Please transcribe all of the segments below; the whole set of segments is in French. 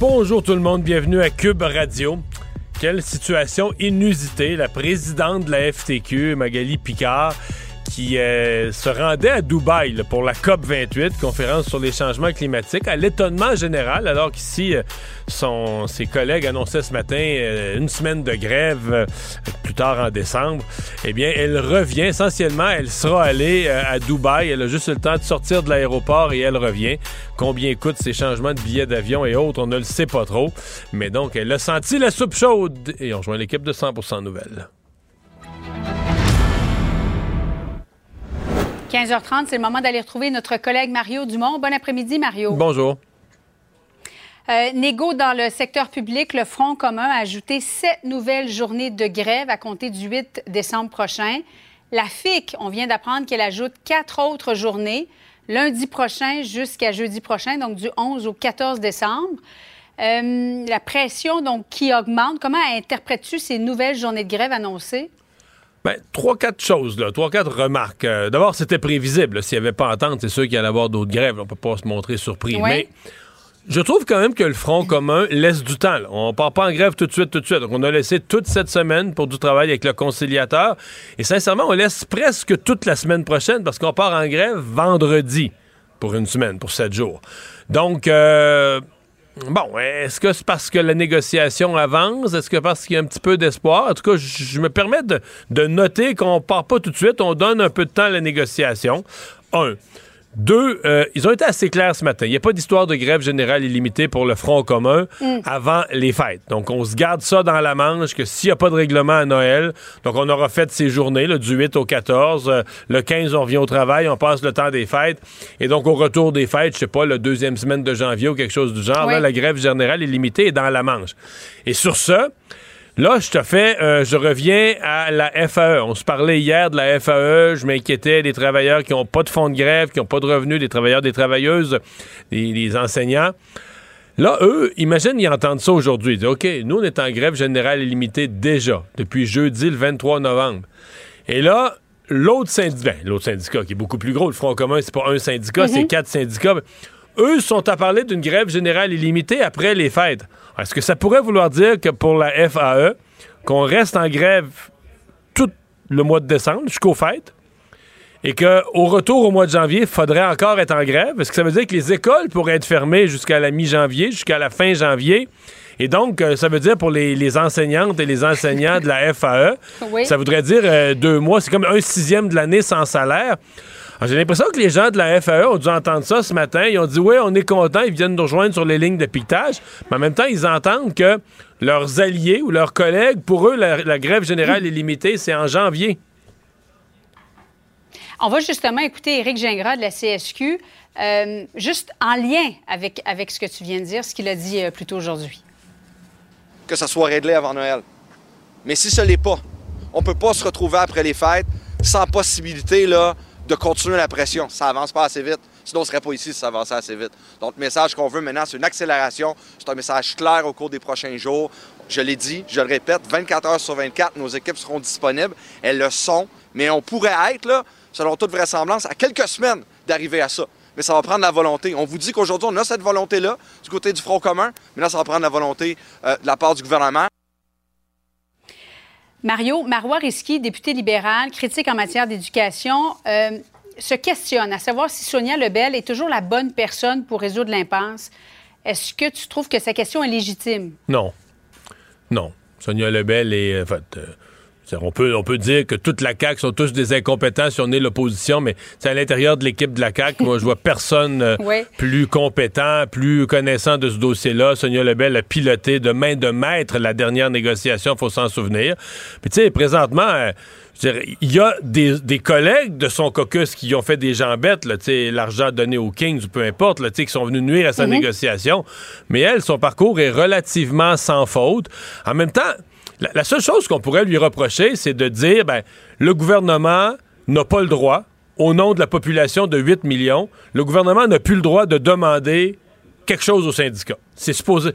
Bonjour tout le monde, bienvenue à Cube Radio. Quelle situation inusitée. La présidente de la FTQ, Magali Picard, qui euh, se rendait à Dubaï là, pour la COP 28, conférence sur les changements climatiques, à l'étonnement général, alors qu'ici, euh, son, ses collègues annonçaient ce matin euh, une semaine de grève euh, plus tard en décembre. Eh bien, elle revient. Essentiellement, elle sera allée euh, à Dubaï. Elle a juste le temps de sortir de l'aéroport et elle revient. Combien coûtent ces changements de billets d'avion et autres, on ne le sait pas trop. Mais donc, elle a senti la soupe chaude et on rejoint l'équipe de 100% Nouvelles. 15h30, c'est le moment d'aller retrouver notre collègue Mario Dumont. Bon après-midi, Mario. Bonjour. Euh, négo dans le secteur public, le Front commun a ajouté sept nouvelles journées de grève à compter du 8 décembre prochain. La FIC, on vient d'apprendre qu'elle ajoute quatre autres journées, lundi prochain jusqu'à jeudi prochain, donc du 11 au 14 décembre. Euh, la pression donc qui augmente, comment interprètes-tu ces nouvelles journées de grève annoncées? Ben, trois, quatre choses, là. Trois, quatre remarques. Euh, D'abord, c'était prévisible. S'il n'y avait pas entente, c'est sûr qu'il allait y avoir d'autres grèves. On peut pas se montrer surpris. Ouais. Mais je trouve quand même que le Front commun laisse du temps. là. On part pas en grève tout de suite, tout de suite. Donc, on a laissé toute cette semaine pour du travail avec le conciliateur. Et sincèrement, on laisse presque toute la semaine prochaine parce qu'on part en grève vendredi pour une semaine, pour sept jours. Donc, euh, Bon, est-ce que c'est parce que la négociation avance? Est-ce que parce qu'il y a un petit peu d'espoir? En tout cas, je me permets de, de noter qu'on part pas tout de suite, on donne un peu de temps à la négociation. Un. Deux, euh, ils ont été assez clairs ce matin. Il n'y a pas d'histoire de grève générale illimitée pour le Front commun avant les fêtes. Donc, on se garde ça dans la manche que s'il n'y a pas de règlement à Noël, donc on aura fait ces journées, là, du 8 au 14. euh, le 15, on revient au travail, on passe le temps des fêtes. Et donc, au retour des fêtes, je sais pas, la deuxième semaine de janvier ou quelque chose du genre, Oui. là, la grève générale illimitée est dans la manche. Et sur ce, Là, je te fais, euh, je reviens à la FAE. On se parlait hier de la FAE. Je m'inquiétais des travailleurs qui n'ont pas de fonds de grève, qui n'ont pas de revenus, des travailleurs, des travailleuses, des, des enseignants. Là, eux, imagine, ils entendent ça aujourd'hui. Ils disent, OK, nous, on est en grève générale illimitée déjà, depuis jeudi, le 23 novembre. Et là, l'autre syndicat, ben, l'autre syndicat qui est beaucoup plus gros, le Front commun, c'est pas un syndicat, c'est quatre syndicats. Eux sont à parler d'une grève générale illimitée après les fêtes. Est-ce que ça pourrait vouloir dire que pour la FAE, qu'on reste en grève tout le mois de décembre jusqu'aux fêtes? Et qu'au retour au mois de janvier, il faudrait encore être en grève? Est-ce que ça veut dire que les écoles pourraient être fermées jusqu'à la mi-janvier, jusqu'à la fin janvier? Et donc, euh, ça veut dire pour les, les enseignantes et les enseignants de la FAE, Oui. ça voudrait dire euh, deux mois. C'est comme un sixième de l'année sans salaire. Alors, J'ai l'impression que les gens de la FAE ont dû entendre ça ce matin. Ils ont dit Oui, on est contents, ils viennent nous rejoindre sur les lignes de piquetage. Mais en même temps, ils entendent que leurs alliés ou leurs collègues, pour eux, la, la grève générale illimitée, c'est en janvier. On va justement écouter Éric Gingras de la CSQ, euh, juste en lien avec, avec ce que tu viens de dire, ce qu'il a dit euh, plus tôt aujourd'hui. que ça soit réglé avant Noël. Mais si ce n'est pas, on peut pas se retrouver après les fêtes sans possibilité là, de continuer la pression. Ça avance pas assez vite. Sinon, on serait pas ici si ça avançait assez vite. Donc, le message qu'on veut maintenant, c'est une accélération. C'est un message clair au cours des prochains jours. Je l'ai dit, je le répète, 24 heures sur 24, nos équipes seront disponibles. Elles le sont. Mais on pourrait être, là, selon toute vraisemblance, à quelques semaines d'arriver à ça. Mais ça va prendre la volonté. On vous dit qu'aujourd'hui, on a cette volonté-là du côté du Front commun. Mais là, ça va prendre la volonté euh, de la part du gouvernement. Mario, Marois député libéral, critique en matière d'éducation, euh, se questionne à savoir si Sonia Lebel est toujours la bonne personne pour résoudre l'impasse. Est-ce que tu trouves que sa question est légitime? Non. Non. Sonia Lebel est. Euh, on peut, on peut dire que toute la CAQ sont tous des incompétents si on est l'opposition, mais à l'intérieur de l'équipe de la CAQ, moi, je vois personne euh, plus compétent, plus connaissant de ce dossier-là. Sonia Lebel a piloté de main de maître la dernière négociation, faut s'en souvenir. Puis tu sais, présentement, euh, il y a des, collègues de son caucus qui ont fait des jambettes, l'argent donné aux Kings ou peu importe, là, qui sont venus nuire à sa mhm. négociation. Mais elle, son parcours est relativement sans faute. En même temps, la, seule chose qu'on pourrait lui reprocher, c'est de dire, ben, le gouvernement n'a pas le droit, au nom de la population de 8 millions, le gouvernement n'a plus le droit de demander quelque chose au syndicat. C'est supposé.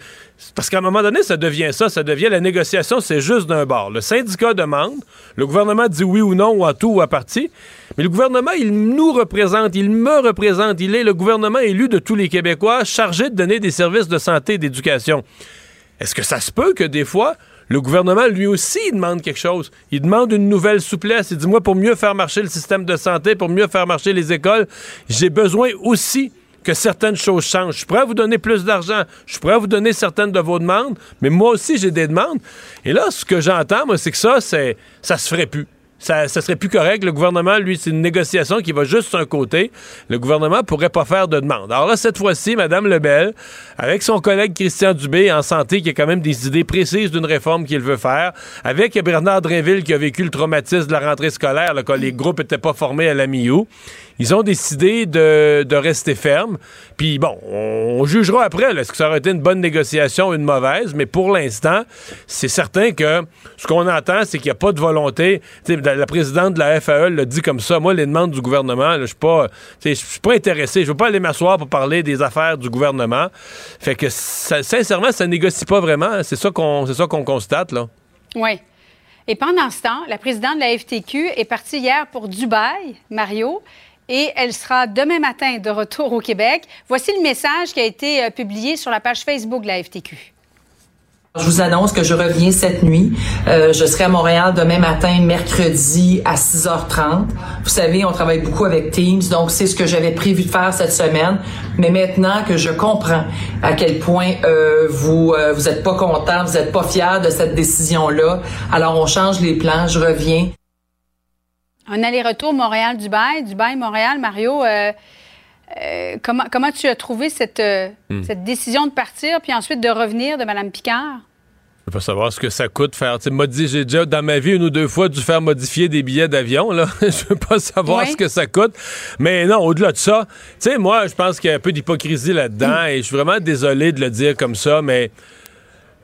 Parce qu'à un moment donné, ça devient ça, ça devient la négociation, c'est juste d'un bord. Le syndicat demande, le gouvernement dit oui ou non, ou à tout ou à partie, mais le gouvernement, il nous représente, il me représente, il est le gouvernement élu de tous les Québécois chargé de donner des services de santé et d'éducation. Est-ce que ça se peut que des fois, le gouvernement, lui aussi, demande quelque chose. Il demande une nouvelle souplesse. Il dit, moi, pour mieux faire marcher le système de santé, pour mieux faire marcher les écoles, j'ai besoin aussi que certaines choses changent. Je à vous donner plus d'argent. Je à vous donner certaines de vos demandes, mais moi aussi, j'ai des demandes. Et là, ce que j'entends, moi, c'est que ça, c'est, ça se ferait plus ça, serait plus correct. Le gouvernement, lui, c'est une négociation qui va juste sur un côté. Le gouvernement pourrait pas faire de demande. Alors là, cette fois-ci, Mme Lebel, avec son collègue Christian Dubé en santé, qui a quand même des idées précises d'une réforme qu'il veut faire, avec Bernard Drinville qui a vécu le traumatisme de la rentrée scolaire, là, quand les groupes n'étaient pas formés à la MIU, ils ont décidé de, rester fermes. Puis bon, on, jugera après est-ce que ça aurait été une bonne négociation ou une mauvaise, mais pour l'instant, c'est certain que ce qu'on entend, c'est qu'il n'y a pas de volonté. la présidente de la FAE l'a dit comme ça. Moi, les demandes du gouvernement, je suis pas, je suis pas intéressé. Je veux pas aller m'asseoir pour parler des affaires du gouvernement. Fait que sincèrement, ça négocie pas vraiment. C'est ça qu'on, c'est ça qu'on constate là. Oui. Et pendant ce temps, la présidente de la FTQ est partie hier pour Dubaï, Mario et elle sera demain matin de retour au Québec. Voici le message qui a été euh, publié sur la page Facebook de la FTQ. Je vous annonce que je reviens cette nuit. Euh, je serai à Montréal demain matin, mercredi à 6h30. Vous savez, on travaille beaucoup avec Teams, donc c'est ce que j'avais prévu de faire cette semaine. Mais maintenant que je comprends à quel point euh, vous euh, vous êtes pas content, vous êtes pas fier de cette décision-là, alors on change les plans. Je reviens. Un aller-retour Montréal-Dubaï, Dubaï-Montréal, Mario. Euh, euh, comment, comment tu as trouvé cette, euh, hmm. cette décision de partir puis ensuite de revenir de Mme Picard? Je veux pas savoir ce que ça coûte faire. J'ai déjà, dans ma vie, une ou deux fois, dû faire modifier des billets d'avion. Là. je veux pas savoir ce que ça coûte. Mais non, au-delà de ça, tu sais, moi, je pense qu'il y a un peu d'hypocrisie là-dedans et je suis vraiment désolé de le dire comme ça, mais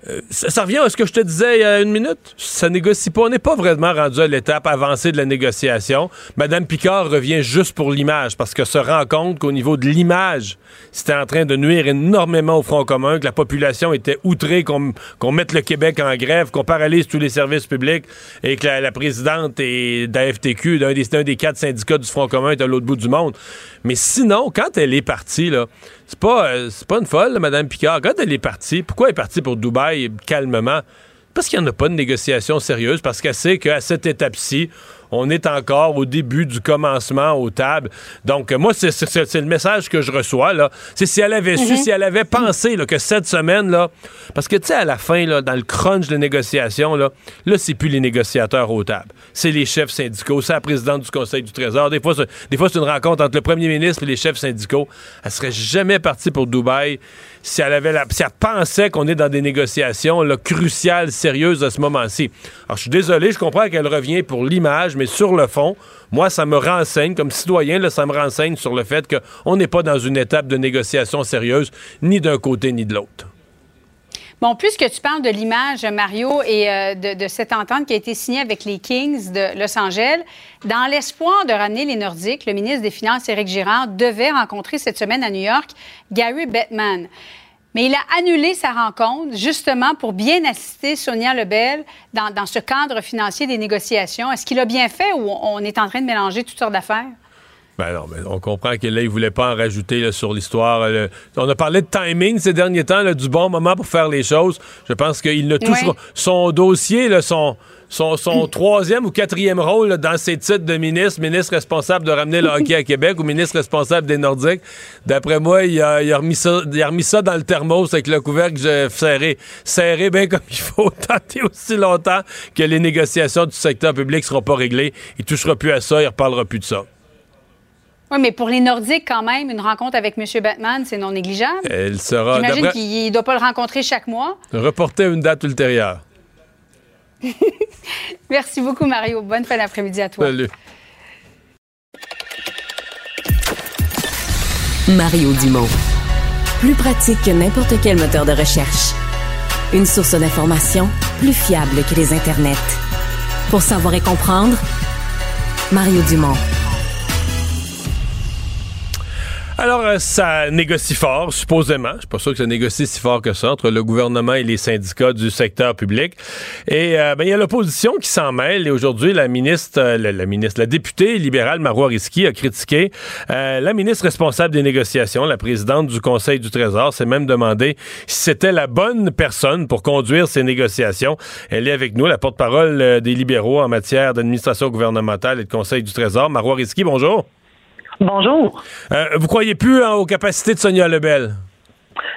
euh, ça, revient à ce que je te disais il y a une minute. Ça négocie pas. On n'est pas vraiment rendu à l'étape avancée de la négociation. Madame Picard revient juste pour l'image parce que se rend compte qu'au niveau de l'image, c'était en train de nuire énormément au Front commun, que la population était outrée qu'on mette le Québec en grève, qu'on paralyse tous les services publics et que la, présidente est d'AFTQ, d'un des, des quatre syndicats du Front commun, est à l'autre bout du monde. Mais sinon, quand elle est partie, là, c'est pas, euh, pas une folle, Mme Picard. Quand elle est partie, pourquoi elle est partie pour Dubaï calmement? Parce qu'il n'y en a pas de négociation sérieuse, parce qu'elle sait qu'à cette étape-ci, on est encore au début du commencement aux tables. Donc, moi, c'est le message que je reçois. là. C'est si elle avait su, mhm. si elle avait pensé que cette semaine, là, parce que, tu sais, à la fin, là, dans le crunch de négociations, là, là c'est plus les négociateurs aux tables. C'est les chefs syndicaux, c'est la présidente du Conseil du Trésor. Des fois, des fois c'est une rencontre entre le premier ministre et les chefs syndicaux. Elle serait jamais partie pour Dubaï si elle avait si elle pensait qu'on est dans des négociations là, cruciales, sérieuses à ce moment-ci. Alors, je suis désolé, je comprends qu'elle revient pour l'image, mais sur le fond, moi, ça me renseigne, comme citoyen, ça me renseigne sur le fait qu'on n'est pas dans une étape de négociation sérieuse, ni d'un côté ni de l'autre. Bon, puisque tu parles de l'image, Mario, et euh, de, cette entente qui a été signée avec les Kings de Los Angeles, dans l'espoir de ramener les Nordiques, le ministre des Finances, Éric Girard, devait rencontrer cette semaine à New York Gary Bettman. Mais il a annulé sa rencontre justement pour bien assister Sonia Lebel dans, dans ce cadre financier des négociations. Est-ce qu'il a bien fait ou on est en train de mélanger toutes sortes d'affaires? Ben non, mais on comprend que là, il voulait pas en rajouter sur l'histoire. on a parlé de timing ces derniers temps, du bon moment pour faire les choses. Je pense qu'il ne touchera son dossier, son, son, troisième ou quatrième rôle dans ses titres de ministre, ministre responsable de ramener le hockey à Québec ou ministre responsable des Nordiques. D'après moi, il a, remis ça, il a remis ça dans le thermos avec le couvercle serré, serré bien comme il faut, tenter aussi longtemps que les négociations du secteur public ne seront pas réglées. Il touchera plus à ça, il reparlera plus de ça. Oui, mais pour les Nordiques, quand même, une rencontre avec M. Batman, c'est non négligeable. Elle sera. J'imagine qu'il ne doit pas le rencontrer chaque mois. Reporter une date ultérieure. Merci beaucoup, Mario. Bonne fin d'après-midi à toi. Salut. Mario Dumont. Plus pratique que n'importe quel moteur de recherche. Une source d'information plus fiable que les internets. Pour savoir et comprendre, Mario Dumont. Alors, euh, ça négocie fort, supposément. Je suis pas sûr que ça négocie si fort que ça entre le gouvernement et les syndicats du secteur public. Et euh, ben, il y a l'opposition qui s'en mêle. Et aujourd'hui, la ministre, euh, la, ministre, la députée libérale Marois Risky a critiqué la ministre responsable des négociations, la présidente du Conseil du Trésor, s'est même demandé si c'était la bonne personne pour conduire ces négociations. Elle est avec nous, la porte-parole des libéraux en matière d'administration gouvernementale et de Conseil du Trésor. Marois Risky, bonjour. Bonjour. Euh, vous croyez plus aux capacités de Sonia Lebel?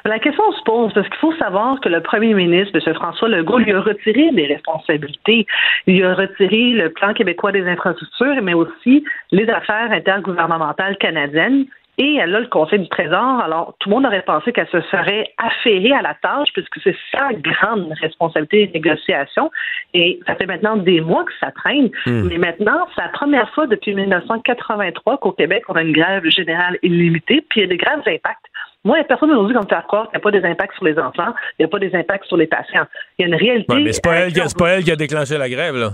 La question se pose parce qu'il faut savoir que le premier ministre, M. François Legault, lui a retiré des responsabilités. Il a retiré le plan québécois des infrastructures, mais aussi les affaires intergouvernementales canadiennes et elle a le Conseil du Trésor. Alors, tout le monde aurait pensé qu'elle se serait affairée à la tâche puisque c'est sa grande responsabilité de négociation. Et ça fait maintenant des mois que ça traîne. Hmm. Mais maintenant, c'est la première fois depuis 1983 qu'au Québec, on a une grève générale illimitée, puis il y a des graves impacts. Moi, personne ne nous dit qu'on faire croire qu'il n'y a pas des impacts sur les enfants, il n'y a pas des impacts sur les patients. Il y a une réalité. mais c'est pas, pas elle qui a déclenché la grève, là.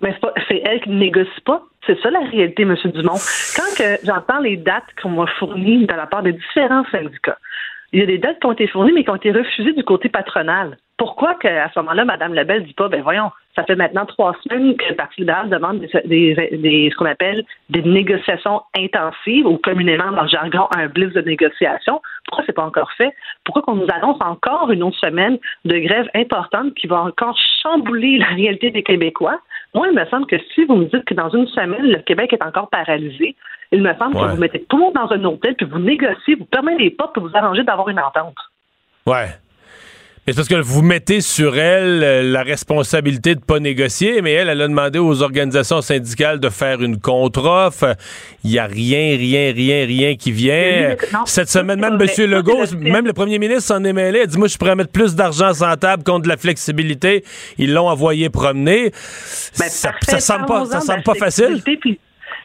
Mais c'est elle qui ne négocie pas. C'est ça la réalité, M. Dumont. Quand que j'entends les dates qu'on m'a fournies de la part des différents syndicats, il y a des dates qui ont été fournies, mais qui ont été refusées du côté patronal. Pourquoi qu'à ce moment-là, Mme Lebel ne dit pas, ben voyons, ça fait maintenant trois semaines que le Parti libéral demande des, ce qu'on appelle des négociations intensives ou communément dans le jargon un blitz de négociation. Pourquoi c'est pas encore fait? Pourquoi qu'on nous annonce encore une autre semaine de grève importante qui va encore chambouler la réalité des Québécois? Moi, il me semble que si vous me dites que dans une semaine, le Québec est encore paralysé, il me semble que vous mettez tout le monde dans un hôtel, puis vous négociez, vous permettez pas pour vous arranger d'avoir une entente. Ouais. C'est parce que vous mettez sur elle euh, la responsabilité de ne pas négocier, mais elle, elle a demandé aux organisations syndicales de faire une contre-offre. Il n'y a rien, rien, rien, rien qui vient. Cette semaine, même M. Legault, même le premier ministre s'en est mêlé. Il dit, moi, je pourrais mettre plus d'argent sans table contre de la flexibilité. Ils l'ont envoyé promener. Ben, ça, ça semble pas, ça semble pas facile.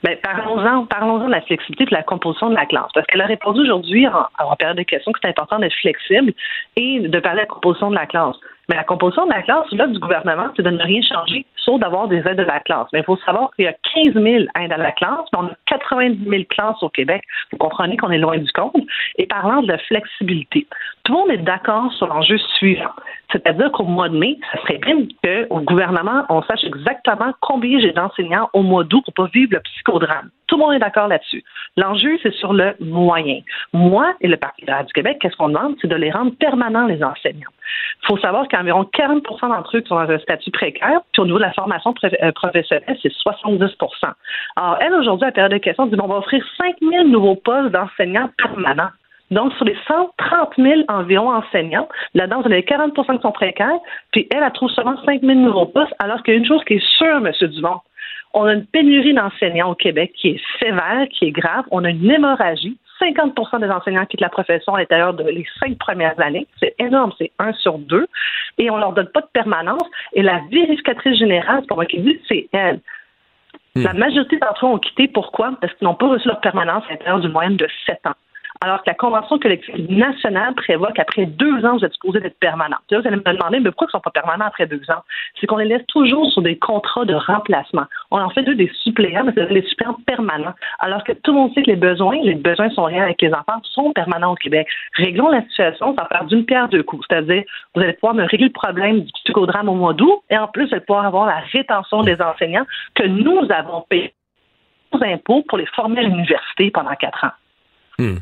Ben, parlons-en, parlons de la flexibilité de la composition de la classe. Parce qu'elle a répondu aujourd'hui en, en, période de questions que c'est important d'être flexible et de parler de la composition de la classe. Mais la composition de la classe, là, du gouvernement, c'est de ne rien changer, sauf d'avoir des aides de la classe. Mais il faut savoir qu'il y a 15 000 aides à la classe, mais on a 90 000 classes au Québec. Vous comprenez qu'on est loin du compte. Et parlant de flexibilité, tout le monde est d'accord sur l'enjeu suivant. C'est-à-dire qu'au mois de mai, ça serait bien qu'au gouvernement, on sache exactement combien j'ai d'enseignants au mois d'août pour pas vivre le psychodrame. Tout le monde est d'accord là-dessus. L'enjeu, c'est sur le moyen. Moi et le Parti libéral du Québec, qu'est-ce qu'on demande? C'est de les rendre permanents, les enseignants. Il faut savoir qu'environ 40% d'entre eux sont dans un statut précaire, puis au niveau de la formation euh, professionnelle, c'est 70% Alors, elle, aujourd'hui, à la période de questions, dit bon, on va offrir 5 000 nouveaux postes d'enseignants permanents. Donc, sur les 130 000 environ enseignants, là-dedans, vous avez 40% qui sont précaires, puis elle, elle trouve seulement 5 000 nouveaux postes, alors qu'il y a une chose qui est sûre, M. Dumont, on a une pénurie d'enseignants au Québec qui est sévère, qui est grave. On a une hémorragie. 50% des enseignants quittent la profession à l'intérieur de les cinq premières années. C'est énorme, c'est un sur deux. Et on leur donne pas de permanence. Et la vérificatrice générale, pour moi qui dit, c'est elle. Hmm. La majorité d'entre eux ont quitté. Pourquoi? Parce qu'ils n'ont pas reçu leur permanence à l'intérieur d'une moyenne de sept ans alors que la Convention collective nationale prévoit qu'après deux ans, vous êtes supposé d'être permanent. vous allez me demander, mais pourquoi ils ne sont pas permanents après deux ans? C'est qu'on les laisse toujours sur des contrats de remplacement. On en fait deux des suppléants, mais c'est des suppléants permanents. Alors que tout le monde sait que les besoins, les besoins sont réels avec les enfants, sont permanents au Québec. Réglons la situation sans faire d'une pierre deux coups. C'est-à-dire, vous allez pouvoir me régler le problème du psychodrame au mois d'août et en plus, vous allez pouvoir avoir la rétention des enseignants que nous avons payé impôts pour les former à l'université pendant quatre ans. Hmm.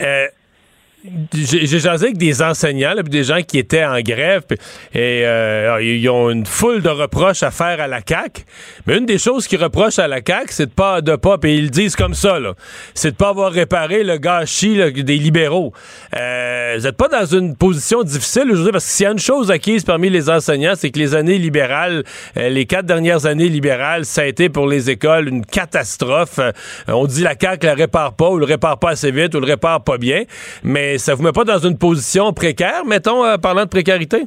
Euh, j'ai jasé avec des enseignants, des gens qui étaient en grève, et euh, ils ont une foule de reproches à faire à la CAC. Mais une des choses qu'ils reprochent à la CAC, c'est de pas de pas, et ils le disent comme ça, c'est de pas avoir réparé le gâchis des libéraux. Euh, vous n'êtes pas dans une position difficile aujourd'hui parce que s'il y a une chose acquise parmi les enseignants, c'est que les années libérales, euh, les quatre dernières années libérales, ça a été pour les écoles une catastrophe. on dit la CAC la répare pas ou le répare pas assez vite ou le répare pas bien, mais ça vous met pas dans une position précaire, mettons, euh, parlant de précarité?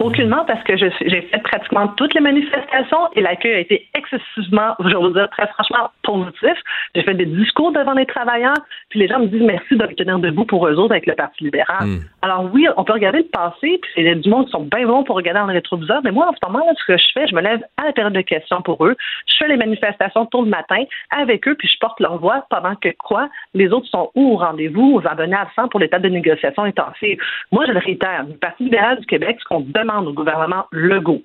Aucunement, parce que j'ai fait pratiquement toutes les manifestations et l'accueil a été excessivement, je vais vous dire très franchement, positif. J'ai fait des discours devant les travailleurs, puis les gens me disent merci de tenir debout pour eux autres avec le Parti libéral. Hmm. Alors oui, on peut regarder le passé, puis c'est du monde qui sont bien bons pour regarder dans le rétroviseur, mais moi, en ce moment, ce que je fais, je me lève à la période de questions pour eux, je fais les manifestations tôt le matin avec eux, puis je porte leur voix pendant que quoi? Les autres sont où au rendez-vous, aux abonnés absents pour l'état de négociation intensive. Moi, je le réitère, le Parti libéral du Québec, ce qu'on demande au gouvernement Legault.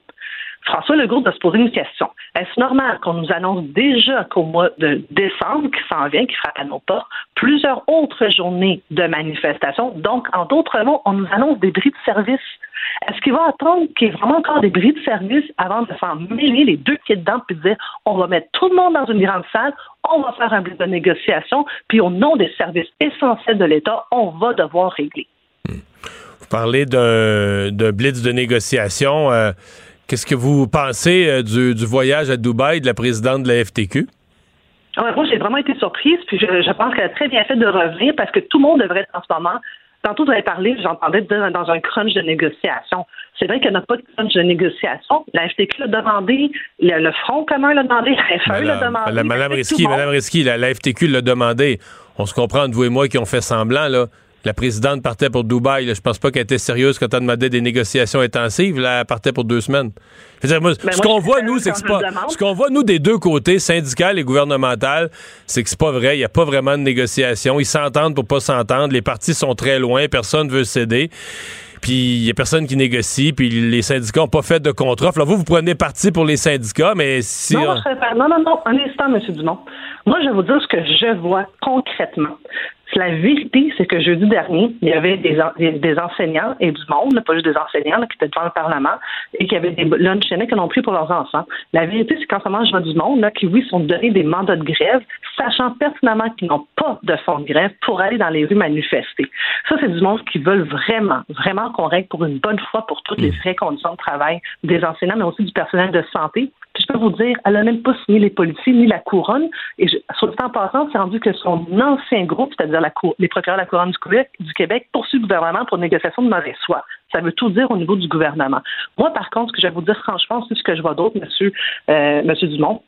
François Legault doit se poser une question. Est-ce normal qu'on nous annonce déjà qu'au mois de décembre, qui s'en vient, qui frappe à nos portes, plusieurs autres journées de manifestation? Donc, en d'autres mots, on nous annonce des bris de service. Est-ce qu'il va attendre qu'il y ait vraiment encore des bris de service avant de s'en mêler les deux pieds dedans et de dire on va mettre tout le monde dans une grande salle, on va faire un blitz de négociation, puis au nom des services essentiels de l'État, on va devoir régler? Vous parlez d'un blitz de négociation. Euh, qu'est-ce que vous pensez euh, du, voyage à Dubaï de la présidente de la FTQ? Moi, j'ai vraiment été surprise, puis je, pense qu'elle a très bien fait de revenir parce que tout le monde devrait être en ce moment. Tantôt, vous avez parlé, j'entendais dire dans un crunch de négociation. C'est vrai qu'il n'y a pas de crunch de négociation. La FTQ l'a demandé, le, Front commun l'a demandé, la FAE l'a demandé. Madame, Madame Risky, Madame Risky, la, la FTQ l'a demandé. On se comprend entre vous et moi qui ont fait semblant, là la présidente partait pour Dubaï. Je pense pas qu'elle était sérieuse quand elle demandait des négociations intensives. Là, elle partait pour deux semaines. Ben, ce qu'on voit, nous, c'est que c'est pas. Ce qu'on voit, nous, des deux côtés, syndical et gouvernemental, c'est que c'est pas vrai. Il n'y a pas vraiment de négociation. Ils s'entendent pour pas s'entendre. Les partis sont très loin. Personne veut céder. Puis il n'y a personne qui négocie, puis les syndicats n'ont pas fait de contre-offre. Là, vous, vous prenez parti pour les syndicats, mais si. Non, non, non, non, un instant, M. Dumont. Moi, je vais vous dire ce que je vois concrètement. La vérité, c'est que jeudi dernier, il y avait des, des, enseignants et du monde, pas juste des enseignants qui étaient devant le Parlement et qui avaient des lunch qu'ils ont pris pour leurs enfants. La vérité, c'est qu'en ce moment, je vois du monde là, qui, oui, sont donnés des mandats de grève, sachant pertinemment qu'ils n'ont pas de fonds de grève pour aller dans les rues manifester. Ça, c'est du monde qui veulent vraiment, vraiment qu'on règle pour une bonne fois pour toutes les mm. vraies conditions de travail des enseignants, mais aussi du personnel de santé. Puis je peux vous dire, elle n'a même pas signé les policiers ni la couronne. Et sur le temps passant, c'est rendu que son ancien groupe, c'est-à-dire les procureurs de la couronne du Québec, poursuivent le gouvernement pour négociation de mauvaise foi. Ça veut tout dire au niveau du gouvernement. Moi, par contre, ce que je vais vous dire franchement, c'est ce que je vois d'autre, monsieur, euh, monsieur Dumont,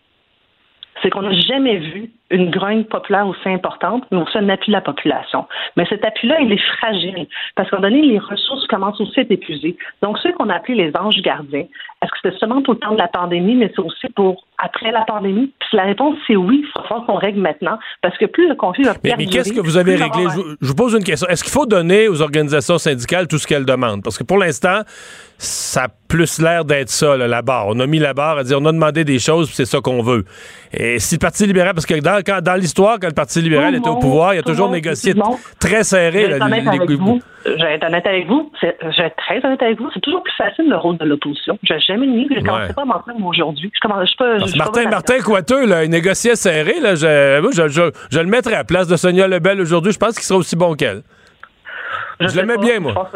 c'est qu'on n'a jamais vu une grogne populaire aussi importante, mais aussi un appui de la population. Mais cet appui-là, il est fragile, parce qu'à un donné, les ressources commencent aussi à être épuisées. Donc, ceux qu'on a appelés les anges gardiens, est-ce que c'était seulement pour le temps de la pandémie, mais c'est aussi pour après la pandémie? Puis la réponse, c'est oui, il faut qu'on règle maintenant, parce que plus le conflit va Mais, mais qu'est-ce que vous avez réglé? Je, vous pose une question. Est-ce qu'il faut donner aux organisations syndicales tout ce qu'elles demandent? Parce que pour l'instant, ça a plus l'air d'être ça, la barre. On a mis la barre à dire on a demandé des choses, c'est ça qu'on veut. Et si le Parti libéral, parce que dans, dans l'histoire, quand le Parti libéral était au pouvoir, il a toujours négocié très serré. Je vais être honnête avec vous. Je vais être très honnête avec vous. C'est toujours plus facile le rôle de l'opposition. Je n'ai jamais nié. Je ne commencerai pas à mentir aujourd'hui. Je commence, je Martin, Martin Coiteux, là, il négociait serré. Là, je, je, je, le mettrais à la place de Sonia Lebel aujourd'hui. Je pense qu'il sera aussi bon qu'elle. Je, l'aimais bien, moi.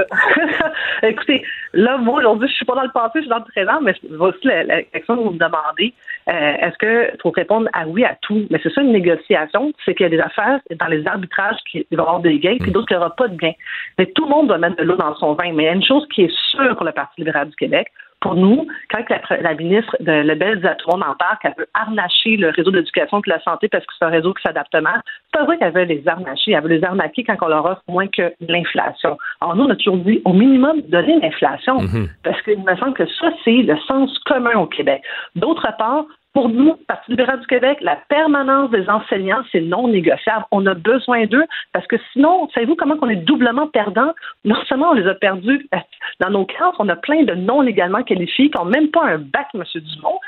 Écoutez, là, moi, aujourd'hui, je suis pas dans le passé, je suis dans le présent, mais voici la, la question que vous me demandez. Euh, est-ce que faut répondre à oui à tout? Mais c'est ça une négociation, c'est qu'il y a des affaires dans les arbitrages qui vont avoir des gains, puis mm. d'autres qui n'aura pas de gains. Mais tout le monde doit mettre de l'eau dans son vin. Mais il y a une chose qui est sûre pour le Parti libéral du Québec, pour nous, quand la, ministre de Lebel tout le monde en parle, qu'elle veut arnacher le réseau d'éducation et de la santé parce que c'est un réseau qui s'adapte mal, c'est pas vrai qu'elle veut les arnacher. Elle veut les arnaquer quand on leur offre moins que l'inflation. Alors nous, on a toujours dit au minimum donner l'inflation mm-hmm. parce qu'il me semble que ça, c'est le sens commun au Québec. D'autre part, pour nous, Parti libéral du Québec, la permanence des enseignants, c'est non négociable. On a besoin d'eux parce que sinon, savez-vous comment on est doublement perdant? Non seulement on les a perdus dans nos classes, on a plein de non légalement qualifiés qui n'ont même pas un bac, M. Dumont.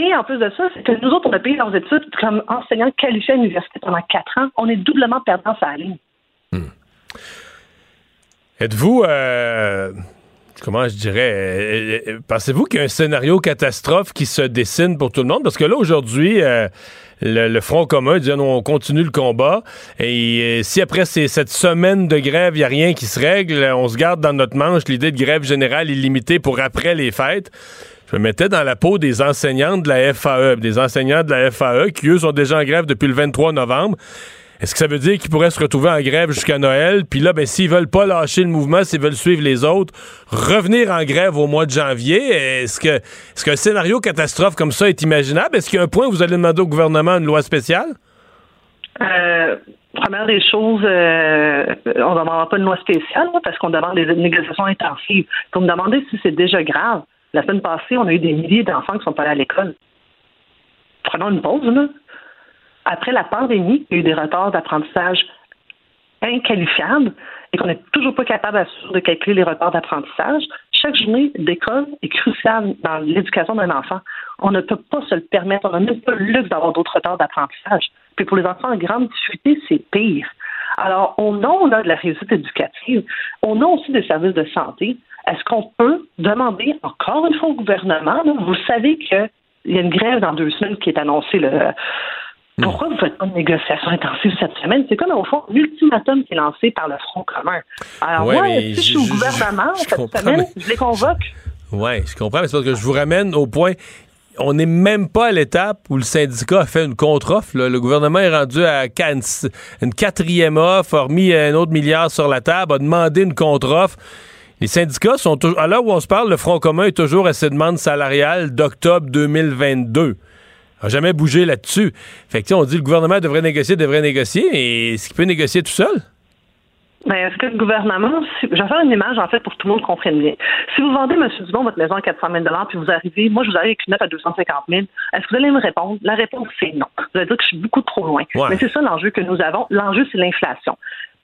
Et en plus de ça, c'est que nous autres, on a payé leurs études comme enseignants qualifiés à l'université pendant quatre ans. On est doublement perdants sur la ligne. Hmm. Êtes-vous, euh, comment je dirais, euh, euh, pensez-vous qu'il y a un scénario catastrophe qui se dessine pour tout le monde? Parce que là, aujourd'hui, le, Front commun dit on continue le combat. Et si après cette semaine de grève, il n'y a rien qui se règle, on se garde dans notre manche l'idée de grève générale illimitée pour après les fêtes. Je me mettais dans la peau des enseignants de la FAE, des enseignants de la FAE qui, eux, sont déjà en grève depuis le 23 novembre. Est-ce que ça veut dire qu'ils pourraient se retrouver en grève jusqu'à Noël? Puis là, ben, s'ils veulent pas lâcher le mouvement, s'ils veulent suivre les autres, revenir en grève au mois de janvier, est-ce que est-ce qu'un scénario catastrophe comme ça est imaginable? Est-ce qu'il y a un point où vous allez demander au gouvernement une loi spéciale? Euh, première des choses, euh, on ne demandera pas une loi spéciale parce qu'on demande des négociations intensives. Pour me demander si c'est déjà grave. La semaine passée, on a eu des milliers d'enfants qui sont pas allés à l'école. Prenons une pause, là après la pandémie, il y a eu des retards d'apprentissage inqualifiables et qu'on n'est toujours pas capable de calculer les retards d'apprentissage. Chaque journée d'école est cruciale dans l'éducation d'un enfant. On ne peut pas se le permettre. On n'a même pas le luxe d'avoir d'autres retards d'apprentissage. Puis pour les enfants en grande difficulté, c'est pire. Alors, nom là, de la réussite éducative, on a aussi des services de santé. Est-ce qu'on peut demander encore une fois au gouvernement, vous savez qu'il y a une grève dans deux semaines qui est annoncée le. Pourquoi vous ne faites pas de négociation intensive cette semaine? C'est comme, au fond, l'ultimatum qui est lancé par le Front commun. Alors, moi, si je suis au gouvernement cette semaine, je les convoque. Oui, je comprends, mais c'est parce que je vous ramène au point on n'est même pas à l'étape où le syndicat a fait une contre-offre. Le gouvernement est rendu à une quatrième offre, a remis un autre milliard sur la table, a demandé une contre-offre. Les syndicats sont toujours. À l'heure où on se parle, le Front commun est toujours à ses demandes salariales d'octobre 2022 n'a jamais bougé là-dessus. Fait que, on dit que le gouvernement devrait négocier, devrait négocier, mais est-ce qu'il peut négocier tout seul? Ben, est-ce que le gouvernement, je vais faire une image en fait pour que tout le monde comprenne bien. Si vous vendez, M. Dubon, votre maison à 400 000 puis vous arrivez, moi je vous arrive avec une note à 250 000, est-ce que vous allez me répondre? La réponse c'est non. Vous allez dire que je suis beaucoup trop loin. Mais c'est ça l'enjeu que nous avons. L'enjeu c'est l'inflation.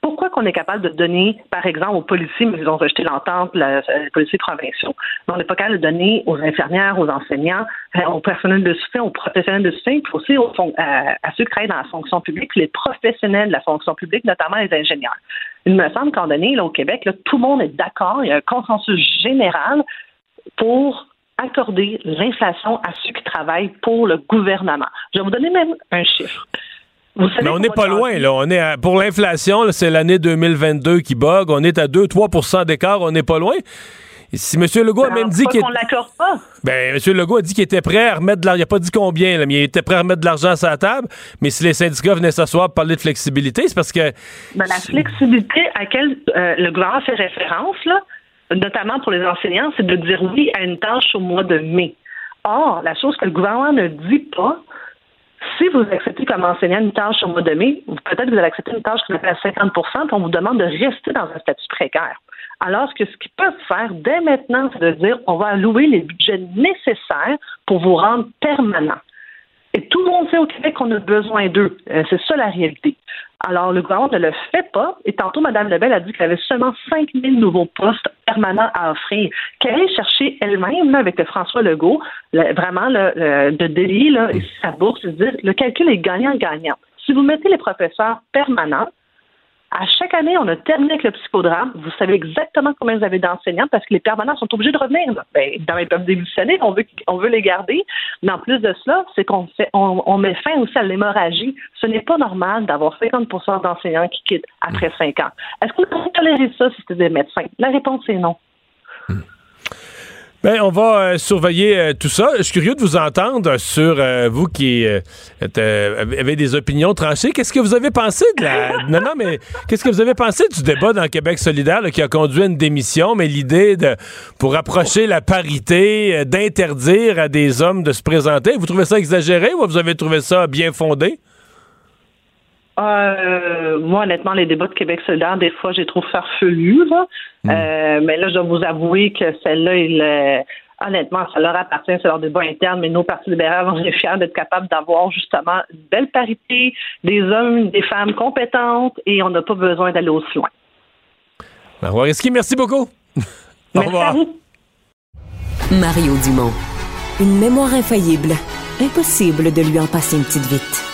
Pourquoi qu'on est capable de donner, par exemple, aux policiers, mais ils ont rejeté l'entente, les policiers provinciaux, mais on n'est pas capable de donner aux infirmières, aux enseignants, euh, au personnel de soutien, aux professionnels de soutien, puis aussi à, ceux qui travaillent dans la fonction publique, les professionnels de la fonction publique, notamment les ingénieurs. Il me semble qu'en donné, au Québec, tout le monde est d'accord, il y a un consensus général pour accorder l'inflation à ceux qui travaillent pour le gouvernement. Je vais vous donner même un chiffre. Mais on n'est pas loin, là. On est pour l'inflation, c'est l'année 2022 qui bug. On est à 2-3% d'écart. On n'est pas loin. Si M. Legault a même dit qu'il. l'accorde pas. Ben, M. Legault a dit qu'il était prêt à remettre de l'argent. Il n'a pas dit combien, mais il était prêt à remettre de l'argent sur la table. Mais si les syndicats venaient s'asseoir pour parler de flexibilité, c'est parce que. Ben, la flexibilité à laquelle euh, le gouvernement fait référence, là, notamment pour les enseignants, c'est de dire oui à une tâche au mois de mai. Or, la chose que le gouvernement ne dit pas, si vous acceptez comme enseignant une tâche au mois de mai, peut-être vous allez accepter une tâche qui appelle à 50% puis on vous demande de rester dans un statut précaire. Alors que ce qu'ils peuvent faire dès maintenant, c'est de dire on va allouer les budgets nécessaires pour vous rendre permanent. Et tout le monde sait au Québec qu'on a besoin d'eux. Euh, c'est ça la réalité. Alors, le gouvernement ne le fait pas. Et tantôt, Mme Lebel a dit qu'elle avait seulement 5 000 nouveaux postes permanents à offrir. Qu'elle aille chercher elle-même, avec François Legault, vraiment de délier là, sa bourse, dire le calcul est gagnant-gagnant. Si vous mettez les professeurs permanents, à chaque année, on a terminé avec le psychodrame. Vous savez exactement combien vous avez d'enseignants parce que les permanents sont obligés de revenir. Ben, dans les peuvent démissionner, on veut, on veut les garder. Mais en plus de cela, c'est qu'on fait, on, met fin aussi à l'hémorragie. Ce n'est pas normal d'avoir 50% d'enseignants qui quittent après 5 ans. Est-ce qu'on peut tolérer ça si c'était des médecins? La réponse est non. Bien, on va euh, surveiller euh, tout ça. Je suis curieux de vous entendre sur euh, vous qui avez des opinions tranchées. Qu'est-ce que vous avez pensé de la. non, non, mais qu'est-ce que vous avez pensé du débat dans Québec solidaire qui a conduit à une démission, mais l'idée de pour approcher la parité, d'interdire à des hommes de se présenter. Vous trouvez ça exagéré ou vous avez trouvé ça bien fondé? Euh, moi, honnêtement, les débats de Québec solidaire, des fois, j'ai trop farfelu. Là. Hmm. Euh, mais là, je dois vous avouer que celle-là, il, euh, honnêtement, ça leur appartient, c'est leur débat interne, mais nos partis libéraux, on est fiers d'être capables d'avoir justement une belle parité, des hommes, des femmes compétentes, et on n'a pas besoin d'aller aussi loin. Ben, Ski, merci beaucoup. Au revoir. Mario Dumont. Une mémoire infaillible. impossible de lui en passer une petite vite.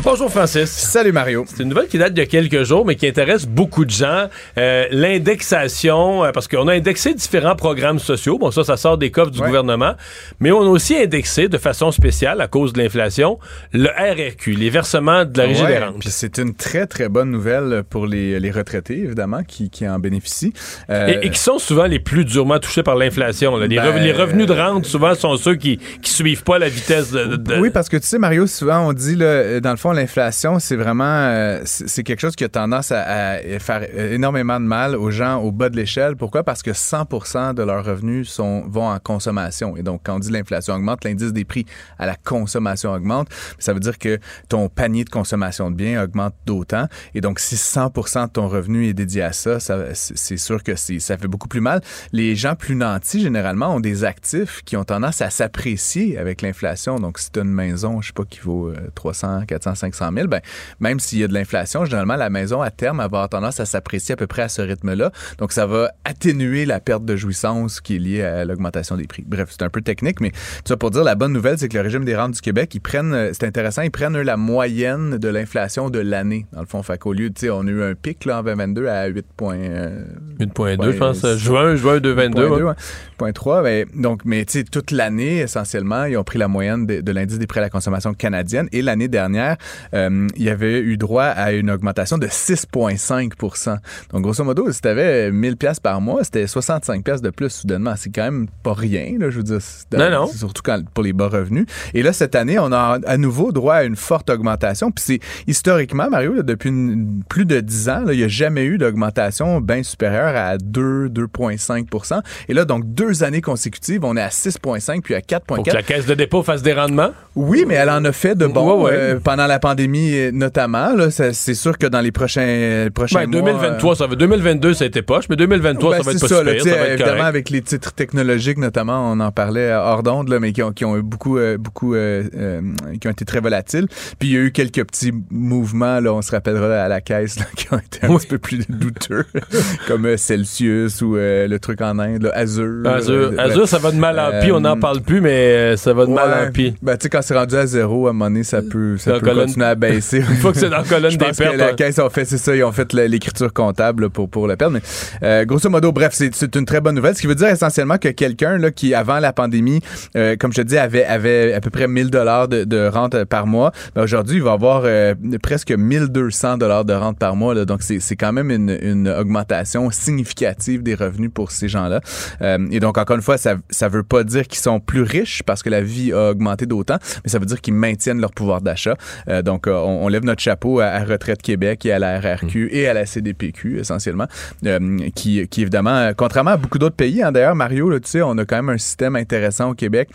Bonjour Francis. Salut Mario. C'est une nouvelle qui date a quelques jours, mais qui intéresse beaucoup de gens. Euh, L'indexation, euh, parce qu'on a indexé différents programmes sociaux. Bon, ça, ça sort des coffres du Ouais. gouvernement. Mais on a aussi indexé de façon spéciale, à cause de l'inflation, le RRQ, les versements de la Régie Ouais, des rentes. Puis c'est une très, très bonne nouvelle pour les, les retraités, évidemment, qui, qui en bénéficient. Euh, Et, et qui sont souvent les plus durement touchés par l'inflation. Les, Ben, les revenus de rente, souvent, sont ceux qui, qui suivent pas la vitesse de... de- de- Oui, parce que tu sais, Mario, souvent on dit, là, dans le fond, l'inflation, c'est vraiment, euh, c'est quelque chose qui a tendance à, faire énormément de mal aux gens au bas de l'échelle. Pourquoi? Parce que 100 de leurs revenus sont, vont en consommation. Et donc, quand on dit l'inflation augmente, l'indice des prix à la consommation augmente. Ça veut dire que ton panier de consommation de biens augmente d'autant. Et donc, si 100 de ton revenu est dédié à ça, c'est sûr que ça fait beaucoup plus mal. Les gens plus nantis, généralement, ont des actifs qui ont tendance à s'apprécier avec l'inflation. Donc, si tu as une maison, je sais pas, qui vaut euh, 300, 400, 500 000, ben, même s'il y a de l'inflation, généralement, la maison, à terme, elle va avoir tendance à s'apprécier à peu près à ce rythme-là. Donc, ça va atténuer la perte de jouissance qui est liée à l'augmentation des prix. Bref, c'est un peu technique, mais tout ça pour dire, la bonne nouvelle, c'est que le régime des rentes du Québec, ils prennent, euh, c'est intéressant, ils prennent eux, la moyenne de l'inflation de l'année, dans le fond. Fait qu'au lieu, tu sais, on a eu un pic là, en 2022 à 8, euh, 8.2, je pense. Juin, juin 2022. 0.2, ouais. ouais. 0.3, mais donc, mais tu sais, toute l'année, essentiellement, ils ont pris la moyenne de, de l'indice des prix à la consommation canadienne. Et l'année dernière, euh, il y avait eu droit à une augmentation de 6,5% Donc, grosso modo, si tu avais 1000 pièces par mois, c'était 65 pièces de plus soudainement. C'est quand même pas rien, là, je veux dire. Non, non. Surtout quand, pour les bas revenus. Et là, cette année, on a à nouveau droit à une forte augmentation. Puis c'est historiquement, Mario, là, depuis une- plus de 10 ans, là, il n'y a jamais eu d'augmentation bien supérieure à 2, 2,5% Et là, donc, deux années consécutives, on est à 6,5 puis à Pour que 4,4. la caisse de dépôt fasse des rendements? Oui, mais elle en a fait de bons Ouais, ouais. euh, pendant la pandémie euh, notamment. Là, c'est sûr que dans les prochains, prochains Ben, mois... 2023, ça va. 2022, ça a été poche, mais 2023, Ben, ça va être c'est pas ça, ça évidemment correct. avec les titres technologiques notamment, on en parlait euh, hors d'onde, là, mais qui ont, qui ont eu beaucoup, euh, beaucoup, euh, euh, qui ont été très volatiles. Puis il y a eu quelques petits mouvements, là, on se rappellera à la caisse, là, qui ont été un Oui. petit peu plus douteux, comme euh, Celsius ou euh, le truc en Inde, là, Azure. Azure, Euh, Azure, ça va de mal en pis. On n'en euh, parle plus, mais euh, ça va de mal en pis. Ben, tu sais, quand c'est rendu à zéro, à un moment donné, ça peut, ça continuer à baisser. Une fois que c'est dans la colonne Je des pense que pertes. la hein. caisse ont fait, c'est ça, ils ont fait l'écriture comptable pour, pour la perdre. Mais euh, grosso modo, bref, c'est c'est une très bonne nouvelle. Ce qui veut dire essentiellement que quelqu'un là, qui, avant la pandémie, euh, comme je te dis, avait, avait à peu près 1000 dollars de, de rente euh, par mois, ben, aujourd'hui, il va avoir euh, presque 1200 dollars de rente par mois. là. donc, c'est c'est quand même une, une augmentation significative des revenus pour ces gens-là. Euh, et donc, encore une fois, ça ça veut pas dire qu'ils sont plus riches parce que la vie a augmenté d'autant, mais ça veut dire qu'ils maintiennent leur pouvoir d'achat. Euh, donc, euh, on, on lève notre chapeau à, à Retraite Québec et à la RRQ et à la CDPQ, essentiellement, euh, qui, qui, évidemment, contrairement à beaucoup d'autres pays, hein, d'ailleurs, Mario, là, tu sais, on a quand même un système intéressant au Québec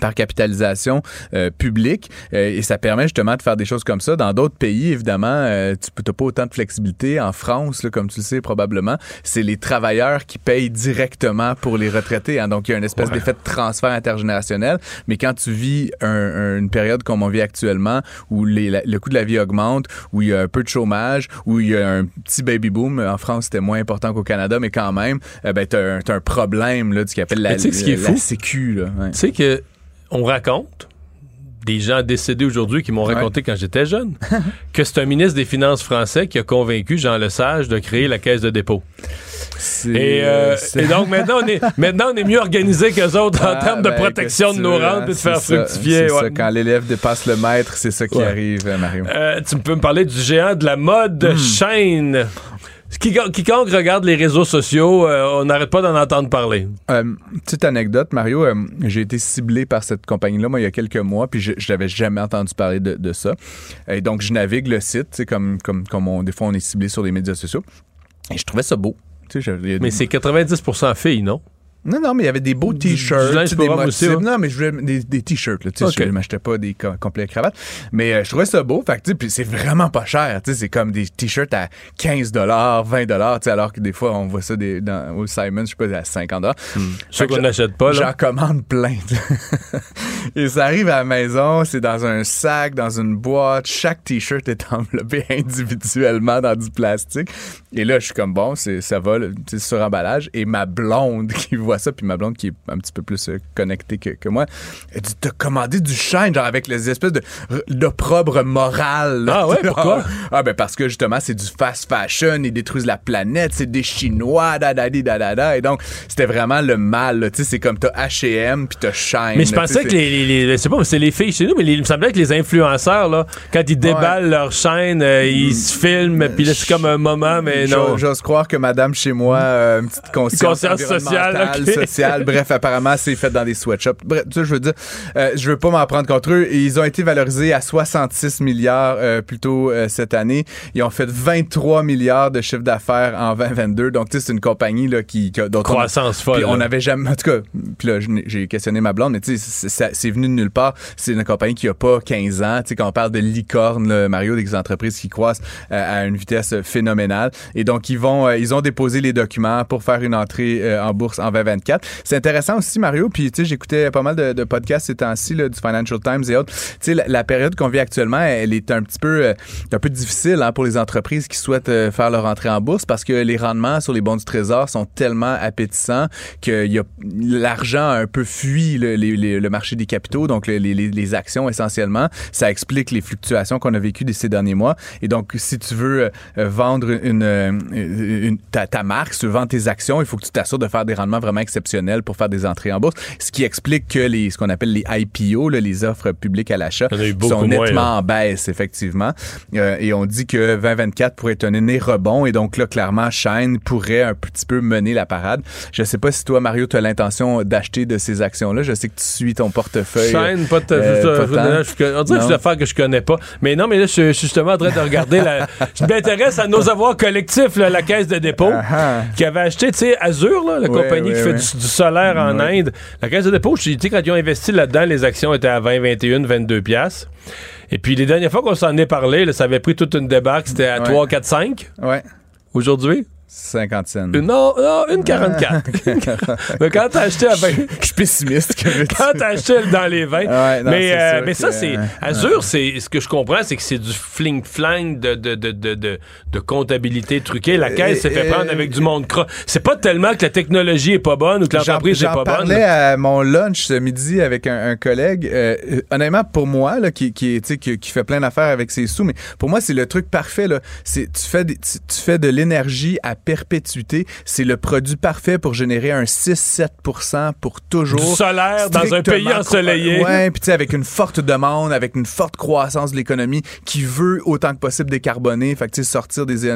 par capitalisation euh, publique euh, et ça permet justement de faire des choses comme ça. Dans d'autres pays, évidemment, euh, tu n'as pas autant de flexibilité. En France, là, comme tu le sais probablement, c'est les travailleurs qui payent directement pour les retraités. hein. Donc, il y a une espèce d'effet de transfert intergénérationnel. Mais quand tu vis un- un- une période comme on vit actuellement, où les- la- le coût de la vie augmente, où il y a un peu de chômage, où il y a un petit baby boom, en France, c'était moins important qu'au Canada, mais quand même, euh, ben, tu as, un problème là, qu'ils appelle la, Mais tu sais que ce qui est la fou? sécu. Là, ouais. Tu sais que on raconte des gens décédés aujourd'hui qui m'ont raconté quand j'étais jeune que c'est un ministre des Finances français qui a convaincu Jean Lesage de créer la caisse de dépôt. Et, euh, c'est- et donc maintenant on est maintenant on est mieux organisé qu'eux autres en Ah, termes de ben, protection de que nos rentes hein, et de faire ça, fructifier. C'est ouais. ça, quand l'élève dépasse le maître, c'est ça qui Ouais. arrive, euh, Mario. Euh, tu peux me parler du géant de la mode Hmm. chaîne. Quiconque, regarde les réseaux sociaux, euh, on n'arrête pas d'en entendre parler. Euh, petite anecdote, Mario, euh, j'ai été ciblé par cette compagnie-là, moi, il y a quelques mois, puis je je n'avais jamais entendu parler de, de ça. Et donc, je navigue le site, comme, comme, comme on, des fois, on est ciblé sur les médias sociaux. Et je trouvais ça beau. Mais c'est 90% filles, non? Non, non, mais il y avait des beaux t-shirts. des motifs. aussi. Non, mais je voulais des, des t-shirts. Là, tu sais, Ok. Je m'achetais pas des co- complets cravates. Mais euh, je trouvais ça beau. Fait puis c'est vraiment pas cher. C'est comme des t-shirts à 15 20 tu sais, alors que des fois, on voit ça des, dans, au Simon, je sais pas, à 50 Ceux qu'on n'achète pas, J'en commande plein. Et ça arrive à la maison, c'est dans un sac, dans une boîte. Chaque t-shirt est enveloppé individuellement dans du plastique. Et là, je suis comme bon, c'est ça va, sais, sur emballage. Et ma blonde qui voit ça, puis ma blonde qui est un petit peu plus euh, connectée que, que moi, elle dit T'as commandé du shine, genre avec les espèces de d'opprobre moral. là. Ah ouais, pourquoi? Ah ben parce que justement, c'est du fast fashion, ils détruisent la planète, c'est des Chinois, da da di, da da da. Et donc, c'était vraiment le mal. là. Tu sais, c'est comme t'as H&M puis t'as Shine. Mais je pensais que les, les, les- je sais pas, c'est les filles chez nous, mais les- il me semblait que les influenceurs, là, quand ils déballent leur chaîne, euh, ils se filment, puis là, c'est comme un moment, mais non. J'ose- croire que madame chez moi une petite conscience, Conscience sociale, ok. sociale. Bref, apparemment, c'est fait dans des sweatshops. Bref, tu sais, je veux dire, euh, je veux pas m'en prendre contre eux. Et ils ont été valorisés à 66 milliards euh, plus tôt euh, cette année. Ils ont fait 23 milliards de chiffre d'affaires en 2022. Donc, tu sais, c'est une compagnie là, qui, qui- dont on- Croissance folle. on n'avait jamais. En tout cas, puis là, j'ai questionné ma blonde, mais tu sais, c'est- ça- venu de nulle part. C'est une compagnie qui a pas 15 ans. Tu sais, quand on parle de licorne, là, Mario, des entreprises qui croissent euh, à une vitesse phénoménale. Et donc, ils vont, euh, ils ont déposé les documents pour faire une entrée euh, en bourse en 2024. C'est intéressant aussi, Mario. Puis, tu sais, j'écoutais pas mal de, podcasts ces temps-ci, du Financial Times et autres. Tu sais, la, période qu'on vit actuellement, elle est un petit peu, euh, un peu difficile hein, pour les entreprises qui souhaitent euh, faire leur entrée en bourse parce que les rendements sur les bons du trésor sont tellement appétissants que l'argent a un peu fui le, marché des capitaux, donc les, actions essentiellement. Ça explique les fluctuations qu'on a vécues ces derniers mois. Et donc, si tu veux euh, vendre une, ta, marque, tu veux vendre tes actions, il faut que tu t'assures de faire des rendements vraiment exceptionnels pour faire des entrées en bourse. Ce qui explique que les, ce qu'on appelle les IPO, là, les offres publiques à l'achat, sont nettement en baisse, effectivement. Euh, et on dit que 2024 pourrait être un année rebond. Et donc là, clairement, Shine pourrait un petit peu mener la parade. Je sais pas si toi, Mario, tu as l'intention d'acheter de ces actions-là. Je sais que tu suis ton portefeuille. Chaîne, pas de. Euh, je- pas on dirait que c'est affaires que je connais pas. Mais non, mais là, je, suis justement en train de regarder. la, je m'intéresse à nos avoirs collectifs, là, la caisse de dépôt, Ah, ah. qui avait acheté, tu sais, Azure, là, la compagnie ouais, qui fait ouais. du, du solaire en. Inde. La caisse de dépôt, je- tu sais, quand ils ont investi là-dedans, les actions étaient à 20, 21, 22 piastres. Et puis, les dernières fois qu'on s'en est parlé, là, ça avait pris toute une débarque. C'était à Ouais. 3, 4, 5. Ouais. Aujourd'hui? 50 cents. Une- non, non, une 44. Mais quand t'as acheté à 20, Je suis pessimiste. quand t'as acheté dans les 20. Ouais, non, mais euh, mais ça, c'est. Azure, c'est. Ce que je comprends, c'est que c'est du fling-flang de, de, de, de, de, comptabilité truquée. La caisse s'est fait euh, prendre avec du monde croix. C'est pas tellement que la technologie est pas bonne ou que J'en- l'entreprise est J'en pas bonne. parlais à mon lunch ce midi avec un, un collègue. Euh, euh, honnêtement, pour moi, là, qui, qui, qui, qui fait plein d'affaires avec ses sous, mais pour moi, c'est le truc parfait. Là. Tu, fais des- tu, tu fais de l'énergie à perpétuité. C'est le produit parfait pour générer un 6-7 pour toujours. Du solaire dans un pays ensoleillé. Ouais, puis tu sais, avec une forte demande, avec une forte croissance de l'économie qui veut autant que possible décarboner, fait que sortir des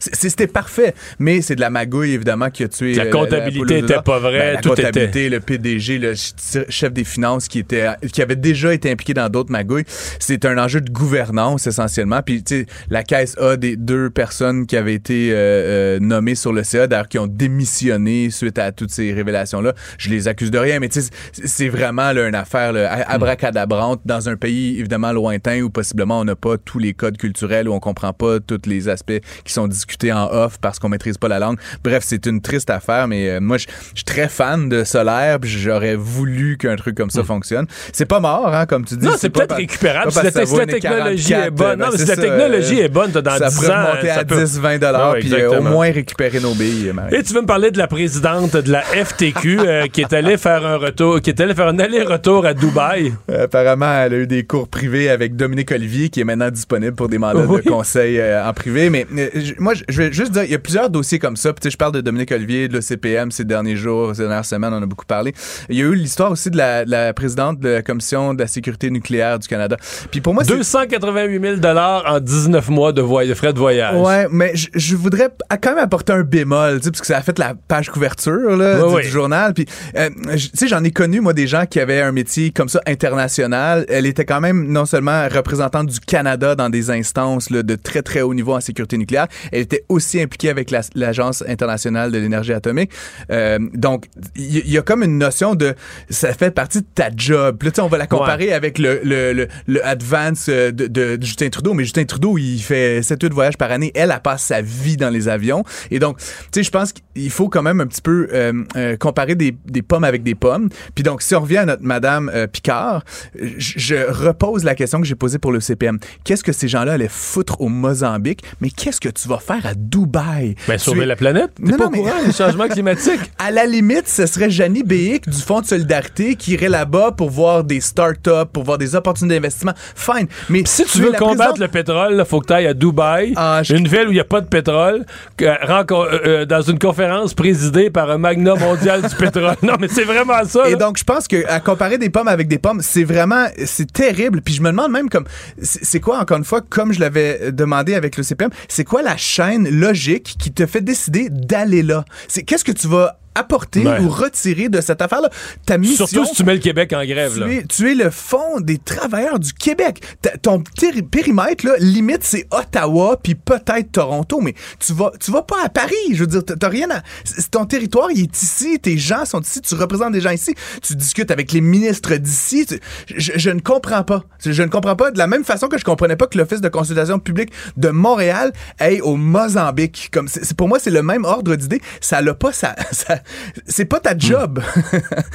C'était parfait, mais c'est de la magouille, évidemment, qui a tué. La euh, comptabilité poule aux œufs était pas vraie, Ben, la tout comptabilité, le PDG, le ch- chef des finances qui était, qui avait déjà été impliqué dans d'autres magouilles. C'est un enjeu de gouvernance, essentiellement. Puis, tu sais, la caisse a des deux personnes qui avaient été euh, euh, nommées sur le CA, d'ailleurs, qui ont démissionné suite à toutes ces révélations-là. Je les accuse de rien, mais tu sais, c'est- vraiment là, une affaire là, a- abracadabrante dans un pays, évidemment, lointain où possiblement on n'a pas tous les codes culturels, où on comprend pas tous les aspects qui sont discutés en off parce qu'on maîtrise pas la langue. Bref, c'est une triste affaire, mais euh, moi, je suis très fan de solaire, j'aurais voulu qu'un truc comme ça fonctionne. C'est pas mort, hein, comme tu dis. Non, c'est peut-être récupérable. Si la, technologie 44, est bonne. non, mais si la ça, technologie euh, est bonne, t'as dans ça 10 pourrait ans. remonter ça à peut- 10-20 dollars, puis euh, au moins récupérer nos billes, Marie. Et tu veux me parler de la présidente de la FTQ euh, qui est allée faire un retour, qui est allée faire un aller-retour à Dubaï? Euh, Apparemment, elle a eu des cours privés avec Dominique Olivier, qui est maintenant disponible pour des mandats Oui. de conseil euh, en privé. Mais euh, moi, je- vais juste dire, il y a plusieurs dossiers comme ça. Puis, je parle de Dominique Olivier, de l'OCPM ces derniers jours, ces dernières semaines, on a beaucoup parlé. Il y a eu l'histoire aussi de la, de la présidente de la Commission de la sécurité nucléaire du Canada. Puis pour moi, c'est 288 000 en 19 mois de, de frais de voyage. Ouais, mais je, voudrais, quand même apporter un bémol, tu sais, parce que ça a fait la page couverture là, Oui, du, oui. du journal. Puis, euh, tu sais, j'en ai connu moi des gens qui avaient un métier comme ça international. Elle était quand même non seulement représentante du Canada dans des instances là, de très très haut niveau en sécurité nucléaire, elle était aussi impliquée avec la- l'agence internationale de l'énergie atomique. Euh, donc, il y, a comme une notion de ça fait partie de ta job. Là, tu sais, on va la comparer avec le, le, le, le advance euh, de, de, de Justin Trudeau, mais Justin Trudeau, il fait 7-8 voyages par année. Elle, elle passe sa vie dans les avions. Et donc, tu sais, je pense qu'il faut quand même un petit peu euh, euh, comparer des, des pommes avec des pommes. Puis donc, si on revient à notre Madame euh, Picard, je, repose la question que j'ai posée pour le CPM. Qu'est-ce que ces gens-là allaient foutre au Mozambique? Mais qu'est-ce que tu vas faire à Dubaï? Ben, Tu sauver es- la planète? T'es Non, pas non, mais- courant des changements climatiques? à la limite, ce serait Janie Béic du Fonds de solidarité qui irait là-bas pour voir des start-up, pour voir des opportunités d'investissement. Fine. Mais Si tu veux combattre le pétrole, il faut que tu ailles à Dubaï, Ah, je- une ville où il n'y a pas de pétrole, que- euh, euh, dans une conférence présidée par un magnat mondial du pétrole. Non, mais c'est vraiment ça. Et donc, je pense que à comparer des pommes avec des pommes, c'est vraiment, c'est terrible. Puis je me demande même comme, c'est c'est quoi encore une fois, comme je l'avais demandé avec le CPM, c'est quoi la chaîne logique qui te fait décider d'aller là? C'est qu'est-ce que tu vas apporter Ouais. ou retirer de cette affaire-là Ta mission. Surtout si tu mets le Québec en grève. Tu Là. es, tu es le fond des travailleurs du Québec. Ta- ton péri- périmètre, là, limite, c'est Ottawa, puis peut-être Toronto, mais tu vas, tu vas pas à Paris. Je veux dire, t'as- rien à... Ton territoire, il est ici, tes gens sont ici, tu représentes des gens ici, tu discutes avec les ministres d'ici. Je, je ne comprends pas. Je ne comprends pas de la même façon que je comprenais pas que l'Office de consultation publique de Montréal aille au Mozambique. Comme c'est, pour moi, c'est le même ordre d'idée. Ça l'a pas, ça- c'est pas ta job.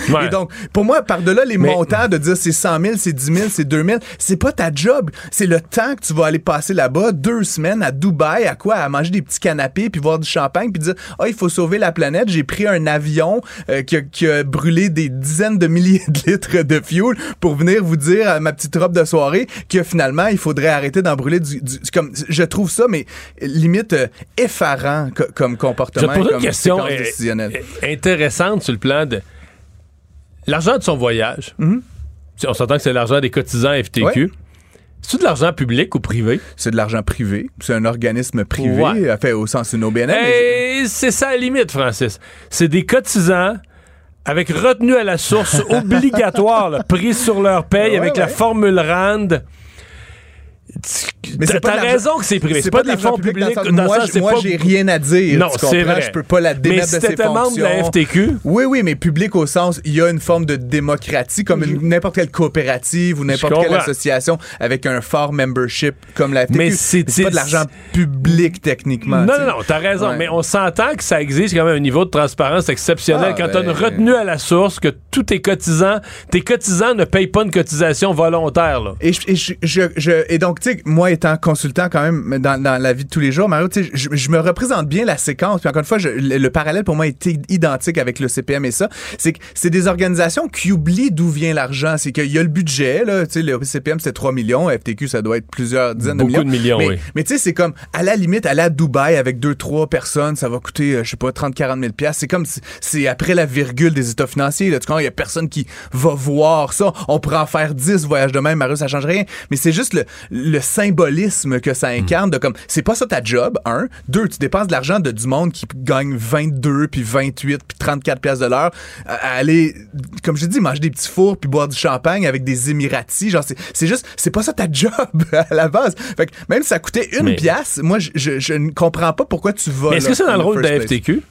Ouais. Et donc, pour moi, par-delà les Mais- montants de dire c'est 100 000, c'est 10 000, c'est 2 000, c'est pas ta job. C'est le temps que tu vas aller passer là-bas, deux semaines à Dubaï, à quoi? À manger des petits canapés, puis boire du champagne, puis dire, ah, il faut sauver la planète. J'ai pris un avion euh, qui, a, qui a brûlé des dizaines de milliers de litres de fuel pour venir vous dire à ma petite robe de soirée que finalement, il faudrait arrêter d'en brûler du, du- comme, je trouve ça, mais limite euh, effarant co- comme Je comportement. te poser comme une question euh, intéressante sur le plan de l'argent de son voyage. Si On s'entend que c'est l'argent des cotisants FTQ. C'est de l'argent public ou privé? C'est de l'argent privé. C'est un organisme privé, Ouais. fait au sens une OBNL. mais- c'est ça la limite, Francis. C'est des cotisans avec retenue à la source obligatoire, là, pris sur leur paye Ouais, avec la ouais. formule RAND. Mais T'as raison que c'est privé. C'est pas, de des fonds public publics. dans dans moi, moi pas- j'ai rien à dire. Non, c'est vrai. Je peux pas la Mais démettre si de ses t'étais membre de la. FTQ, Oui, oui, mais public au sens, il y a une forme de démocratie, comme n'importe quelle coopérative ou n'importe quelle association avec un fort membership comme la FTQ. Mais c'est- pas de l'argent public techniquement. Non, non, non, t'as raison. Mais on s'entend que ça exige quand même un niveau de transparence exceptionnel Ah, quand t'as une ben- retenue à la source, que tous tes cotisants, tes cotisants ne payent pas une cotisation volontaire. Là. Et, je, et, je, je- je- et donc, tu sais, moi étant consultant quand même dans, dans la vie de tous les jours, Mario, tu sais, je, je me représente bien la séquence. Puis encore une fois, je- le, le parallèle pour moi est identique avec le CPM et ça. C'est que c'est des organisations qui oublient d'où vient l'argent. C'est qu'il y a le budget, là. Tu sais, le CPM, c'est 3 millions. FTQ, ça doit être plusieurs dizaines Beaucoup de millions. de millions, mais, oui. mais tu sais, c'est comme, à la limite, aller à Dubaï avec deux, trois personnes, ça va coûter, euh, je sais pas, 30, 40 000 piastres. C'est comme, c'est après la virgule des états financiers, là. Tu comprends? Il y a personne qui va voir ça. On pourrait en faire 10 voyages de même, Mario, ça change rien. Mais c'est juste le, le que ça incarne de comme, c'est pas ça ta job, un. Deux, tu dépenses de l'argent de du monde qui gagne 22, puis 28, puis 34 piastres de l'heure à, aller, comme je dis, manger des petits fours, puis boire du champagne avec des Émiratis. Genre, c'est, juste, c'est pas ça ta job à la base. Fait que même si ça coûtait une Mais- pièce, moi, je, je, je ne comprends pas pourquoi tu vas est-ce que c'est dans le rôle de la. FTQ?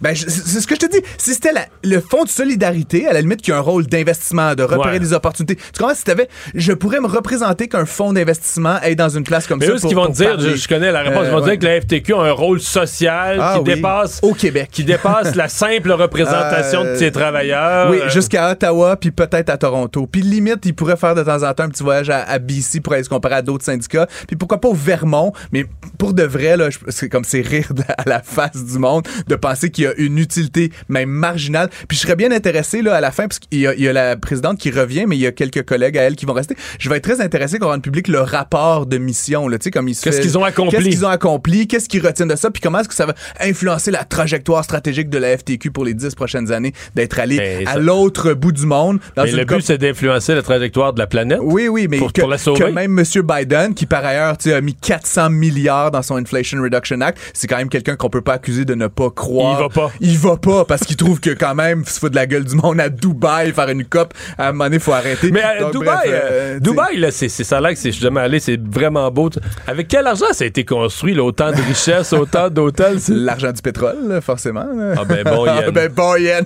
Ben, c'est ce que je te dis. Si c'était le fonds de solidarité, à la limite, qui a un rôle d'investissement, de repérer Ouais. des opportunités. Tu comprends? Si t'avais, je pourrais me représenter qu'un fonds d'investissement est dans une place comme Mais ça. eux, ce qu'ils vont te dire, je, je connais la réponse, Euh, ils vont ouais. dire que la FTQ a un rôle social Ah qui oui. dépasse Au Québec. qui dépasse la simple représentation Euh, de ses travailleurs. Oui, Euh, jusqu'à Ottawa, puis peut-être à Toronto. Puis limite, ils pourraient faire de temps en temps un petit voyage à, à BC pour aller se comparer à d'autres syndicats. Puis pourquoi pas au Vermont, mais pour de vrai, là, c'est comme c'est rire à la face du monde de penser qu'il y a une utilité même marginale. Puis je serais bien intéressé là à la fin parce qu'il y, y a la présidente qui revient, mais il y a quelques collègues à elle qui vont rester. Je vais être très intéressé qu'on rende public le rapport de mission, là, tu sais, comme il se Qu'est-ce qu'ils ont accompli? Qu'est-ce qu'ils ont accompli? Qu'est-ce qu'ils retiennent de ça? Puis comment est-ce que ça va influencer la trajectoire stratégique de la FTQ pour les dix prochaines années d'être allé Mais à l'autre bout du monde? Dans Mais une le but, c'est d'influencer la trajectoire de la planète. oui, oui, mais Pour- que, pour la sauver. que même M. Biden, qui par ailleurs tu a mis 400 milliards dans son Inflation Reduction Act, c'est quand même quelqu'un qu'on peut pas accuser de ne pas croire. Il va pas. Il va pas parce qu'il trouve que quand même, se fout de la gueule du monde à Dubaï, faire une COP, à un moment donné, faut arrêter. Mais euh, Donc, Dubaï, bref, euh, euh, Dubaï, là, c'est ça là que c'est je suis jamais allé, c'est vraiment beau. Avec quel argent ça a été construit, là, autant de richesses, autant d'hôtels? c'est- L'argent du pétrole, là, forcément. là. Ah ben bon, Yann. Ah ben bon, Yann.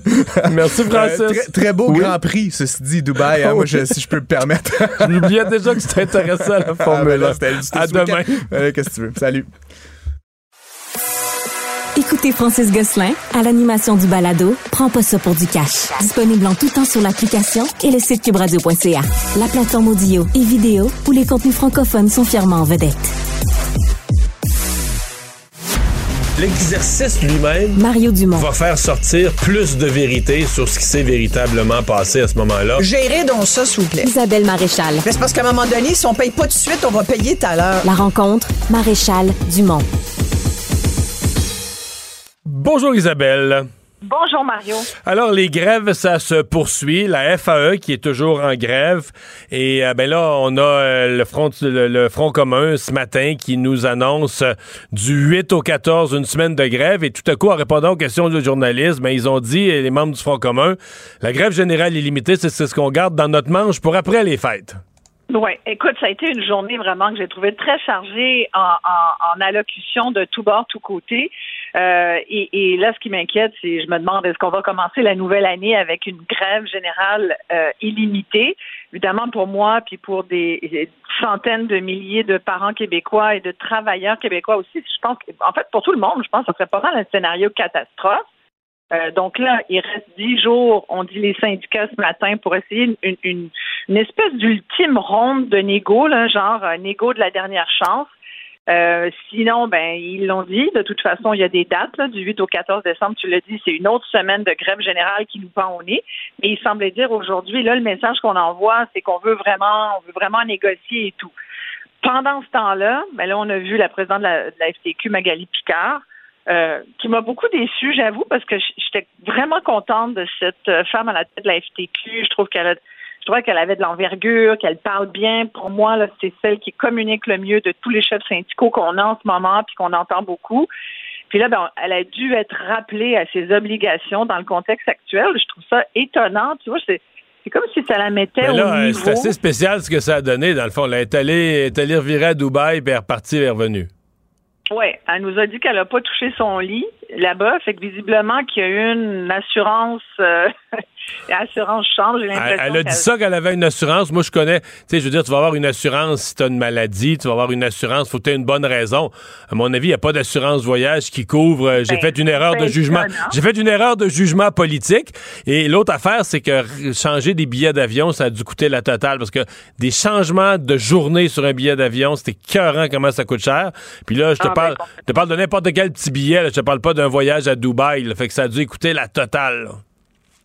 Merci, Francis. Euh, très, très beau Oui. Grand Prix, ceci dit, Dubaï, hein, moi, je- si je peux me permettre. J'oubliais déjà que c'était intéressant la Ah, ben Formule là, 1. c'était- c'était À demain. Euh, Qu'est-ce que tu veux? Salut. Écoutez Francis Gosselin à l'animation du balado Prends pas ça pour du cash. Disponible en tout temps sur l'application et le site cubradio.ca. La plateforme audio et vidéo où les contenus francophones sont fièrement en vedette. L'exercice lui-même Mario Dumont. va faire sortir plus de vérité sur ce qui s'est véritablement passé à ce moment-là. Gérez donc ça, s'il vous plaît. Isabelle Maréchal. Mais c'est parce qu'à un moment donné, si on paye pas tout de suite, on va payer tout à l'heure. La rencontre Maréchal Dumont. Bonjour Isabelle. Bonjour Mario. Alors, les grèves, ça se poursuit. La FAE qui est toujours en grève. Et euh, ben là, on a euh, le, front, le, le Front commun ce matin qui nous annonce euh, du 8 au 14 une semaine de grève. Et tout à coup, en répondant aux questions du journalisme, ben, ils ont dit, euh, les membres du Front commun, la grève générale illimitée, c'est c'est ce qu'on garde dans notre manche pour après les fêtes. Oui, écoute, ça a été une journée vraiment que j'ai trouvée très chargée en, en, en allocution de tous bords, tous côtés. Euh, et, et là, ce qui m'inquiète, c'est je me demande est-ce qu'on va commencer la nouvelle année avec une grève générale euh, illimitée? Évidemment, pour moi, puis pour des, centaines de milliers de parents québécois et de travailleurs québécois aussi, je pense en fait, pour tout le monde, je pense que ce serait pas mal un scénario catastrophe. Euh, donc là, il reste dix jours, on dit les syndicats ce matin, pour essayer une, une, une espèce d'ultime ronde de négo, là, genre un négo de la dernière chance. Euh, sinon, ben ils l'ont dit. De toute façon, il y a des dates là, du 8 au 14 décembre. Tu l'as dit, c'est une autre semaine de grève générale qui nous pend au nez. Mais il semblait dire aujourd'hui, là, le message qu'on envoie, c'est qu'on veut vraiment, on veut vraiment négocier et tout. Pendant ce temps-là, ben là, on a vu la présidente de la, de la FTQ, Magali Picard, euh, qui m'a beaucoup déçue, j'avoue, parce que j'étais vraiment contente de cette euh, femme à la tête de la FTQ. Je trouve qu'elle a trouvais qu'elle avait de l'envergure, qu'elle parle bien. Pour moi, là, c'est celle qui communique le mieux de tous les chefs syndicaux qu'on a en ce moment puis qu'on entend beaucoup. Puis là, ben, elle a dû être rappelée à ses obligations dans le contexte actuel. Je trouve ça étonnant. Tu vois, c'est c'est comme si ça la mettait au là, euh, niveau. c'est assez spécial ce que ça a donné, dans le fond. Elle est allée, est allée revirer à Dubaï, puis elle est repartie, elle est revenue. Oui, elle nous a dit qu'elle n'a pas touché son lit là-bas, fait que visiblement qu'il y a eu une assurance, euh, assurance change. J'ai Elle, l'impression. elle a dit qu'elle- ça qu'elle avait une assurance. Moi, je connais, tu sais, je veux dire, tu vas avoir une assurance si tu as une maladie, tu vas avoir une assurance, faut que tu aies une bonne raison. À mon avis, il n'y a pas d'assurance voyage qui couvre. euh, J'ai Ben, fait une erreur de ben, jugement. J'ai fait une erreur de jugement politique. Et l'autre affaire, c'est que changer des billets d'avion, ça a dû coûter la totale parce que des changements de journée sur un billet d'avion, c'était cœurant comment ça coûte cher. Puis là, je te Ah, ben, parle, je te parle de n'importe quel petit billet. là. Je te parle pas d'un voyage à Dubaï. là. Fait que ça a dû coûter la totale. là.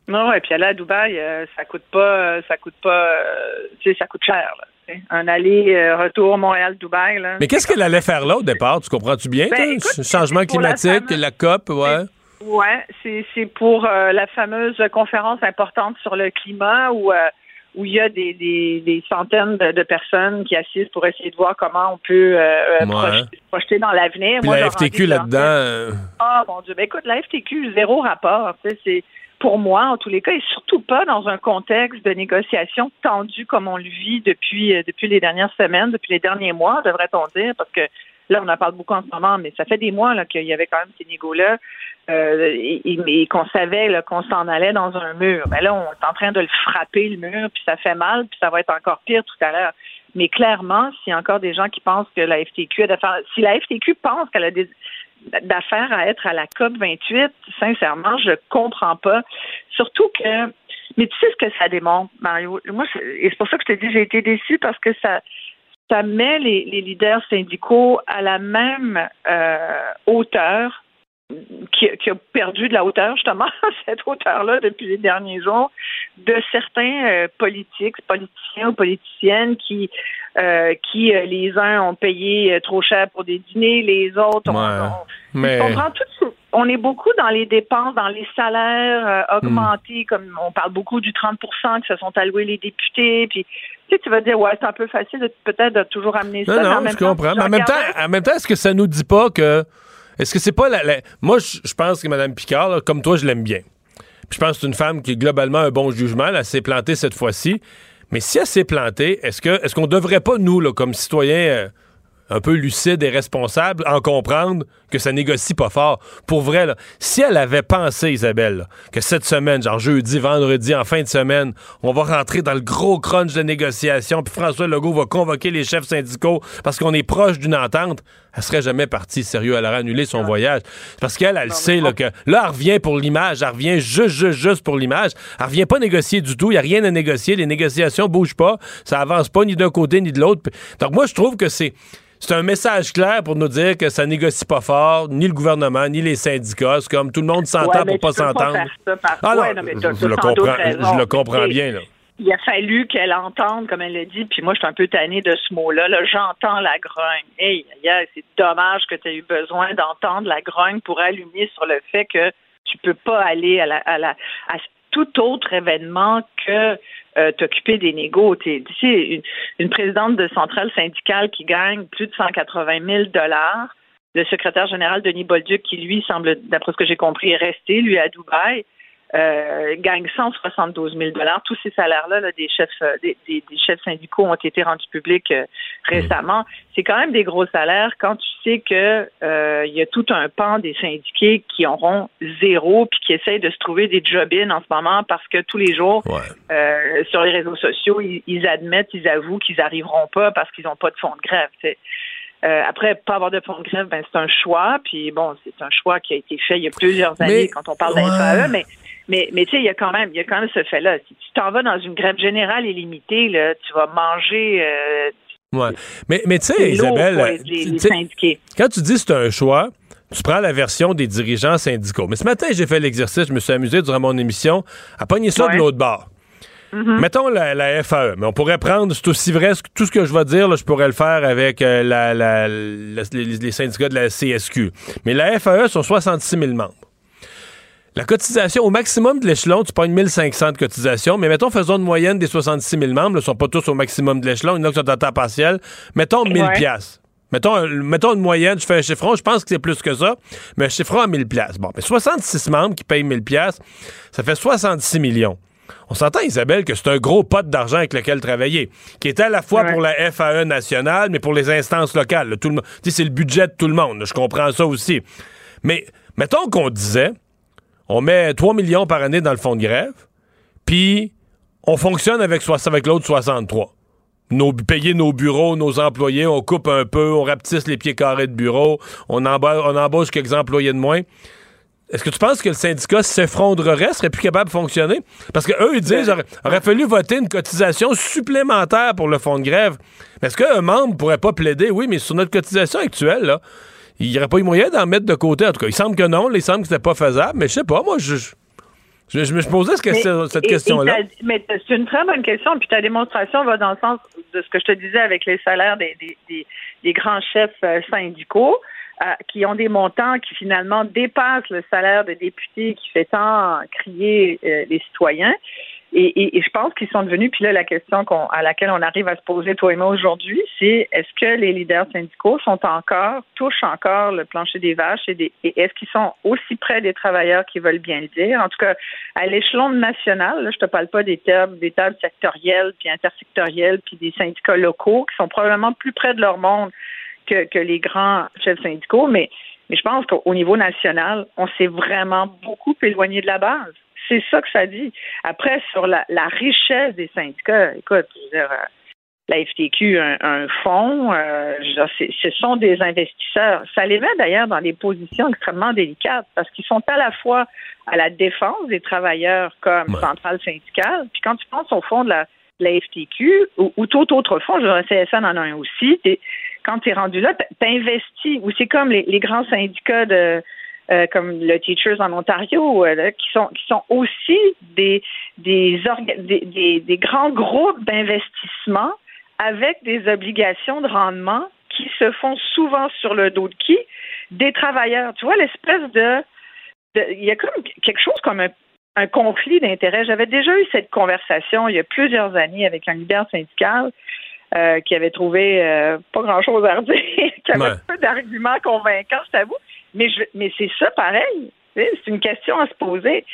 Non, et puis aller à Dubaï, euh, ça coûte pas, euh, ça coûte pas, euh, tu sais, ça coûte cher. Là, un aller-retour Montréal-Dubaï. Là. Mais qu'est-ce qu'elle allait faire là au départ? Tu comprends-tu bien? Ben, écoute, Changement la climatique, fameuse- la, COP, ouais? Ouais, c'est c'est pour euh, la fameuse conférence importante sur le climat où où il y a des, des, des centaines de, de personnes qui assistent pour essayer de voir comment on peut euh, Ouais. projeter, dans l'avenir. La FTQ là-dedans. euh, Ah mon Dieu, ben écoute, la FTQ, zéro rapport. Tu sais, c'est pour moi, en tous les cas, et surtout pas dans un contexte de négociation tendu comme on le vit depuis euh, depuis les dernières semaines, depuis les derniers mois, devrait-on dire, parce que là, on en parle beaucoup en ce moment, mais ça fait des mois qu'il y avait quand même ces négos-là. Euh, et, et- qu'on savait qu'on s'en allait dans un mur. Mais là, on est en train de le frapper, le mur, puis ça fait mal, puis ça va être encore pire tout à l'heure. Mais clairement, s'il y a encore des gens qui pensent que la FTQ a d'affaires, si la FTQ pense qu'elle a des d'affaires à être à la COP 28, sincèrement, je comprends pas. Surtout que, mais tu sais ce que ça démontre, Mario? Moi, c'est- pour ça que je te dis, j'ai été déçue parce que ça, ça met les, les leaders syndicaux à la même euh, hauteur qui, qui, a perdu de la hauteur, justement, cette hauteur-là depuis les derniers jours, de certains euh, politiques, politiciens ou politiciennes qui, euh, qui euh, les uns ont payé trop cher pour des dîners, les autres ont. mais... On prend tout on est beaucoup dans les dépenses, dans les salaires augmentés, hmm. comme on parle beaucoup du 30% que se sont alloués les députés, puis tu, sais, tu vas dire, ouais, c'est un peu facile peut-être de toujours amener ça. Non, non, je comprends. Mais en même temps, en même temps, est-ce que ça nous dit pas que est-ce que c'est pas la, Moi, je pense que Mme Picard, comme toi, je l'aime bien. Je pense que c'est une femme qui, globalement, a un bon jugement. Elle s'est plantée cette fois-ci. Mais si elle s'est plantée, est-ce que est-ce qu'on devrait pas, nous, comme citoyens euh, un peu lucides et responsables, en comprendre que ça négocie pas fort? Pour vrai, si elle avait pensé, Isabelle, que cette semaine, genre jeudi, vendredi, en fin de semaine, on va rentrer dans le gros crunch de négociation, puis François Legault va convoquer les chefs syndicaux parce qu'on est proche d'une entente, elle serait jamais partie sérieux. Elle aurait annulé son voyage. Parce qu'elle, elle, sait là, que là, elle revient pour l'image. Elle revient juste, juste, juste pour l'image. Elle revient pas négocier du tout. Il n'y a rien à négocier. Les négociations bougent pas. Ça avance pas ni d'un côté ni de l'autre. Donc, moi, je trouve que c'est. C'est un message clair pour nous dire que ça négocie pas fort, ni le gouvernement, ni les syndicats. C'est comme tout le monde s'entend pour pas s'entendre. Ah non, je, le comprends, je le comprends bien. Là il a fallu qu'elle entende, comme elle l'a dit, puis moi, je suis un peu tannée de ce mot-là. -là, J'entends la grogne. Hey, c'est dommage que tu aies eu besoin d'entendre la grogne pour allumer sur le fait que tu peux pas aller à, la, à, la, à tout autre événement que euh, t'occuper des négos. Tu une, une présidente de centrale syndicale qui gagne plus de 180 000 dollars. Le secrétaire général Denis Bolduc, qui lui semble, d'après ce que j'ai compris, est resté, lui, à Dubaï euh, gagne 172 000 dollars. Tous ces salaires-là des chefs euh, des, chefs syndicaux ont été rendus publics euh, récemment. C'est quand même des gros salaires quand tu sais que euh, il y a tout un pan des syndiqués qui auront zéro puis qui essayent de se trouver des job-in en ce moment parce que tous les jours sur les réseaux sociaux ils, admettent, ils avouent qu'ils n'arriveront pas parce qu'ils n'ont pas de fonds de grève. après, pas avoir de fonds de grève, ben, c'est un choix. Puis bon, c'est un choix qui a été fait il y a plusieurs années quand on parle d'un mais mais, mais tu sais, il y a quand même, il y a quand même ce fait-là. Si tu t'en vas dans une grève générale illimitée, là, tu vas manger. Euh, ouais. Mais, mais tu sais, Isabelle, quand tu dis c'est un choix, tu prends la version des dirigeants syndicaux. Mais ce matin, j'ai fait l'exercice, je me suis amusé durant mon émission à pogner ça de l'autre bord. Mm-hmm. Mettons la, FAE, mais on pourrait prendre, c'est aussi vrai, tout ce que je vais dire, là, je pourrais le faire avec euh, la, les, syndicats de la CSQ. Mais la FAE sont 66 000 membres. La cotisation, au maximum de l'échelon, tu pognes 1500 de cotisation, mais mettons, faisons une moyenne des 66 000 membres, ne sont pas tous au maximum de l'échelon, il y en a qui sont à temps partiel. Mettons 1000 pièces. Mettons, mettons une moyenne, je fais un chiffron, je pense que c'est plus que ça, mais un chiffron à 1000 pièces. Bon, mais 66 membres qui payent 1000 pièces, ça fait 66 millions. On s'entend, Isabelle, que c'est un gros pot d'argent avec lequel travailler, qui est à la fois pour la FAE nationale, mais pour les instances locales. Tout le, c'est le budget de tout le monde. Je comprends ça aussi. Mais mettons qu'on disait, on met 3 millions par année dans le fonds de grève, puis on fonctionne avec, avec l'autre 63. Nos, payer nos bureaux, nos employés, on coupe un peu, on rapetisse les pieds carrés de bureau, on embauche, on embauche quelques employés de moins. Est-ce que tu penses que le syndicat s'effondrerait, serait plus capable de fonctionner? Parce qu'eux, ils disent, aurait, aurait fallu voter une cotisation supplémentaire pour le fonds de grève. Est-ce qu'un membre pourrait pas plaider? Oui, mais sur notre cotisation actuelle, là, il n'y aurait pas eu moyen d'en mettre de côté. En tout cas, il semble que non. Il semble que c'était pas faisable. Mais je sais pas, moi, je, je, me posais cette question-là. Mais c'est une très bonne question. Puis ta démonstration va dans le sens de ce que je te disais avec les salaires des, des, grands chefs euh, syndicaux. Euh, qui ont des montants qui finalement dépassent le salaire de député qui fait tant crier euh, les citoyens. Et, je pense qu'ils sont devenus, puis là, la question à laquelle on arrive à se poser, toi et moi, aujourd'hui, c'est est-ce que les leaders syndicaux sont encore, touchent encore le plancher des vaches et, est-ce qu'ils sont aussi près des travailleurs qui veulent bien le dire? En tout cas, à l'échelon national, là, je te parle pas des tables, des tables sectorielles, puis intersectorielles, puis des syndicats locaux qui sont probablement plus près de leur monde que, que les grands chefs syndicaux, mais, mais je pense qu'au niveau national, on s'est vraiment beaucoup éloigné de la base. C'est ça que ça dit. Après, sur la, richesse des syndicats, écoute, je veux dire, euh, la FTQ, un, un fonds, euh, ce sont des investisseurs. Ça les met d'ailleurs dans des positions extrêmement délicates parce qu'ils sont à la fois à la défense des travailleurs comme centrale syndicale, puis quand tu penses au fond de la, FTQ ou, tout autre fonds, je dirais CSN en a un aussi, quand tu es rendu là, tu investis, ou c'est comme les, grands syndicats de euh, comme le Teachers en Ontario, euh, qui sont qui sont aussi des des, des, des, grands groupes d'investissement avec des obligations de rendement qui se font souvent sur le dos de qui? Des travailleurs. Tu vois l'espèce de il y a comme quelque chose comme un, un conflit d'intérêts. J'avais déjà eu cette conversation il y a plusieurs années avec un leader syndical euh, qui avait trouvé euh, pas grand-chose à dire, qui avait peu d'arguments convaincants, je t'avoue. Mais, je, mais c'est ça pareil. C'est une question à se poser.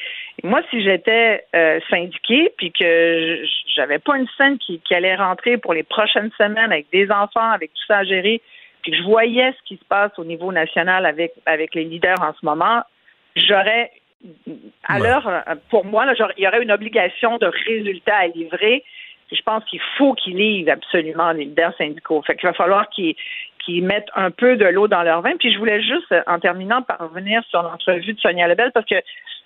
moi, si j'étais euh, syndiquée puis que j'avais pas une scène qui, qui, allait rentrer pour les prochaines semaines avec des enfants, avec tout ça à gérer, puis que je voyais ce qui se passe au niveau national avec, avec les leaders en ce moment, j'aurais alors, pour moi, là, il y aurait une obligation de résultat à livrer je pense qu'il faut qu'ils livrent absolument les leaders syndicaux. Fait qu'il va falloir qu'ils mettent un peu de l'eau dans leur vin. Puis je voulais juste, en terminant, par revenir sur l'entrevue de Sonia Lebel, parce que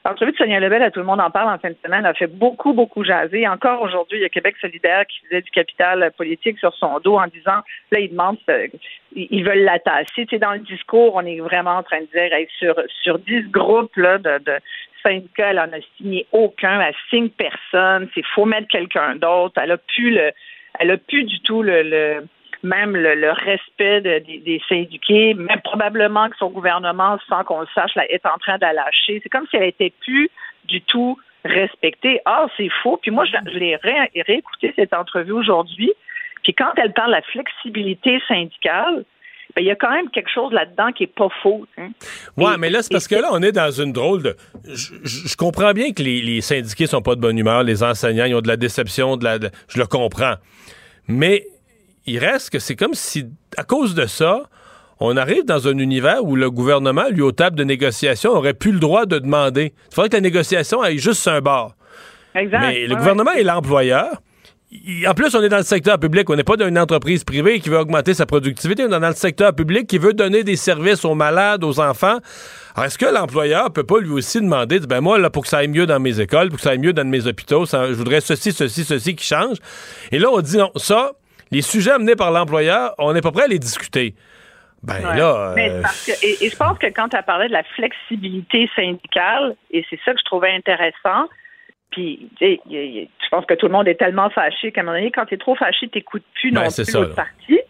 l'entrevue de Sonia Lebel, à tout le monde en parle en fin de semaine, a fait beaucoup, beaucoup jaser. Encore aujourd'hui, il y a Québec solidaire qui faisait du capital politique sur son dos en disant, là, ils demandent, euh, ils veulent la tasser. Tu dans le discours, on est vraiment en train de dire, sur, sur 10 groupes là, de, de syndicat, elle en a signé aucun, elle signe personne, c'est faut mettre quelqu'un d'autre, elle a plus le, elle a plus du tout le, même le, respect des syndiqués, même probablement que son gouvernement, sans qu'on le sache, est en train de lâcher. C'est comme si elle était plus du tout respectée. Ah, c'est faux. Puis moi, je, je l'ai réécouté cette entrevue aujourd'hui. Puis quand elle parle de la flexibilité syndicale, ben, il y a quand même quelque chose là-dedans qui est pas faux. Hein. Oui, mais là, c'est parce que là, on est dans une drôle de. Je, comprends bien que les, les, syndiqués sont pas de bonne humeur, les enseignants, ils ont de la déception, de la. Je le comprends. Mais il reste que c'est comme si, à cause de ça, on arrive dans un univers où le gouvernement, lui, aux tables de négociation, aurait plus le droit de demander. Il faudrait que la négociation aille juste un bord. Exact. Mais le gouvernement est l'employeur en plus, on est dans le secteur public. On n'est pas dans une entreprise privée qui veut augmenter sa productivité. On est dans le secteur public qui veut donner des services aux malades, aux enfants. Alors, est-ce que l'employeur peut pas lui aussi demander, ben moi, là, pour que ça aille mieux dans mes écoles, pour que ça aille mieux dans mes hôpitaux, je voudrais ceci, ceci, ceci qui change. Et là, on dit non, ça, les sujets amenés par l'employeur, on n'est pas prêt à les discuter. Ben là. Euh, et, et, je pense que quand tu as parlé de la flexibilité syndicale, et c'est ça que je trouvais intéressant, puis, je pense que tout le monde est tellement fâché qu'à un moment donné, quand tu es trop fâché, tu n'écoutes plus ben, non plus l'autre partie.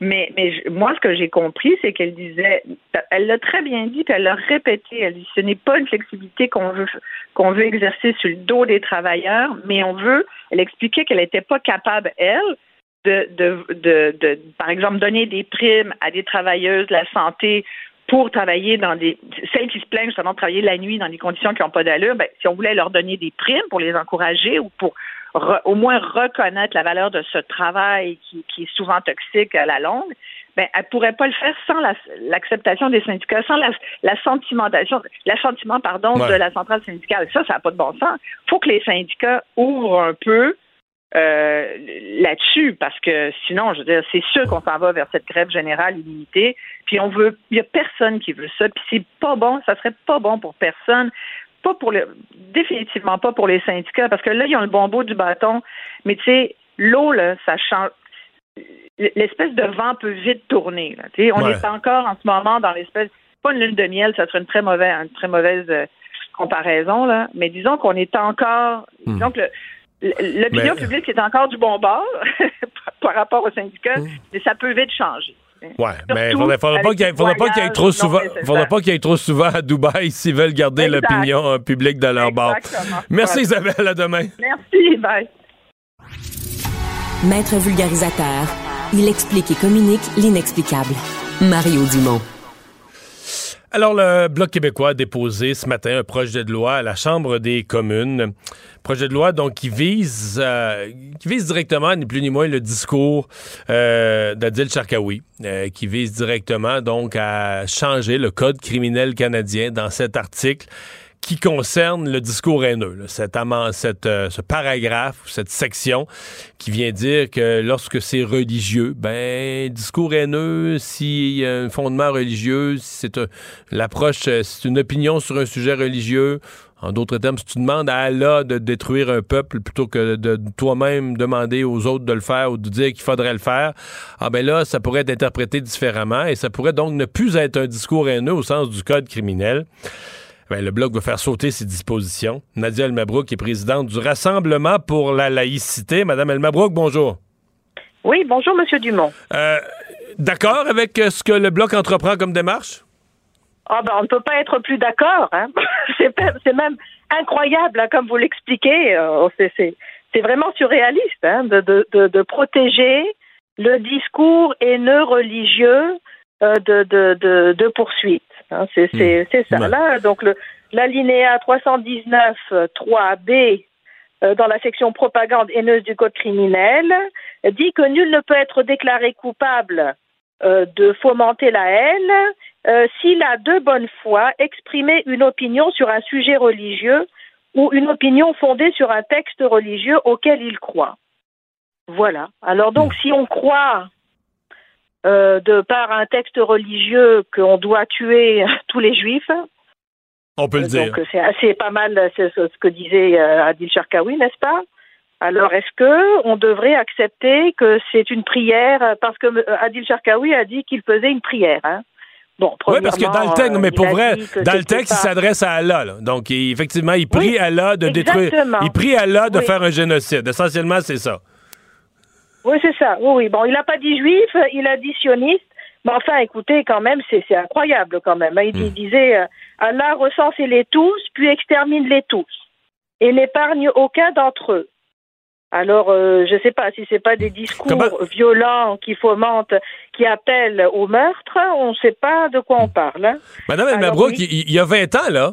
Mais, mais moi, ce que j'ai compris, c'est qu'elle disait, elle l'a très bien dit, puis elle l'a répété. Elle dit, ce n'est pas une flexibilité qu'on veut qu'on veut exercer sur le dos des travailleurs, mais on veut. Elle expliquait qu'elle n'était pas capable, elle, de, de, de, de, par exemple, donner des primes à des travailleuses de la santé pour travailler dans des celles qui se plaignent justement de travailler la nuit dans des conditions qui n'ont pas d'allure, ben, si on voulait leur donner des primes pour les encourager ou pour au moins reconnaître la valeur de ce travail qui, qui, est souvent toxique à la longue, ben, elle pourrait pas le faire sans l'acceptation des syndicats, sans la, la sentimentation, l'assentiment, pardon, de la centrale syndicale. Ça, ça n'a pas de bon sens. faut que les syndicats ouvrent un peu euh, là-dessus, parce que sinon, je veux dire, c'est sûr qu'on s'en va vers cette grève générale illimitée. Puis on veut, il y a personne qui veut ça. Puis c'est pas bon, ça serait pas bon pour personne. Pas pour le, définitivement pas pour les syndicats, parce que là, ils ont le bon bout du bâton. Mais tu sais, l'eau, là, ça change. L'espèce de vent peut vite tourner. Là. On est encore en ce moment dans l'espèce, pas une lune de miel, ça serait une très mauvaise, une très mauvaise euh, comparaison, là. Mais disons qu'on est encore, hmm. disons que L'opinion publique est encore du bon bord par rapport au syndicat, mmh. mais ça peut vite changer. Ouais, mais il ne faudrait pas qu'il y, ait trop souvent, faudrait pas qu'il y ait trop souvent à Dubaï s'ils veulent garder l'opinion euh, publique de leur bord. Merci Isabelle, à demain. Merci, bye. Maître vulgarisateur, il explique et communique l'inexplicable. Mario Dumont. Alors, le Bloc québécois a déposé ce matin un projet de loi à la Chambre des communes. Projet de loi donc qui vise euh, qui vise directement ni plus ni moins le discours euh, d'Adil Sharkawi, euh, qui vise directement donc à changer le code criminel canadien dans cet article qui concerne le discours haineux, là, cette, cette, euh, ce paragraphe, cette section qui vient dire que lorsque c'est religieux, ben discours haineux, s'il y a un fondement religieux, si c'est l'approche, euh, c'est une opinion sur un sujet religieux. En d'autres termes, si tu demandes à Allah de détruire un peuple plutôt que de toi-même demander aux autres de le faire ou de dire qu'il faudrait le faire, ah ben là, ça pourrait être interprété différemment et ça pourrait donc ne plus être un discours haineux au sens du code criminel. Ben, le Bloc va faire sauter ces dispositions. Nadia Elmabrouk est présidente du Rassemblement pour la laïcité. Madame Elmabrouk, bonjour. Oui, bonjour, Monsieur Dumont. Euh, D'accord avec euh, ce que le Bloc entreprend comme démarche? Ah ben, on ne peut pas être plus d'accord. Hein? c'est même incroyable, hein, comme vous l'expliquez. euh, c'est- vraiment surréaliste hein, de, de, de, de protéger le discours haineux religieux de, de, de, de poursuite. Hein. C'est c'est- c'est ça. Ouais. Là, donc l'alinéa 319 euh, 3b euh, dans la section propagande haineuse du code criminel euh, dit que nul ne peut être déclaré coupable euh, de fomenter la haine euh, s'il a de bonne foi exprimé une opinion sur un sujet religieux ou une opinion fondée sur un texte religieux auquel il croit. Voilà. Alors donc, si on croit euh, de par un texte religieux qu'on doit tuer tous les juifs, On peut le dire. donc c'est assez pas mal ce ce que disait euh, Adil Sharkawi, n'est-ce pas? Alors est-ce que on devrait accepter que c'est une prière? Parce que euh, Adil Sharkawi a dit qu'il faisait une prière hein Bon, Oui, parce que dans le texte, mais euh, pour vrai, dans le texte, il s'adresse à Allah. là. Donc, il- effectivement, il prie Oui, Allah de détruire. Il prie Allah de Oui. faire un génocide. Essentiellement, c'est ça. Oui, c'est ça. Oui, oui. Bon, il n'a pas dit juif, il a dit sioniste. Mais enfin, écoutez, quand même, c'est incroyable quand même. hein. Il, Hmm. il disait euh, Allah recensez-les tous, puis extermine-les tous, et n'épargne aucun d'entre eux. Alors, euh, je ne sais pas si c'est pas des discours violents qui fomentent, qui appellent au meurtre. On ne sait pas de quoi on parle. hein. Madame oui. il, il y a 20 ans, là,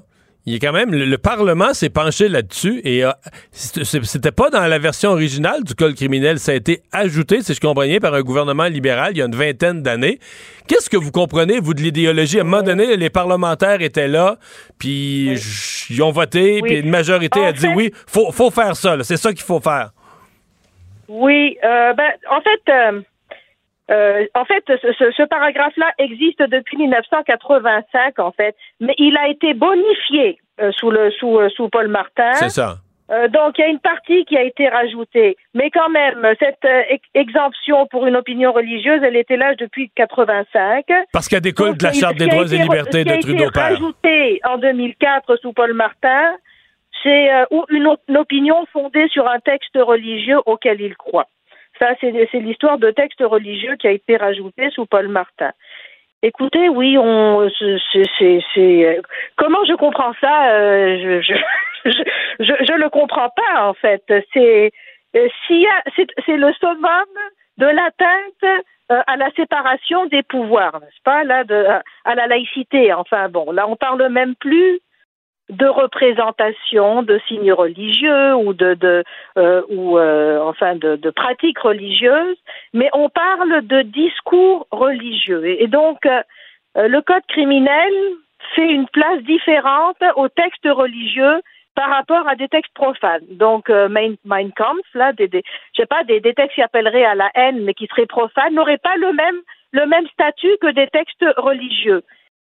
il a quand même, le, le Parlement s'est penché là-dessus et euh, c'était pas dans la version originale du code criminel, ça a été ajouté, si je comprends bien, par un gouvernement libéral il y a une vingtaine d'années. Qu'est-ce que vous comprenez, vous, de l'idéologie? À un moment donné, les parlementaires étaient là, puis ils ont voté, Oui. puis une majorité En a dit fait- oui, faut, faut faire ça, c'est ça qu'il faut faire. Oui, euh, ben, en fait, euh, euh, en fait, ce, ce- ce paragraphe-là existe depuis 1985, en fait, mais il a été bonifié euh, sous le sous euh, sous Paul Martin. C'est ça. Euh, donc, il y a une partie qui a été rajoutée. Mais quand même, cette euh, ex- exemption pour une opinion religieuse, elle était là depuis 85. Parce qu'elle découle Donc, de la Charte des droits et été re- libertés ce qui a de été rajouté en 2004 sous Paul Martin, c'est euh, une, une opinion fondée sur un texte religieux auquel il croit. Ça, c'est l'histoire de texte religieux qui a été rajouté sous Paul Martin. Écoutez, oui, on, comment je comprends ça euh, Je, je, je, le comprends pas en fait. C'est, euh, c'est, le summum de l'atteinte euh, à la séparation des pouvoirs, n'est-ce pas Là, de, à la laïcité. Enfin bon, là, on parle même plus de représentation de signes religieux ou de, de euh, ou euh, enfin de, de pratiques religieuses, mais on parle de discours religieux. Et, donc euh, euh, le code criminel fait une place différente aux textes religieux par rapport à des textes profanes. Donc euh, Mein, Mein Kampf, là, des, des, je sais pas, des, des textes qui appelleraient à la haine mais qui seraient profanes, n'auraient pas le même le même statut que des textes religieux.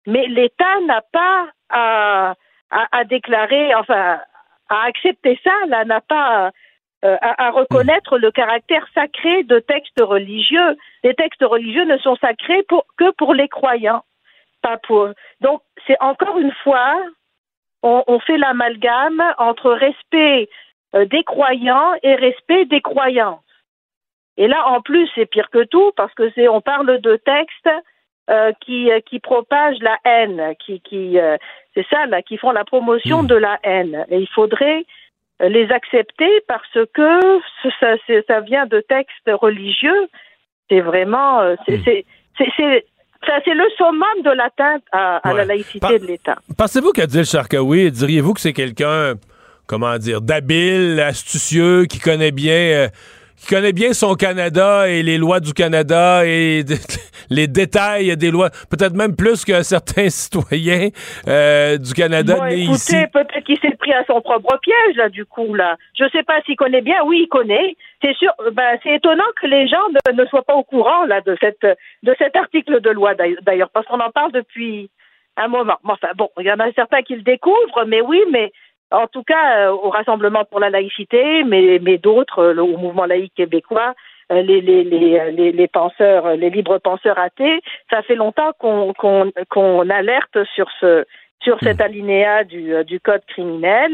Mais l'État n'a pas à à, à déclarer, enfin, à accepter ça, là, n'a pas euh, à, à reconnaître le caractère sacré de textes religieux. Les textes religieux ne sont sacrés pour, que pour les croyants, pas pour. Donc, c'est encore une fois, on, on fait l'amalgame entre respect euh, des croyants et respect des croyances. Et là, en plus, c'est pire que tout parce que c'est, on parle de textes euh, qui, euh, qui propagent la haine, qui, qui euh, c'est ça là, qui font la promotion de la haine. Et il faudrait les accepter parce que ça, ça vient de textes religieux. C'est vraiment, c'est, c'est, c'est, c'est, ça, c'est le summum de l'atteinte à, à la laïcité Par- de l'État. Pensez-vous qu'Adil Sharkawi, diriez-vous que c'est quelqu'un, comment dire, d'habile, astucieux, qui connaît bien, euh, qui connaît bien son Canada et les lois du Canada et les détails des lois, peut-être même plus que certains citoyens euh, du Canada Bon, nés écoutez, ici. peut-être qu'il s'est pris à son propre piège, là, du coup, là. Je sais pas s'il connaît bien. Oui, il connaît. C'est sûr, ben, c'est étonnant que les gens ne, ne soient pas au courant, là, de cette, de cet article de loi, d'ailleurs- parce qu'on en parle depuis un moment. Enfin, bon, il y en a certains qui le découvrent, mais oui, mais en tout cas, euh, au Rassemblement pour la laïcité, mais, mais d'autres, euh, au mouvement laïque québécois, euh, les, les, les, les, penseurs, les libres penseurs athées, ça fait longtemps qu'on qu'on qu'on alerte sur ce sur cet alinéa du, du code criminel.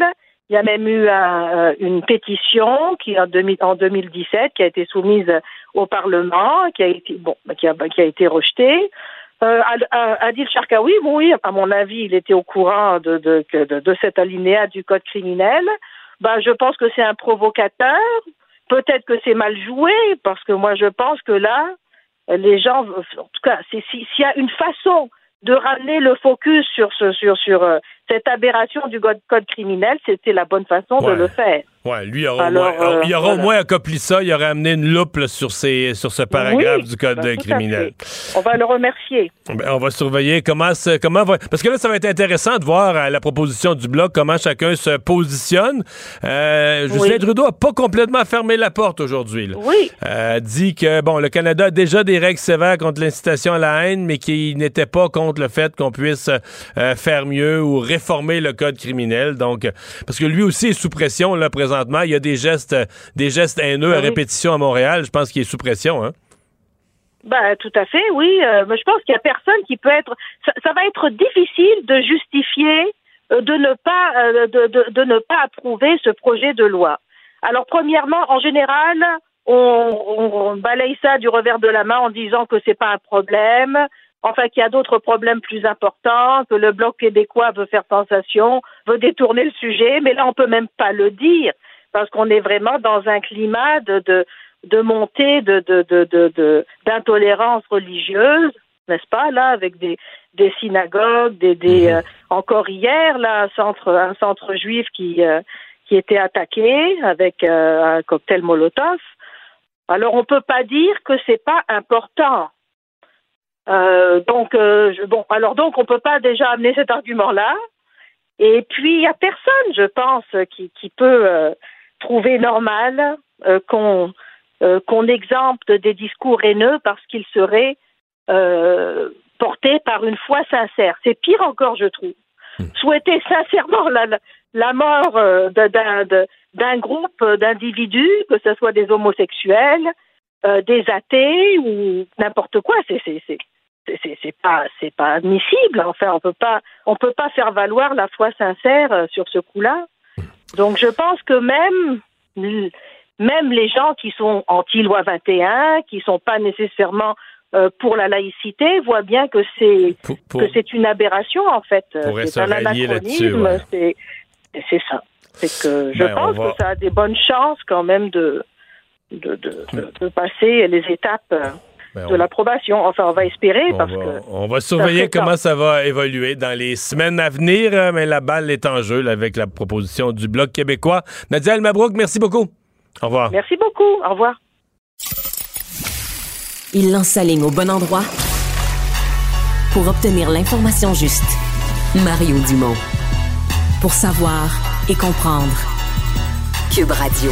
Il y a même eu un, une pétition qui en, 2000 en 2017 qui a été soumise au Parlement, qui a été bon, qui a, qui a été rejetée. Euh, euh, Adil Sharkawi, bon, oui, à mon avis, il était au courant de, de, de, de cet alinéa du code criminel. Ben, je pense que c'est un provocateur. Peut-être que c'est mal joué, parce que moi, je pense que là, les gens, en tout cas, si- s'il y a une façon de ramener le focus sur ce, sur, sur euh, cette aberration du code, code criminel, c'était la bonne façon Ouais. de le faire. Ouais, lui, il aura, Alors, au, moins, euh, il aura voilà. au moins accompli ça. Il aurait amené une loupe là, sur, ces, sur ce paragraphe Oui, du code ben, euh, criminel. On va le remercier. Ben, on va surveiller comment comment va parce que là ça va être intéressant de voir à la proposition du bloc comment chacun se positionne. Euh, Justin. Trudeau a pas complètement fermé la porte aujourd'hui. Oui. Euh, dit que bon le Canada a déjà des règles sévères contre l'incitation à la haine, mais qu'il n'était pas contre le fait qu'on puisse euh, faire mieux ou réformer le code criminel. Donc euh, parce que lui aussi est sous pression là présentement. Il y a des gestes des gestes haineux à oui. répétition à Montréal. Je pense qu'il est sous pression. Hein? Ben, tout à fait, oui. Euh, mais je pense qu'il y a personne qui peut être. Ça, ça va être difficile de justifier euh, de ne pas euh, de, de, de ne pas approuver ce projet de loi. Alors, premièrement, en général, on, on, on balaye ça du revers de la main en disant que c'est pas un problème. Enfin, qu'il y a d'autres problèmes plus importants, que le bloc québécois veut faire sensation, veut détourner le sujet, mais là, on peut même pas le dire parce qu'on est vraiment dans un climat de, de, de montée de, de, de, de, de- d'intolérance religieuse, n'est-ce pas, là, avec des, des synagogues, des, des euh, encore hier, là, un centre, un centre juif qui, euh, qui était attaqué avec euh, un cocktail Molotov. Alors, on peut pas dire que c'est pas important. Euh, donc, euh, je- bon, alors donc, on peut pas déjà amener cet argument-là. Et puis, il y a personne, je pense, qui, qui peut euh, trouver normal euh, qu'on euh, qu'on exempte des discours haineux parce qu'ils seraient euh, portés par une foi sincère. C'est pire encore, je trouve. Souhaiter sincèrement la, la, mort d'un d'un groupe d'individus, que ce soit des homosexuels, euh, des athées ou n'importe quoi, c'est c'est pas c'est pas admissible. Enfin, on peut pas on peut pas faire valoir la foi sincère euh, sur ce coup-là. Donc, je pense que même même les gens qui sont anti-loi 21, qui sont pas nécessairement euh, pour la laïcité, voient bien que c'est que c'est une aberration en fait. C'est un anachronisme. ouais. C'est ça. C'est que je Ben, pense va- que ça a des bonnes chances quand même de de, de, de- de passer les étapes euh, Ben, de on- l'approbation. Enfin, on va espérer On parce va, que on va surveiller temps. comment ça va évoluer dans les semaines à venir, euh, mais la balle est en jeu là, avec la proposition du Bloc québécois. Nadia El Mabrouk, merci beaucoup. Au revoir. merci beaucoup. Au revoir. Il lance sa ligne au bon endroit pour obtenir l'information juste. Mario Dumont. Pour savoir et comprendre. Cube Radio.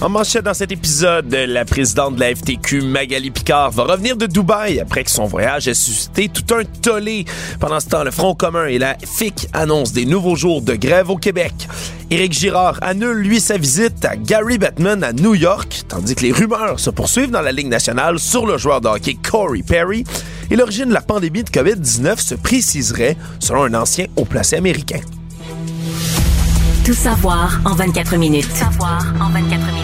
En manchette dans cet épisode, la présidente de la FTQ, Magali Picard, va revenir de Dubaï après que son voyage ait suscité tout un tollé. Pendant ce temps, le Front commun et la FIC annoncent des nouveaux jours de grève au Québec. Éric Girard annule, lui, sa visite à Gary Bettman à New York, tandis que les rumeurs se poursuivent dans la Ligue nationale sur le joueur de hockey Corey Perry. Et l'origine de la pandémie de COVID-19 se préciserait, selon un ancien haut placé américain. Tout savoir en 24 minutes. savoir en 24 minutes.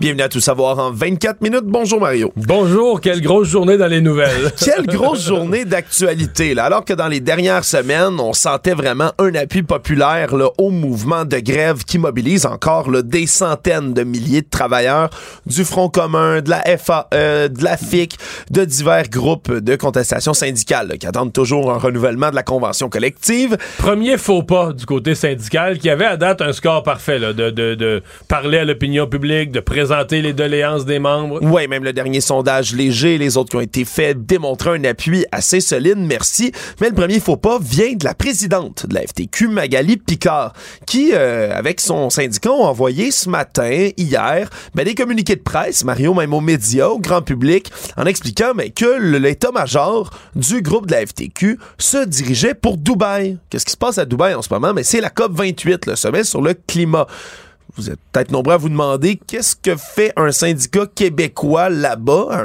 Bienvenue à Tout savoir en 24 minutes. Bonjour Mario. Bonjour, quelle grosse journée dans les nouvelles. quelle grosse journée d'actualité. Là. Alors que dans les dernières semaines, on sentait vraiment un appui populaire là, au mouvement de grève qui mobilise encore là, des centaines de milliers de travailleurs du Front commun, de la FAE, de la FIC, de divers groupes de contestation syndicale là, qui attendent toujours un renouvellement de la convention collective. Premier faux pas du côté syndical qui avait à date un score parfait là, de, de, de parler à l'opinion publique, de présenter les doléances des membres. Oui, même le dernier sondage léger, les autres qui ont été faits démontraient un appui assez solide, merci. Mais le premier faux pas vient de la présidente de la FTQ, Magali Picard, qui, euh, avec son syndicat, ont envoyé ce matin, hier, ben, des communiqués de presse, Mario, même aux médias, au grand public, en expliquant mais, que l'état-major du groupe de la FTQ se dirigeait pour Dubaï. Qu'est-ce qui se passe à Dubaï en ce moment? Mais c'est la COP 28, le sommet sur le climat vous êtes peut-être nombreux à vous demander qu'est-ce que fait un syndicat québécois là-bas,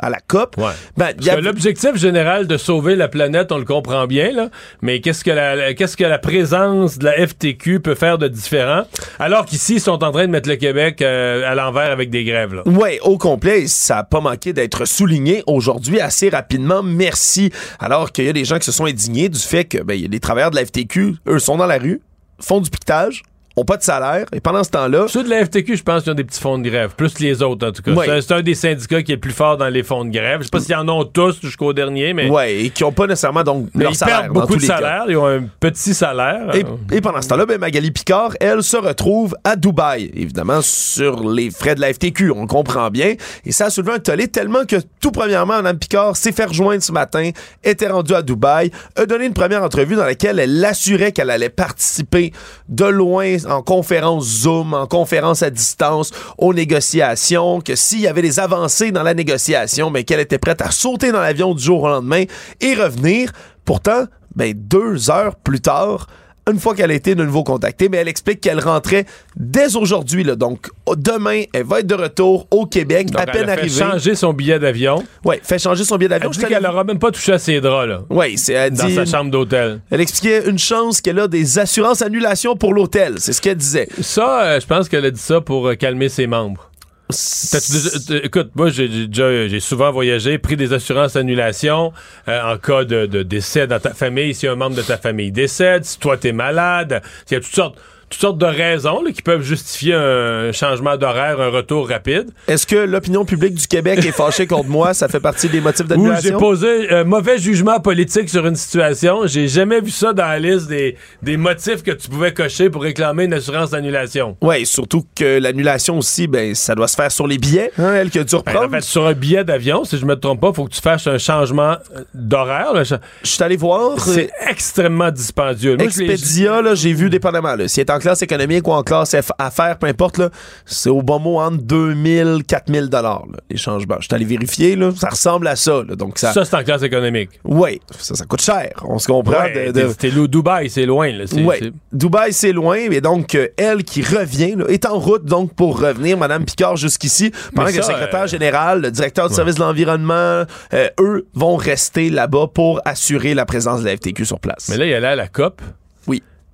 à la COP? Ben, L'objectif général de sauver la planète, on le comprend bien, là, mais qu'est-ce que la, qu'est-ce que la présence de la FTQ peut faire de différent, alors qu'ici, ils sont en train de mettre le Québec euh, à l'envers avec des grèves. Oui, au complet, ça n'a pas manqué d'être souligné aujourd'hui assez rapidement. Merci. Alors qu'il y a des gens qui se sont indignés du fait que ben, les travailleurs de la FTQ, eux, sont dans la rue, font du piquetage, ont pas de salaire. Et pendant ce temps-là. Ceux de la FTQ, je pense qu'ils ont des petits fonds de grève. Plus les autres, en tout cas. C'est un des syndicats qui est le plus fort dans les fonds de grève. Je sais pas s'ils en ont tous jusqu'au dernier, mais. Ouais, et qui ont pas nécessairement donc leur ils salaire. Perdent beaucoup de salaire. Ils ont un petit salaire. Et, pendant ce temps-là, ben, Magali Picard, elle, se retrouve à Dubaï. Évidemment, sur les frais de la FTQ. On comprend bien. Et ça a soulevé un tollé tellement que, tout premièrement, Mme Picard s'est fait rejoindre ce matin, était rendue à Dubaï, a donné une première entrevue dans laquelle elle assurait qu'elle allait participer de loin en conférence Zoom, en conférence à distance, aux négociations, que s'il y avait des avancées dans la négociation, mais qu'elle était prête à sauter dans l'avion du jour au lendemain et revenir. Pourtant, ben, deux heures plus tard, une fois qu'elle a été de nouveau contactée, mais elle explique qu'elle rentrait dès aujourd'hui. Donc, demain, elle va être de retour au Québec, à peine elle fait changer son billet d'avion. Oui, fait changer son billet d'avion. Elle dit qu'elle n'aura même pas touché à ses draps, là. Oui, c'est elle Dans dit- sa chambre d'hôtel. Elle expliquait une chance qu'elle a des assurances annulation pour l'hôtel. C'est ce qu'elle disait. Ça, euh, je pense qu'elle a dit ça pour euh, calmer ses membres. Déjà- écoute, moi, j'ai j'ai déjà j'ai souvent voyagé, pris des assurances annulation euh, en cas de, de décès dans ta famille, si un membre de ta famille décède, si toi t'es malade, il y a toutes sortes, toutes sortes de raisons là, qui peuvent justifier un changement d'horaire, un retour rapide. Est-ce que l'opinion publique du Québec est fâchée contre moi? Ça fait partie des motifs Où j'ai d'annulation? posé un mauvais jugement politique sur une situation. J'ai jamais vu ça dans la liste des, des motifs que tu pouvais cocher pour réclamer une assurance d'annulation. Oui, surtout que l'annulation aussi, ben, ça doit se faire sur les billets, hein, elle qui a dû Ben, reprendre. en fait, sur un billet d'avion, si je me trompe pas, faut que tu fasses un changement euh, d'horaire. Je suis allé voir. C'est extrêmement dispendieux. Moi, Expedia, là, j'ai vu dépendamment. Là, si est en classe économique ou en classe affaires, peu importe, là, c'est au bon mot entre 2000 4000 dollars les changements. Je suis allé vérifier, là, ça ressemble à ça. là, donc ça, Ça, c'est en classe économique. oui, ça, ça coûte cher. On se comprend. Ouais, de- de- C'était le Dubaï, c'est loin. Là. Ouais. Dubaï, c'est loin, mais donc, euh, elle qui revient, là, est en route donc pour revenir, Madame Picard, jusqu'ici, pendant que le secrétaire euh, général, le directeur du service de l'environnement, euh, eux, vont rester là-bas pour assurer la présence de la FTQ sur place. Mais là, il allait à la COP.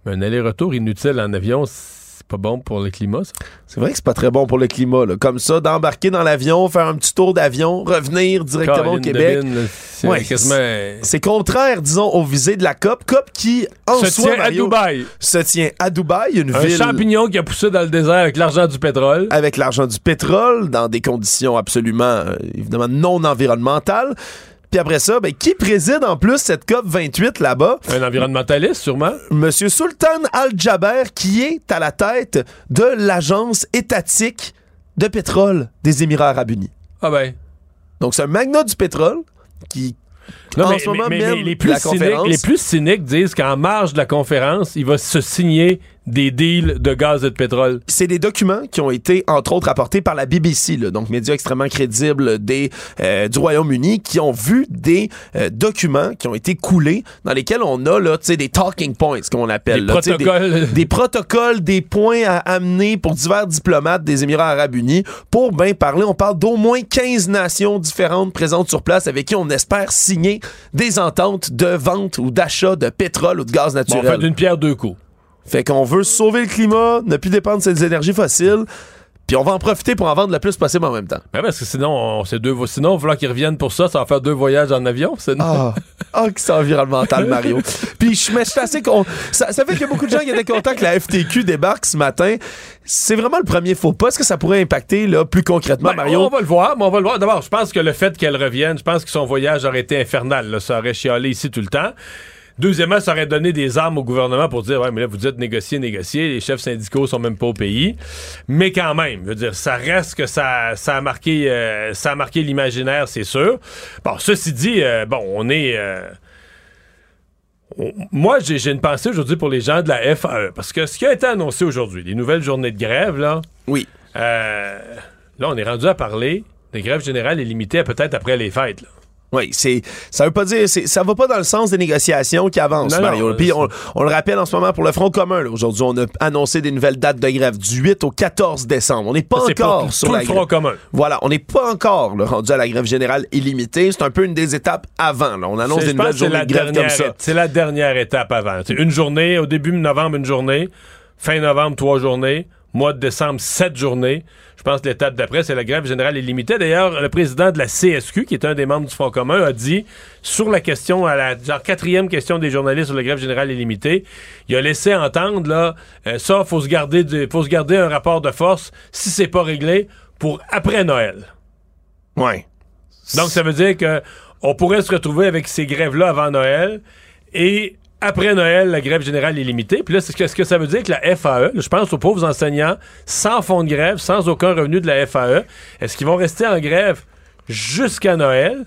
Un aller-retour inutile en avion, c'est pas bon pour le climat, ça? C'est vrai que c'est pas très bon pour le climat, là. Comme ça, d'embarquer dans l'avion, faire un petit tour d'avion, revenir directement au Québec. C'est Ouais, quasiment... Contraire, disons, aux visées de la COP. COP qui, en Se soi, tient à Dubaï. se tient à Dubaï, une Un ville champignon qui a poussé dans le désert avec l'argent du pétrole. avec l'argent du pétrole, dans des conditions absolument, euh, évidemment, non environnementales. Puis après ça, ben, qui préside en plus cette COP 28 là-bas? Un environnementaliste, sûrement. Monsieur Sultan Al-Jaber, qui est à la tête de l'agence étatique de pétrole des Émirats arabes unis. Ah ben. Donc, c'est un magnat du pétrole qui, Non, en mais, ce moment, mais- mais mène les, plus la cyniques, les plus cyniques disent qu'en marge de la conférence, il va se signer des deals de gaz et de pétrole. C'est des documents qui ont été, entre autres, apportés par la BBC, là, donc média extrêmement crédible des, euh, du Royaume-Uni, qui ont vu des euh, documents qui ont été coulés, dans lesquels on a là, tu sais, des talking points, qu'on appelle. Des là, protocoles. Des, protocoles, des points à amener pour divers diplomates des Émirats arabes unis. Pour bien parler, on parle d'au moins 15 nations différentes présentes sur place avec qui on espère signer des ententes de vente ou d'achat de pétrole ou de gaz Bon, on naturel. fait d'une pierre deux coups. Fait qu'on veut sauver le climat, ne plus dépendre de ces énergies fossiles. Puis on va en profiter pour en vendre le plus possible en même temps. Ben parce que sinon, on, c'est deux, sinon, il va qu'ils reviennent pour ça, ça va faire deux voyages en avion. C'est Ah, ah, que c'est environnemental, Mario. Puis je suis assez con. Ça, ça fait qu'il y a beaucoup de gens qui étaient contents que la FTQ débarque ce matin. C'est vraiment le premier faux pas. Est-ce que ça pourrait impacter là, plus concrètement, Ben, Mario? On va le voir, mais on va le voir. D'abord, je pense que le fait qu'elle revienne, je pense que son voyage aurait été infernal. là. Ça aurait chialé ici tout le temps. Deuxièmement, ça aurait donné des armes au gouvernement pour dire, ouais, mais là, vous dites négocier, négocier. Les chefs syndicaux sont même pas au pays. Mais quand même, je veux dire, ça reste que ça, ça a marqué, euh, ça a marqué l'imaginaire, c'est sûr. Bon, ceci dit, euh, bon, on est, euh, moi, j'ai une pensée aujourd'hui pour les gens de la FAE. Parce que ce qui a été annoncé aujourd'hui, les nouvelles journées de grève, là. Oui. Euh, là, on est rendu à parler des grèves générales et limitées à peut-être après les fêtes. là. Oui, c'est ça veut pas dire ça va pas dans le sens des négociations qui avancent Non, Mario. Puis on, on le rappelle en ce moment pour le Front commun aujourd'hui, on a annoncé des nouvelles dates de grève du 8 au 14 décembre. On n'est pas encore pour sur tout la le Front grève. commun. Voilà, on n'est pas encore là, rendu à la grève générale illimitée, c'est un peu une des étapes avant là. On annonce des nouvelles journées la de grève comme ça. C'est la dernière étape avant. C'est une journée, au début novembre, une journée. Fin novembre, trois journées. Mois de décembre, sept journées. Je pense que l'étape d'après, c'est la grève générale illimitée. D'ailleurs, le président de la CSQ, qui est un des membres du Front commun, a dit, sur la question, à la genre, quatrième question des journalistes sur la grève générale illimitée, il a laissé entendre, là, euh, ça, faut se garder du- faut se garder un rapport de force, si c'est pas réglé, pour après Noël. Ouais. Donc, ça veut dire que on pourrait se retrouver avec ces grèves-là avant Noël et après Noël, la grève générale est limitée. Puis là, c'est ce que, ça veut dire que la FAE, je pense aux pauvres enseignants, sans fonds de grève, sans aucun revenu de la FAE, est-ce qu'ils vont rester en grève jusqu'à Noël?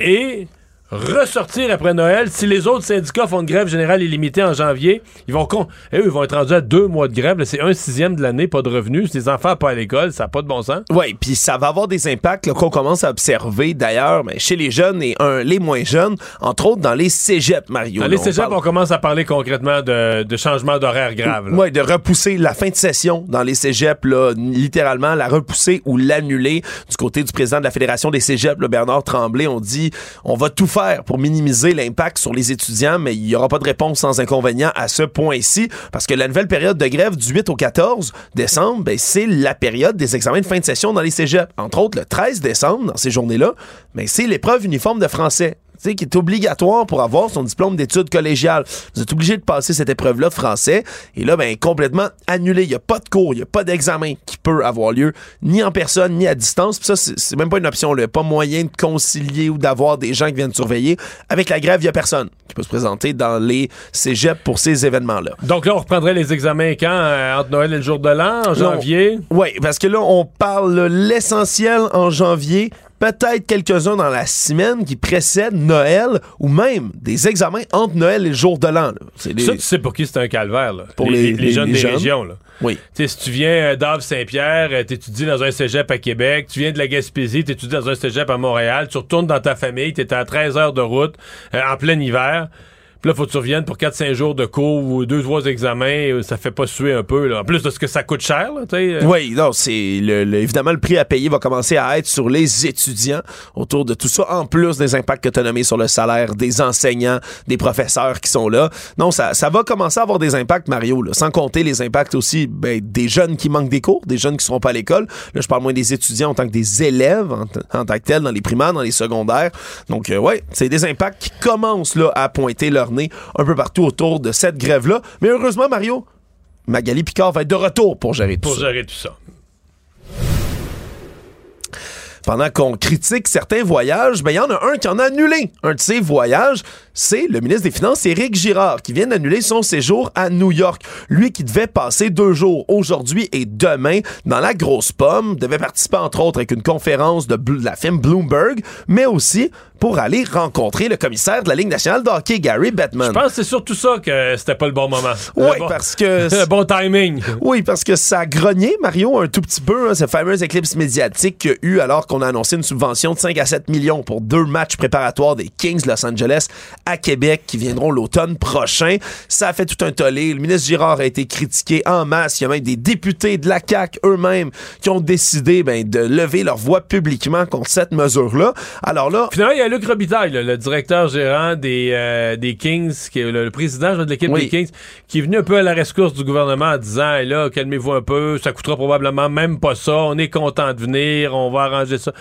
Et ressortir après Noël. Si les autres syndicats font une grève générale illimitée en janvier, ils vont, con- et eux, ils vont être rendus à deux mois de grève. C'est un sixième de l'année, pas de revenus. Les enfants pas à l'école, ça n'a pas de bon sens. Oui, puis ça va avoir des impacts qu'on commence à observer d'ailleurs mais chez les jeunes et un, les moins jeunes, entre autres dans les cégeps, Mario. Dans les on cégeps, parle- on commence à parler concrètement de, de changement d'horaire grave. Ouais, de repousser la fin de session dans les cégeps, là, littéralement, la repousser ou l'annuler. Du côté du président de la Fédération des cégeps, là, Bernard Tremblay, on dit on va tout faire pour minimiser l'impact sur les étudiants, mais il n'y aura pas de réponse sans inconvénient à ce point-ci, parce que la nouvelle période de grève du 8 au 14 décembre, ben, c'est la période des examens de fin de session dans les cégeps. Entre autres, le 13 décembre, dans ces journées-là, ben, c'est l'épreuve uniforme de français sais, qui est obligatoire pour avoir son diplôme d'études collégiales. Vous êtes obligé de passer cette épreuve-là de français. Et là, ben, complètement annulé. Il n'y a pas de cours, il n'y a pas d'examen qui peut avoir lieu, ni en personne, ni à distance. Puis ça, c'est même pas une option. Il n'y a pas moyen de concilier ou d'avoir des gens qui viennent surveiller. Avec la grève, il n'y a personne qui peut se présenter dans les cégeps pour ces événements-là. Donc là, on reprendrait les examens quand? euh, entre Noël et le jour de l'an, en janvier? Oui, parce que là, on parle l'essentiel en janvier, peut-être quelques-uns dans la semaine qui précède Noël, ou même des examens entre Noël et le jour de l'an. des- Ça, tu sais pour qui c'est un calvaire, là. Pour les- les- jeunes les des jeunes. régions, là. Oui. Tu sais, si tu viens euh, d'Ave-Saint-Pierre, euh, t'étudies dans un cégep à Québec, tu viens de la Gaspésie, t'étudies dans un cégep à Montréal, tu retournes dans ta famille, t'es à 13 heures de route, euh, en plein hiver. Puis là, faut que tu reviennes pour 4-5 jours de cours ou 2-3 examens. euh, Ça fait pas suer un peu, là. En plus de ce que ça coûte cher, là, euh. Oui, non, c'est le, le- évidemment le prix à payer va commencer à être sur les étudiants autour de tout ça, en plus des impacts que tu as nommés sur le salaire des enseignants, des professeurs qui sont là. Non, ça, ça va commencer à avoir des impacts, Mario, là, sans compter les impacts aussi ben, des jeunes qui manquent des cours, des jeunes qui seront pas à l'école. Là, je parle moins des étudiants en tant que des élèves en tant que tels dans les primaires, dans les secondaires. Donc, euh, ouais, c'est des impacts qui commencent là à pointer leur un peu partout autour de cette grève-là. Mais heureusement, Mario, Magali Picard va être de retour pour gérer tout Pour ça. gérer tout ça. Pendant qu'on critique certains voyages, ben il y en a un qui en a annulé un de ces voyages. C'est le ministre des Finances, Éric Girard, qui vient d'annuler son séjour à New York. Lui qui devait passer deux jours aujourd'hui et demain dans la grosse pomme, devait participer entre autres avec une conférence de, la firme Bloomberg, mais aussi pour aller rencontrer le commissaire de la Ligue nationale de hockey, Gary Bettman. Je pense que c'est surtout ça que c'était pas le bon moment. Oui, bon- parce que... Le bon timing. Oui, parce que ça a grogné, Mario, un tout petit peu, hein, cette fameuse éclipse médiatique qu'il y a eu alors qu'on a annoncé une subvention de 5 à 7 millions pour deux matchs préparatoires des Kings Los Angeles à Québec qui viendront l'automne prochain. Ça a fait tout un tollé. Le ministre Girard a été critiqué en masse. Il y a même des députés de la CAQ eux-mêmes qui ont décidé ben, de lever leur voix publiquement contre cette mesure-là. Alors là... Finalement, il y a Luc Robitaille, là, le directeur gérant des, euh, des Kings, qui est le, le président de l'équipe Oui. des Kings, qui est venu un peu à la rescousse du gouvernement en disant Hey, là, calmez-vous un peu, ça coûtera probablement même pas ça, on est content de venir, on va arranger ça.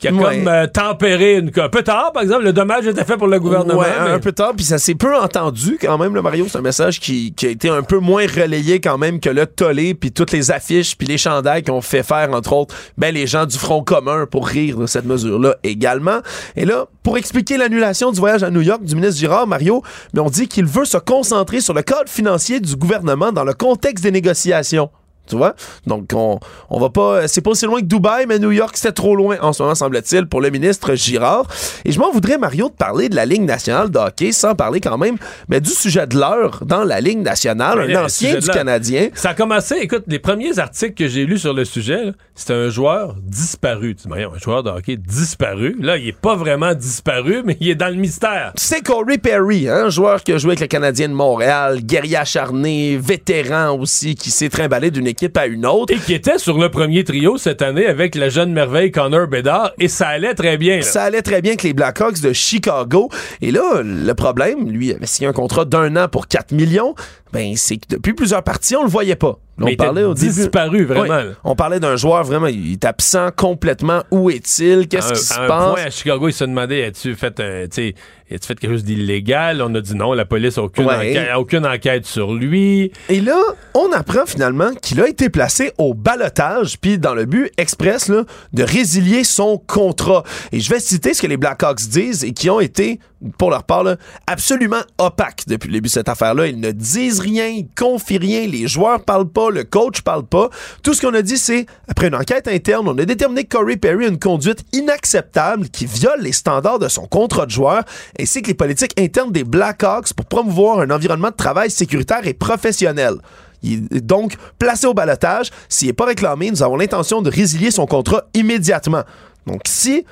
Qui a Ouais. comme euh, tempéré une. Un peu tard, par exemple, le dommage était fait pour le gouvernement. Ouais, mais- un peu tard, puis ça s'est peu entendu quand même, le Mario. C'est un message qui, qui a été un peu moins relayé quand même que le tollé, puis toutes les affiches, puis les chandails qu'on fait faire, entre autres, ben, les gens du Front commun pour rire de cette mesure-là également. Et là, pour expliquer l'annulation du voyage à New York du ministre Girard, Mario, mais on dit qu'il veut se concentrer sur le cadre financier du gouvernement dans le contexte des négociations. Tu vois? Donc, on, on va pas. C'est pas aussi loin que Dubaï, mais New York, c'était trop loin en ce moment, semble-t-il, pour le ministre Girard. Et je m'en voudrais, Mario, de parler de la Ligue nationale de hockey sans parler quand même mais du sujet de l'heure dans la Ligue nationale, Mais un ancien du Canadien. Ça a commencé, écoute, les premiers articles que j'ai lus sur le sujet, c'était un joueur disparu. Tu dis, un joueur de hockey disparu. Là, il est pas vraiment disparu, mais il est dans le mystère. C'est Corey Perry, hein, joueur qui a joué avec le Canadien de Montréal, guerrier acharné, vétéran aussi, qui s'est trimballé d'une équipe à une autre. Et qui était sur le premier trio cette année avec la jeune merveille Connor Bedard, et ça allait très bien. là. Ça allait très bien avec les Blackhawks de Chicago. Et là, le problème, lui avait signé un contrat d'un an pour 4 millions. Ben, c'est que depuis plusieurs parties, on le voyait pas. Là, Mais il était disparu, vraiment, Oui. On parlait d'un joueur vraiment, il est absent complètement. Où est-il? Qu'est-ce qui se à un passe? point, à Chicago, il se demandait as-tu fait, un, tu sais, as-tu fait quelque chose d'illégal? On a dit non, la police n'a aucune, Ouais. enquête, aucune enquête sur lui. Et là, on apprend finalement qu'il a été placé au balotage, puis dans le but express là, de résilier son contrat. Et je vais citer ce que les Blackhawks disent et qui ont été, pour leur part, là, absolument opaques depuis le début de cette affaire-là. Ils ne disent rien, ils confient rien, les joueurs parlent pas, le coach parle pas. Tout ce qu'on a dit, c'est, après une enquête interne, on a déterminé que Corey Perry a une conduite inacceptable qui viole les standards de son contrat de joueur, ainsi que les politiques internes des Blackhawks pour promouvoir un environnement de travail sécuritaire et professionnel. Il est donc placé au balotage. S'il n'est pas réclamé, nous avons l'intention de résilier son contrat immédiatement. Donc, si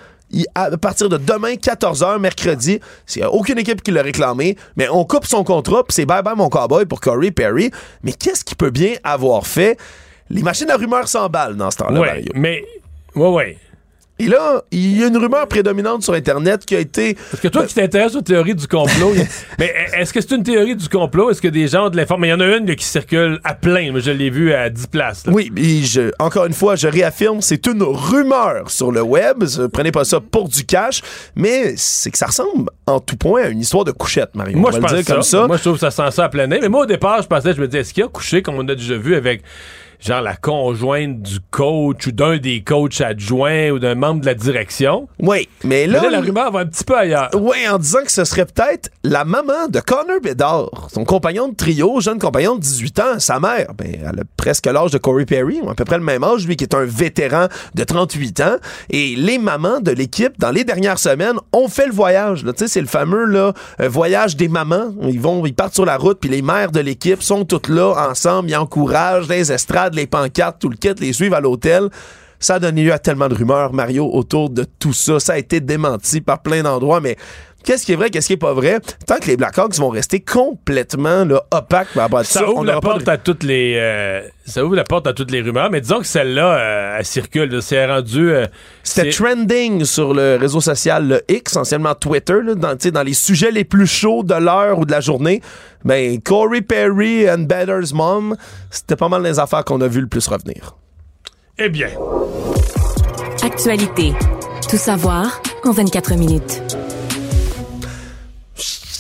à partir de demain, 14h, mercredi, s'il n'y a aucune équipe qui l'a réclamé, mais on coupe son contrat, puis c'est bye bye mon cowboy pour Corey Perry. Mais qu'est-ce qu'il peut bien avoir fait? Les machines à rumeurs s'emballent dans ce temps-là, Ouais, Mario. mais. Ouais, ouais. Et là, il y a une rumeur prédominante sur Internet qui a été. Parce que toi qui t'intéresses aux théories du complot, mais est-ce que c'est une théorie du complot? Est-ce que des gens ont de l'information? Mais il y en a une là, qui circule à plein. Moi, je l'ai vu à 10 places. là. Oui, et je, encore une fois, je réaffirme, c'est une rumeur sur le web. Prenez pas ça pour du cash, mais c'est que ça ressemble en tout point à une histoire de couchette, Mario. Moi, je pense dire ça. comme ça. Moi, je trouve que ça sent ça à plein nez. Mais moi, au départ, je pensais, je me disais, est-ce qu'il y a couché, comme on a déjà vu, avec genre la conjointe du coach ou d'un des coachs adjoints ou d'un membre de la direction? Oui, mais Mais là, là, la rumeur va un petit peu ailleurs. Oui, en disant que ce serait peut-être la maman de Connor Bedard, son compagnon de trio, jeune compagnon de 18 ans, sa mère. Ben, elle a presque l'âge de Corey Perry, ou à peu près le même âge, lui qui est un vétéran de 38 ans. Et les mamans de l'équipe, dans les dernières semaines, ont fait le voyage. là. Tu sais, c'est le fameux là, euh, voyage des mamans. Ils vont, ils partent sur la route, puis les mères de l'équipe sont toutes là, ensemble, ils encouragent les estrades, les pancartes, tout le kit, les suivent à l'hôtel. Ça a donné lieu à tellement de rumeurs, Mario, autour de tout ça. Ça a été démenti par plein d'endroits, mais qu'est-ce qui est vrai, qu'est-ce qui est pas vrai? Tant que les Blackhawks vont rester complètement là, opaques par rapport à Ça, ça, on ouvre la porte de... à toutes les euh, ça ouvre la porte à toutes les rumeurs mais disons que celle-là euh, elle circule c'est rendu euh, C'était c'est- trending sur le réseau social le X, anciennement Twitter, là, dans les sujets les plus chauds de l'heure ou de la journée. Ben, Corey Perry and Better's Mom, c'était pas mal les affaires qu'on a vu le plus revenir. eh bien Actualité. Tout savoir en 24 minutes.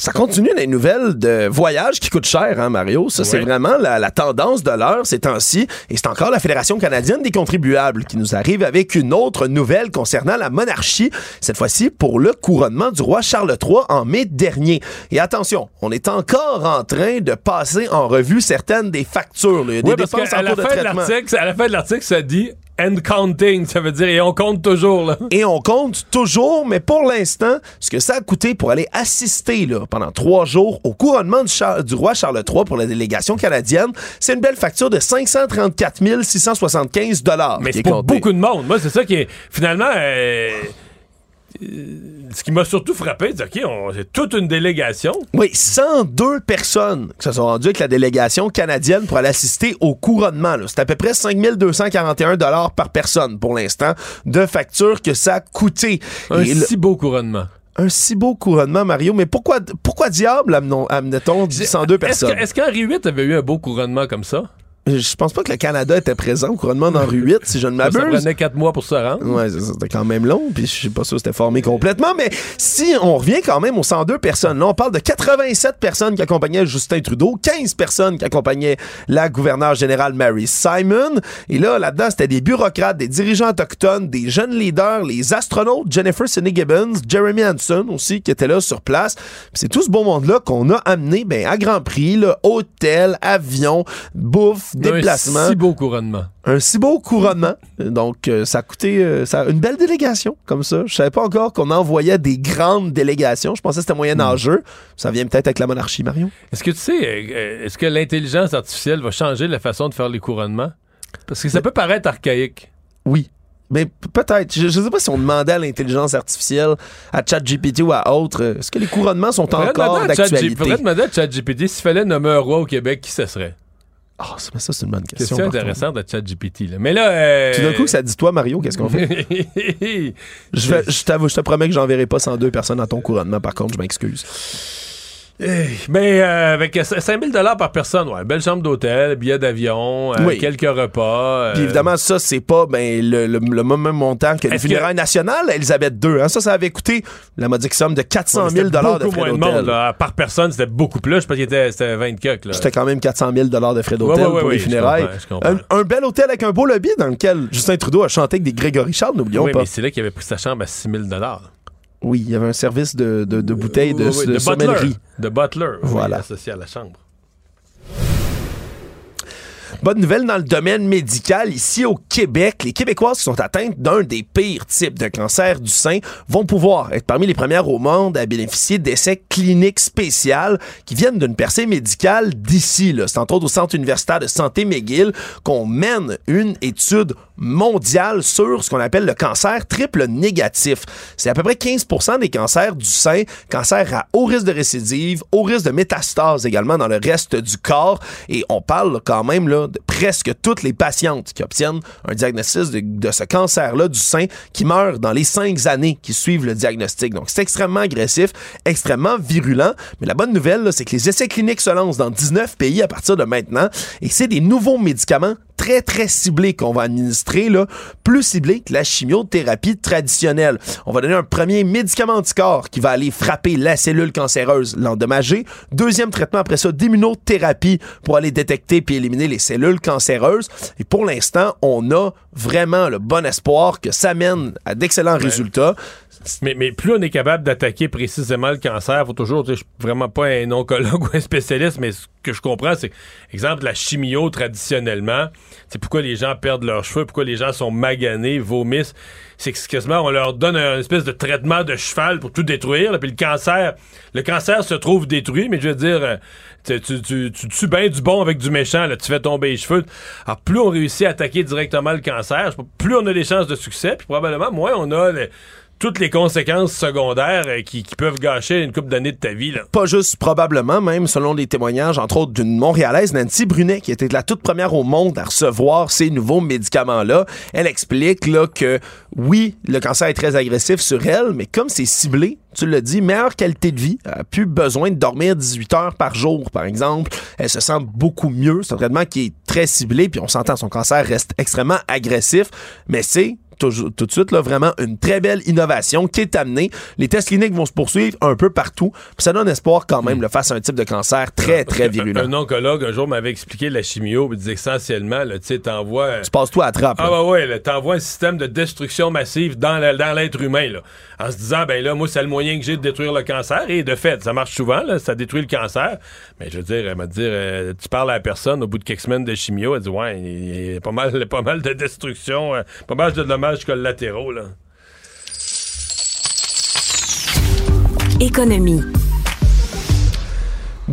Ça continue les nouvelles de voyages qui coûtent cher, hein, Mario? Ça, c'est vraiment la, la tendance de l'heure ces temps-ci. Et c'est encore la Fédération canadienne des contribuables qui nous arrive avec une autre nouvelle concernant la monarchie, cette fois-ci pour le couronnement du roi Charles III en mai dernier. Et attention, on est encore en train de passer en revue certaines des factures. là. Il y a des dépenses en cours de traitement. à la fin de l'article, ça dit And counting, ça veut dire, et on compte toujours, là. Et on compte toujours, mais pour l'instant, ce que ça a coûté pour aller assister là, pendant trois jours au couronnement du, Char- du roi Charles III pour la délégation canadienne, c'est une belle facture de 534 675 dollars. Mais c'est pour beaucoup de monde. Moi, c'est ça qui est. Finalement, euh, ce qui m'a surtout frappé, c'est OK, c'est toute une délégation. Oui, 102 personnes qui se sont rendues avec la délégation canadienne pour aller assister au couronnement. C'est à peu près 5241 dollars par personne pour l'instant de facture que ça a coûté. Un Et le- si beau couronnement. un si beau couronnement, Mario, mais pourquoi, pourquoi diable amenait-on 102 Est-ce personnes? est-ce qu'Henri VIII avait eu un beau couronnement comme ça? Je pense pas que le Canada était présent au couronnement d'Henri VIII, si je ne Ça m'abuse. prenait quatre mois pour se rendre. Ouais, ça, c'était quand même long, puis je sais pas si c'était formé complètement, mais si on revient quand même aux 102 personnes, là, on parle de 87 personnes qui accompagnaient Justin Trudeau, 15 personnes qui accompagnaient la gouverneure générale Mary Simon, et là, là-dedans, c'était des bureaucrates, des dirigeants autochtones, des jeunes leaders, les astronautes, Jennifer Sidney Gibbons, Jeremy Hanson aussi, qui étaient là sur place. C'est tout ce beau monde-là qu'on a amené, ben, à grand prix, là, hôtel, avion, bouffe, déplacement Un si beau couronnement. un si beau couronnement. Donc, euh, ça a coûté euh, ça, une belle délégation, comme ça. Je savais pas encore qu'on envoyait des grandes délégations. Je pensais que c'était moyen âgeux. Ça vient peut-être avec la monarchie, Mario. Est-ce que tu sais, euh, est-ce que l'intelligence artificielle va changer la façon de faire les couronnements? Parce que ça peut paraître archaïque. Oui. Mais peut-être. Je, je sais pas si on demandait à l'intelligence artificielle, à ChatGPT ou à autre, est-ce que les couronnements sont Faudrait encore d'actualité? Faudrait demander à ChatGPT s'il fallait nommer un roi au Québec, qui ce serait? Ah, ça, ça, c'est une bonne question. Question intéressante de ChatGPT. là. Mais là... euh, Tout d'un coup, ça dit toi, Mario, qu'est-ce qu'on fait? je, vais- je t'avoue, je te promets que j'enverrai pas 102 personnes à ton couronnement, par contre, je m'excuse. Eh, Mais euh, avec 5000 dollars par personne, ouais, belle chambre d'hôtel, billet d'avion, euh, Oui. quelques repas. euh, Puis évidemment, ça, c'est pas ben, le, le, le même montant que les Est-ce que- funérailles nationales, Elisabeth II. Hein? Ça, ça avait coûté la modique somme de 400 000 de beaucoup frais moins de d'hôtel. monde. là. Par personne, c'était beaucoup plus. Je pense qu'il était c'était 20 coques. là. C'était quand même 400 000 de frais d'hôtel Ouais, ouais, ouais, pour les je funérailles. comprends, je comprends. Un, un bel hôtel avec un beau lobby dans lequel Justin Trudeau a chanté avec des Grégory Charles, n'oublions pas. mais c'est là qu'il avait pris sa chambre à 6000 dollars. Oui, il y avait un service de, de, de bouteilles de, Oui, oui, de sommellerie. butler. De butler. oui, Voilà. associé à la chambre. Bonne nouvelle dans le domaine médical. Ici au Québec, les Québécoises qui sont atteintes d'un des pires types de cancer du sein vont pouvoir être parmi les premières au monde à bénéficier d'essais cliniques spéciaux qui viennent d'une percée médicale d'ici. C'est entre autres au Centre universitaire de santé McGill qu'on mène une étude mondiale sur ce qu'on appelle le cancer triple négatif. C'est à peu près 15% des cancers du sein, cancer à haut risque de récidive, haut risque de métastase également dans le reste du corps. Et on parle quand même là, de presque toutes les patientes qui obtiennent un diagnostic de, ce cancer-là du sein qui meurent dans les cinq années qui suivent le diagnostic. Donc c'est extrêmement agressif, extrêmement virulent. Mais la bonne nouvelle, c'est que les essais cliniques se lancent dans 19 pays à partir de maintenant. Et c'est des nouveaux médicaments très, très ciblés qu'on va administrer, là, plus ciblés que la chimiothérapie traditionnelle. On va donner un premier médicament anticorps qui va aller frapper la cellule cancéreuse, l'endommager. Deuxième traitement après ça, d'immunothérapie pour aller détecter puis éliminer les cellules cancéreuses. Et pour l'instant, on a vraiment le bon espoir que ça mène à d'excellents résultats. Mais, mais plus on est capable d'attaquer précisément le cancer, faut toujours, je suis vraiment pas un oncologue ou un spécialiste, mais ce que je comprends, c'est, exemple, la chimio traditionnellement, c'est pourquoi les gens perdent leurs cheveux, pourquoi les gens sont maganés, vomissent, c'est que quasiment, on leur donne un espèce de traitement de cheval pour tout détruire, là, puis le cancer, le cancer se trouve détruit, mais je veux dire, euh, tu, tu, tu, tu tues bien du bon avec du méchant, là, tu fais tomber les cheveux. Alors, plus on réussit à attaquer directement le cancer, plus on a des chances de succès, puis probablement moins on a le- toutes les conséquences secondaires euh, qui, peuvent gâcher une couple d'années de ta vie. Là. Pas juste probablement, même selon les témoignages, entre autres d'une Montréalaise, Nancy Brunet, qui était la toute première au monde à recevoir ces nouveaux médicaments-là. Elle explique là, que oui, le cancer est très agressif sur elle, mais comme c'est ciblé, tu l'as dit, meilleure qualité de vie. Elle a plus besoin de dormir 18 heures par jour, par exemple. Elle se sent beaucoup mieux. C'est un traitement qui est très ciblé, puis on s'entend, son cancer reste extrêmement agressif, mais c'est tout, tout de suite, là, vraiment une très belle innovation qui est amenée. Les tests cliniques vont se poursuivre un peu partout. Ça donne espoir quand même, le face à un type de cancer très, très virulent. Un oncologue, un jour, m'avait expliqué la chimio, il disait essentiellement, là, tu sais, t'envoies... Tu passes tout à trappe. Ah, bah ouais, t'envoies un système de destruction massive dans l'être humain, là. En se disant, ben là, moi, c'est le moyen que j'ai de détruire le cancer. Et de fait, ça marche souvent, là, ça détruit le cancer. Mais je veux dire, elle m'a dit, euh, tu parles à la personne au bout de quelques semaines de chimio, elle dit, ouais, il y a pas mal, pas mal de destruction, euh, pas mal de dommages collatéraux, là. Économie.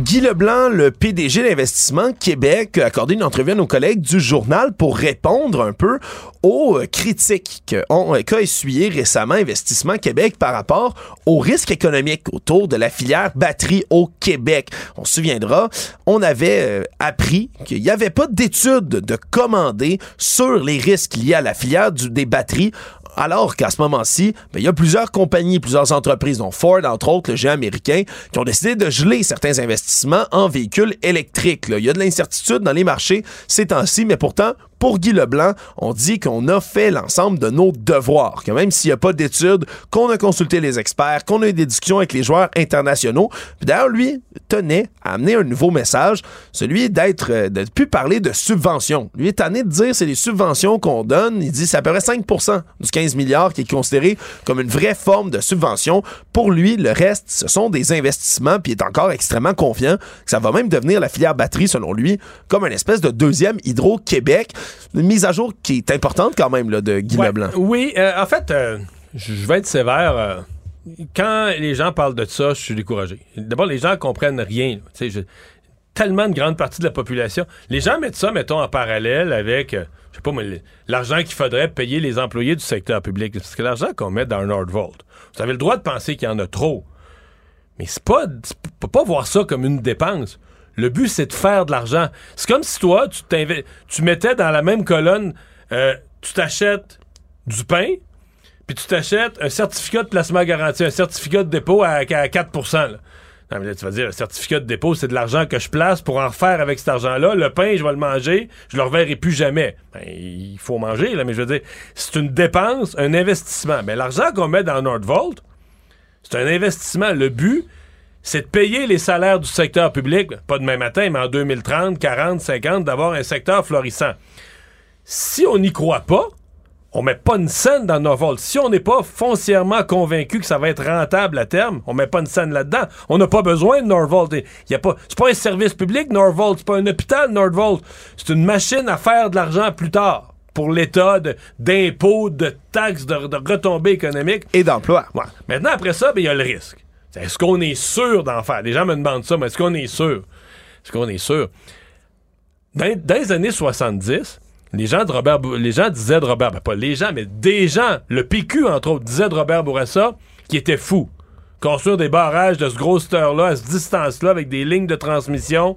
Guy Leblanc, le PDG d'Investissement Québec, a accordé une entrevue à nos collègues du journal pour répondre un peu aux critiques qu'a essuyé récemment Investissement Québec par rapport aux risques économiques autour de la filière batterie au Québec. On se souviendra, on avait euh, appris qu'il n'y avait pas d'études de commandées sur les risques liés à la filière des batteries alors qu'à ce moment-ci, ben, il y a plusieurs compagnies, plusieurs entreprises, dont Ford, entre autres, le géant américain, qui ont décidé de geler certains investissements en véhicules électriques. Il y a de l'incertitude dans les marchés ces temps-ci, mais pourtant, pour Guy Leblanc, on dit qu'on a fait l'ensemble de nos devoirs, que même s'il n'y a pas d'études, qu'on a consulté les experts, qu'on a eu des discussions avec les joueurs internationaux. D'ailleurs, lui tenait à amener un nouveau message, celui d'être, euh, de plus parler de subventions. Lui est tanné de dire c'est les subventions qu'on donne. Il dit c'est à peu près 5 du 15 milliards qui est considéré comme une vraie forme de subvention. Pour lui, le reste, ce sont des investissements, puis il est encore extrêmement confiant que ça va même devenir la filière batterie, selon lui, comme une espèce de deuxième Hydro-Québec. Une mise à jour qui est importante quand même là, de Guy Ouais, Leblanc. Oui, euh, en fait, euh, je vais être sévère. euh, quand les gens parlent de ça, je suis découragé. D'abord, les gens comprennent rien. je- tellement de grande partie de la population. Les gens mettent ça, mettons, en parallèle avec, euh, je sais pas, l'argent qu'il faudrait payer les employés du secteur public. Parce que l'argent qu'on met dans Nordvolt, vous avez le droit de penser qu'il y en a trop. Mais c'est pas, tu peux pas voir ça comme une dépense. Le but, c'est de faire de l'argent. C'est comme si toi, tu, tu mettais dans la même colonne, euh, tu t'achètes du pain, puis tu t'achètes un certificat de placement garanti, un certificat de dépôt à, à 4 là. Non, mais là, tu vas dire, le certificat de dépôt, c'est de l'argent que je place pour en refaire avec cet argent-là. Le pain, je vais le manger, je le reverrai plus jamais. Ben, il faut manger, là, mais je veux dire, c'est une dépense, un investissement. Mais l'argent qu'on met dans Nordvolt, c'est un investissement. Le but, c'est de payer les salaires du secteur public, pas demain matin, mais en 2030, 40, 50, d'avoir un secteur florissant. Si on n'y croit pas, on met pas une scène dans Norvolt. Si on n'est pas foncièrement convaincu que ça va être rentable à terme, on met pas une scène là-dedans. On n'a pas besoin de Norvolt. Y a pas, c'est pas un service public Norvolt, c'est pas un hôpital Norvolt. C'est une machine à faire de l'argent plus tard pour l'État d'impôts, de, taxes, de, de retombées économiques. Et d'emploi. Ouais. Maintenant, après ça, ben, il y a le risque. Est-ce qu'on est sûr d'en faire? Les gens me demandent ça, mais est-ce qu'on est sûr? Est-ce qu'on est sûr? Dans, les années 70, les gens, de Robert, les gens disaient de Robert, ben pas les gens, mais des gens, le PQ, entre autres, disait de Robert Bourassa qu'il était fou. Construire des barrages de ce gros là à cette distance-là, avec des lignes de transmission.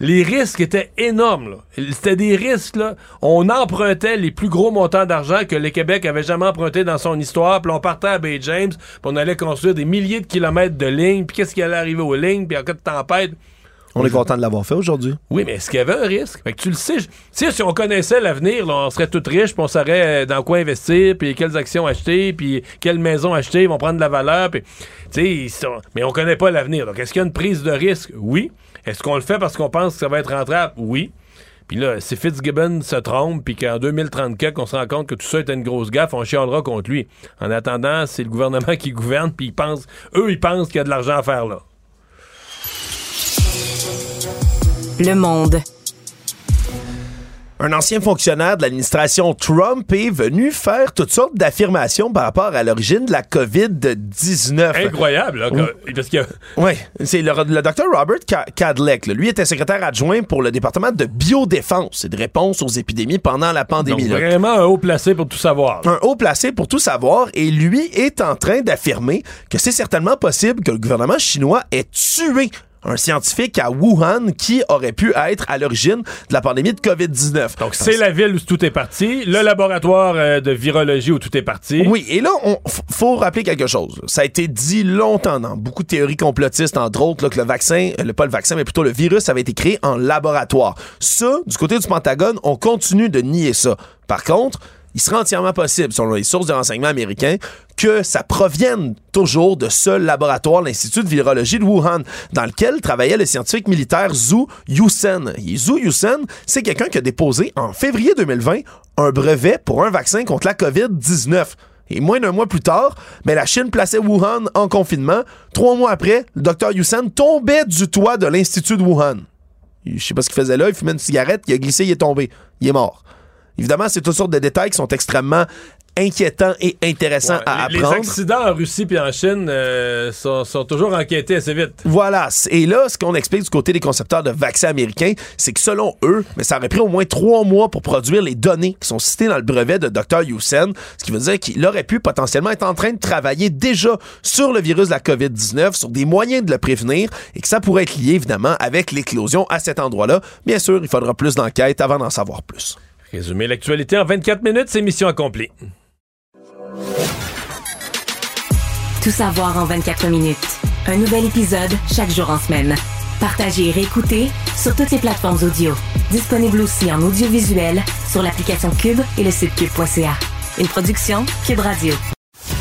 Les risques étaient énormes. C'était des risques. Là. On empruntait les plus gros montants d'argent que le Québec avait jamais emprunté dans son histoire. Puis on partait à Bay James, puis on allait construire des milliers de kilomètres de lignes. Puis qu'est-ce qui allait arriver aux lignes? Puis en cas de tempête, On est content de l'avoir fait aujourd'hui. oui, mais est-ce qu'il y avait un risque? Fait tu le sais. si on connaissait l'avenir, on serait tous riches, puis on saurait euh, dans quoi investir, puis quelles actions acheter, puis quelles maisons acheter, ils vont prendre de la valeur, puis... Mais on connaît pas l'avenir. Donc, est-ce qu'il y a une prise de risque? Oui. Est-ce qu'on le fait parce qu'on pense que ça va être rentable? Oui. Puis là, si Fitzgibbon se trompe, puis qu'en 2034, on se rend compte que tout ça était une grosse gaffe, on chialera contre lui. En attendant, c'est le gouvernement qui gouverne, puis ils pensent... Eux, ils pensent qu'il y a de l'argent à faire là. Le monde. Un ancien fonctionnaire de l'administration Trump est venu faire toutes sortes d'affirmations par rapport à l'origine de la COVID-19. Incroyable, là, que- parce que... Oui, c'est le, le docteur Robert Ca- Cadleck. Lui était secrétaire adjoint pour le département de biodéfense et de réponse aux épidémies pendant la pandémie. Donc, vraiment un haut placé pour tout savoir. là. un haut placé pour tout savoir et lui est en train d'affirmer que c'est certainement possible que le gouvernement chinois ait tué un scientifique à Wuhan qui aurait pu être à l'origine de la pandémie de COVID-19. Donc, c'est la ville où tout est parti, le laboratoire euh, de virologie où tout est parti. Oui, et là, on faut rappeler quelque chose. Ça a été dit longtemps dans beaucoup de théories complotistes, entre autres, là, que le vaccin, euh, le, pas le vaccin, mais plutôt le virus avait été créé en laboratoire. Ça, du côté du Pentagone, on continue de nier ça. Par contre, il serait entièrement possible, selon les sources de renseignement américains, que ça provienne toujours de ce laboratoire, l'Institut de virologie de Wuhan, dans lequel travaillait le scientifique militaire Zhu Yusen. Zhu Yusen, c'est quelqu'un qui a déposé en février 2020 un brevet pour un vaccin contre la COVID-19. Et moins d'un mois plus tard, mais la Chine plaçait Wuhan en confinement. Trois mois après, le docteur Yusen tombait du toit de l'Institut de Wuhan. Je sais pas ce qu'il faisait là, il fumait une cigarette, il a glissé, il est tombé. Il est mort. Évidemment, c'est toutes sortes de détails qui sont extrêmement inquiétants et intéressants à les, apprendre. Les accidents en Russie puis en Chine euh, sont, sont, toujours enquêtés assez vite. Voilà. Et là, ce qu'on explique du côté des concepteurs de vaccins américains, c'est que selon eux, mais ça aurait pris au moins trois mois pour produire les données qui sont citées dans le brevet de Dr. Youssef, ce qui veut dire qu'il aurait pu potentiellement être en train de travailler déjà sur le virus de la COVID-19, sur des moyens de le prévenir, et que ça pourrait être lié évidemment avec l'éclosion à cet endroit-là. Bien sûr, il faudra plus d'enquêtes avant d'en savoir plus. Résumer l'actualité en 24 minutes, c'est mission accomplie. Tout savoir en 24 minutes. Un nouvel épisode chaque jour en semaine. Partagez et réécoutez sur toutes les plateformes audio. Disponible aussi en audiovisuel sur l'application Cube et le site cube.ca. Une production Cube Radio.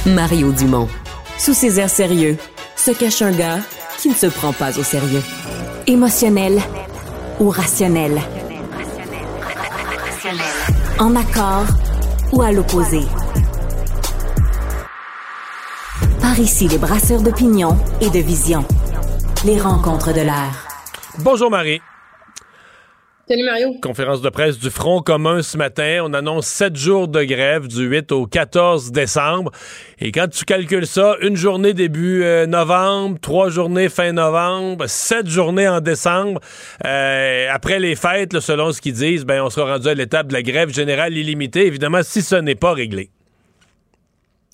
Mario Dumont. Sous ses airs sérieux, se cache un gars qui ne se prend pas au sérieux. Émotionnel ou rationnel? En accord ou à l'opposé? Par ici, les brasseurs d'opinion et de vision. Les rencontres de l'air. Bonjour Marie. Salut Mario. Conférence de presse du Front commun ce matin. On annonce sept jours de grève du 8 au 14 décembre. Et quand tu calcules ça, une journée début euh, novembre, trois journées fin novembre, sept journées en décembre. Euh, après les fêtes, là, selon ce qu'ils disent, ben, on sera rendu à l'étape de la grève générale illimitée. Évidemment, si ce n'est pas réglé.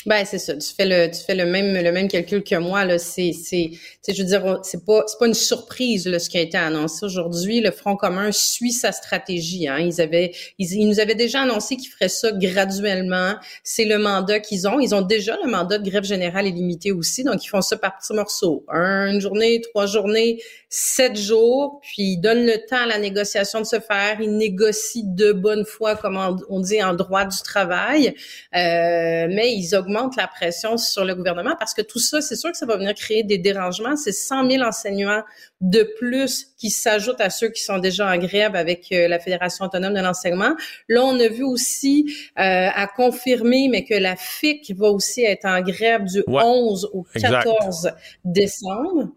Ben c'est ça. Tu fais le tu fais le même le même calcul que moi là. C'est c'est je veux dire c'est pas c'est pas une surprise là, ce qui a été annoncé aujourd'hui. Le Front commun suit sa stratégie. Hein. Ils avaient ils, nous avaient déjà annoncé qu'ils feraient ça graduellement. C'est le mandat qu'ils ont. Ils ont déjà le mandat de grève générale illimitée aussi. Donc ils font ça par petits morceaux. une journée, trois journées, sept jours. Puis ils donnent le temps à la négociation de se faire. Ils négocient de bonne foi, comme on dit en droit du travail. Euh, mais ils augmentent la pression sur le gouvernement parce que tout ça, c'est sûr que ça va venir créer des dérangements. C'est 100 000 enseignants de plus qui s'ajoutent à ceux qui sont déjà en grève avec euh, la Fédération autonome de l'enseignement. Là, on a vu aussi euh, à confirmer, mais que la FIC va aussi être en grève du 11 au 14 décembre.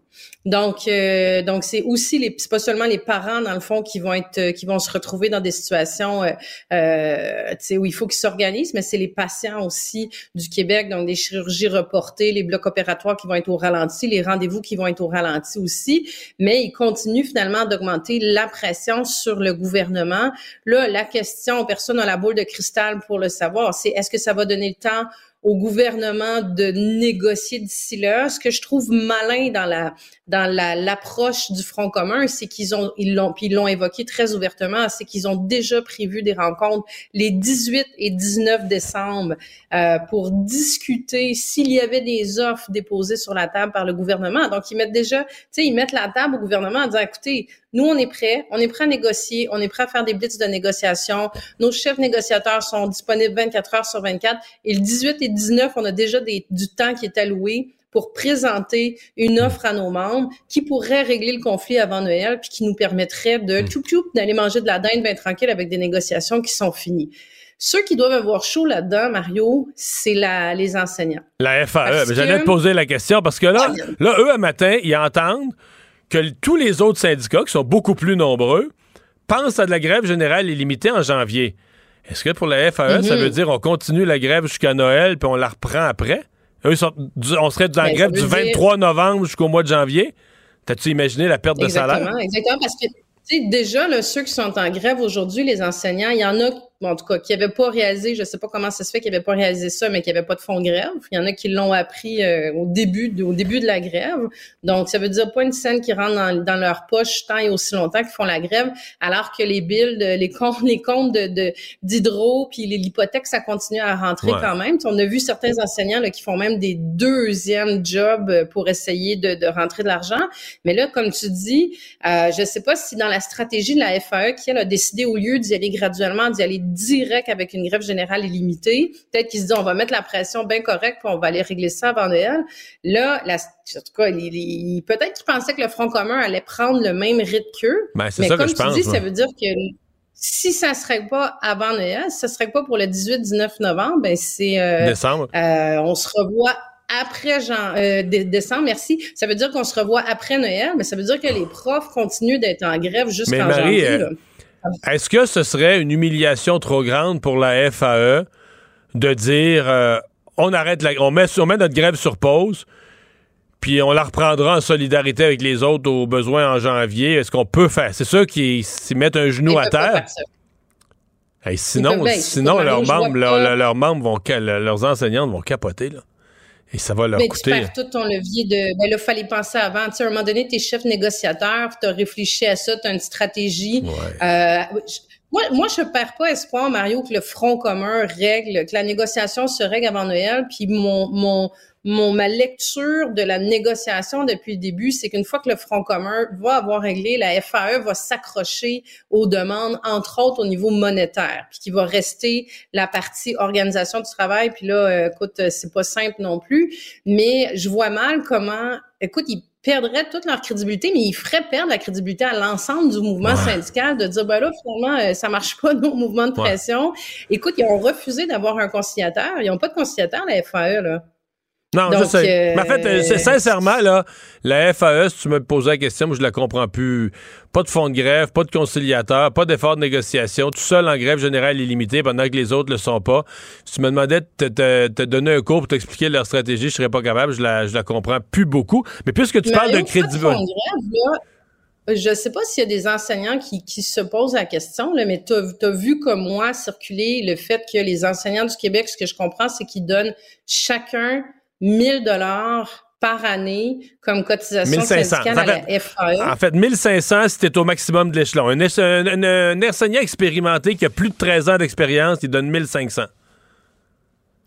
Donc, euh, donc c'est aussi les, c'est pas seulement les parents dans le fond qui vont être, euh, qui vont se retrouver dans des situations, euh, euh où il faut qu'ils s'organisent, mais c'est les patients aussi du Québec, donc des chirurgies reportées, les blocs opératoires qui vont être au ralenti, les rendez-vous qui vont être au ralenti aussi, mais ils continuent finalement d'augmenter la pression sur le gouvernement. Là, la question, personne n'a la boule de cristal pour le savoir, c'est est-ce que ça va donner le temps au gouvernement de négocier d'ici là. Ce que je trouve malin dans la dans la l'approche du Front commun, c'est qu'ils ont ils l'ont puis ils l'ont évoqué très ouvertement, c'est qu'ils ont déjà prévu des rencontres les 18 et 19 décembre euh, pour discuter s'il y avait des offres déposées sur la table par le gouvernement. Donc ils mettent déjà, tu sais, ils mettent la table au gouvernement en disant écoutez, nous, on est prêts. On est prêts à négocier. On est prêts à faire des blitz de négociation. Nos chefs négociateurs sont disponibles 24 heures sur 24. Et le 18 et 19, on a déjà des, du temps qui est alloué pour présenter une offre à nos membres qui pourrait régler le conflit avant Noël puis qui nous permettrait de tchoup d'aller manger de la dinde bien tranquille avec des négociations qui sont finies. Ceux qui doivent avoir chaud là-dedans, Mario, c'est la, les enseignants. La FAE. J'allais te poser la question parce que là, ah, là, eux, à matin, ils entendent que tous les autres syndicats, qui sont beaucoup plus nombreux, pensent à de la grève générale illimitée en janvier. Est-ce que pour la FAE, ça mhm. veut dire on continue la grève jusqu'à Noël puis on la reprend après? Eux, on serait dans la ben, grève du 23 novembre jusqu'au mois de janvier. T'as-tu imaginé la perte de salaire? Exactement, parce que déjà, là, ceux qui sont en grève aujourd'hui, les enseignants, il y en a en tout cas, qui n'avaient pas réalisé, je sais pas comment ça se fait qu'ils n'avaient pas réalisé ça, mais qu'il n'y avait pas de fonds de grève. Il y en a qui l'ont appris euh, au début de, au début de la grève. Donc, ça veut dire pas une scène qui rentre dans, leur poche tant et aussi longtemps qu'ils font la grève, alors que les billes, les comptes, les comptes de d'hydro, puis l'hypothèque, ça continue à rentrer quand même. on a vu certains enseignants là, qui font même des deuxièmes jobs pour essayer de, de rentrer de l'argent. Mais là, comme tu dis, euh, je sais pas si dans la stratégie de la FAE, qui elle a décidé au lieu d'y aller graduellement, d'y aller direct avec une grève générale illimitée. Peut-être qu'ils se disent, on va mettre la pression bien correcte, puis on va aller régler ça avant Noël. Là, la, en tout cas, peut-être qu'ils pensaient que le Front commun allait prendre le même rythme qu'eux. Ben, mais ça comme que je tu pense, dis, moi. ça veut dire que si ça serait pas avant Noël, si ça serait pas pour le 18-19 novembre, ben c'est euh, Décembre. euh, on se revoit après Jean, euh, dé- décembre, merci. Ça veut dire qu'on se revoit après Noël, mais ça veut dire que les profs continuent d'être en grève jusqu'en janvier. euh, là. Est-ce que ce serait une humiliation trop grande pour la FAE de dire euh, on arrête la, on met, on met notre grève sur pause, puis on la reprendra en solidarité avec les autres aux besoins en janvier? Est-ce qu'on peut faire? C'est ça qui s'y mettent un genou Ils à terre? Hey, sinon, sinon leurs membres, leurs- membres vont, leurs enseignantes vont capoter, là. Et ça va leur Ben, tu coûter. perds tout ton levier de. Ben là, fallait penser avant. Tu sais, à un moment donné, t'es chef négociateur, tu as réfléchi à ça, tu as une stratégie. Euh, je- moi, moi, je perds pas espoir, Mario, que le Front commun règle, que la négociation se règle avant Noël. Puis mon, mon, mon, ma lecture de la négociation depuis le début, c'est qu'une fois que le Front commun va avoir réglé, la FAE va s'accrocher aux demandes, entre autres au niveau monétaire, puis qu'il va rester la partie organisation du travail. Puis là, euh, écoute, euh, c'est pas simple non plus, mais je vois mal comment, écoute, ils perdraient toute leur crédibilité, mais ils feraient perdre la crédibilité à l'ensemble du mouvement Ouais. syndical de dire, ben là, finalement, euh, ça marche pas, nos mouvements de Ouais. pression. Écoute, ils ont refusé d'avoir un conciliateur. Ils ont pas de conciliateur, la FAE, là. Non, je Donc, sais. euh, Mais en fait, euh, c'est- sincèrement, là, la FAE, si tu me posais la question, moi, je la comprends plus. Pas de fonds de grève, pas de conciliateur, pas d'effort de négociation, tout seul en grève générale illimitée pendant que les autres le sont pas. Si tu me demandais de te, te- te donner un cours pour t'expliquer leur stratégie, je serais pas capable. Je la, je la comprends plus beaucoup. Mais puisque tu parles de là, Je sais pas s'il y a des enseignants qui, qui se posent la question, là, mais tu as, vu comme moi circuler le fait que les enseignants du Québec, ce que je comprends, c'est qu'ils donnent chacun 1000 dollars par année comme cotisation 1500. syndicale En à la FAE. En fait, 1500, c'était au maximum de l'échelon. Un, es- un- un- un enseignant expérimenté qui a plus de 13 ans d'expérience, il donne 1500.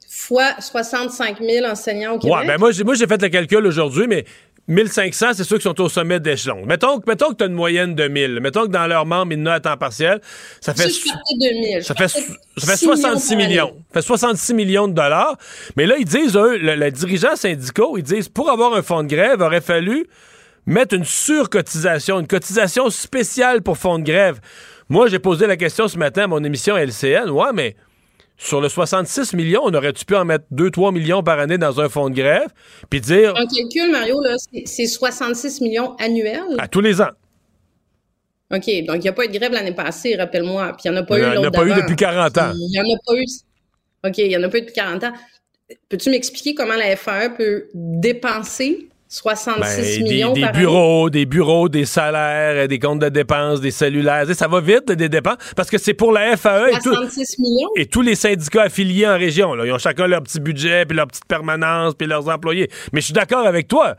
fois 65 000 enseignants au Québec. Ouais, ben moi, j'ai, moi, j'ai fait le calcul aujourd'hui, mais 1500, c'est ceux qui sont au sommet d'échelon. Mettons, que- mettons que tu as une moyenne de 1000. Mettons que dans leurs membres, il y en a à temps partiel. Ça fait, Si je partais de 1000, ça fait, ça fait 6 66 par année. millions. Ça fait 66 millions de dollars. Mais là, ils disent, eux, le, le dirigeant syndicaux, ils disent, pour avoir un fonds de grève, aurait fallu mettre une surcotisation, une cotisation spéciale pour fonds de grève. Moi, j'ai posé la question ce matin à mon émission LCN. Ouais, mais sur le 66 millions, on aurait-tu pu en mettre 2-3 millions par année dans un fonds de grève, puis dire Un calcul, Mario, là, c'est- c'est 66 millions annuels. à tous les ans. OK, donc il n'y a pas eu de grève l'année passée, rappelle-moi. Puis il n'y en a pas Il y eu en a pas eu depuis 40 ans. Il n'y en a pas eu. OK, il n'y en a pas eu depuis 40 ans. Peux-tu m'expliquer comment la FAE peut dépenser 66 Ben, millions des, des par année? bureaux, des bureaux, des salaires, des comptes de dépenses, des cellulaires. Ça va vite, des dépenses, parce que c'est pour la FAE et, tout- 66 millions? et tous les syndicats affiliés en région. Là. Ils ont chacun leur petit budget, puis leur petite permanence, puis leurs employés. Mais je suis d'accord avec toi.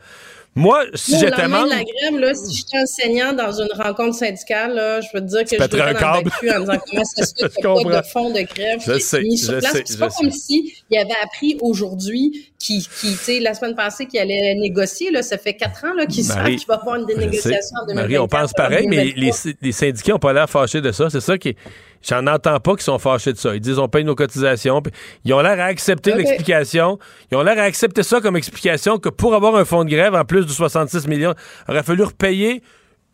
Moi, si j'étais membre... de la grève, là, si j'étais enseignant dans une rencontre syndicale, là, je veux te dire que je un câble. en disant comment ça se fait qu'il n'y a comprends. pas de fonds de grève Je qui est sais, mis sur je place. C'est pas sais. comme si il avait appris aujourd'hui qu'il, qu'il, tu sais, la semaine passée qu'il allait négocier, là, ça fait quatre ans, qu'il savent qu'il va avoir une dénégociation en 2024. Marie, on pense pareil, mais les, les syndicats n'ont pas l'air fâchés de ça. C'est ça qui. J'en entends pas qu'ils sont fâchés de ça. Ils disent on paye nos cotisations. Ils ont l'air à accepter l'explication. Ils ont l'air à accepter ça comme explication que pour avoir un fonds de grève, en plus de 66 millions, il aurait fallu repayer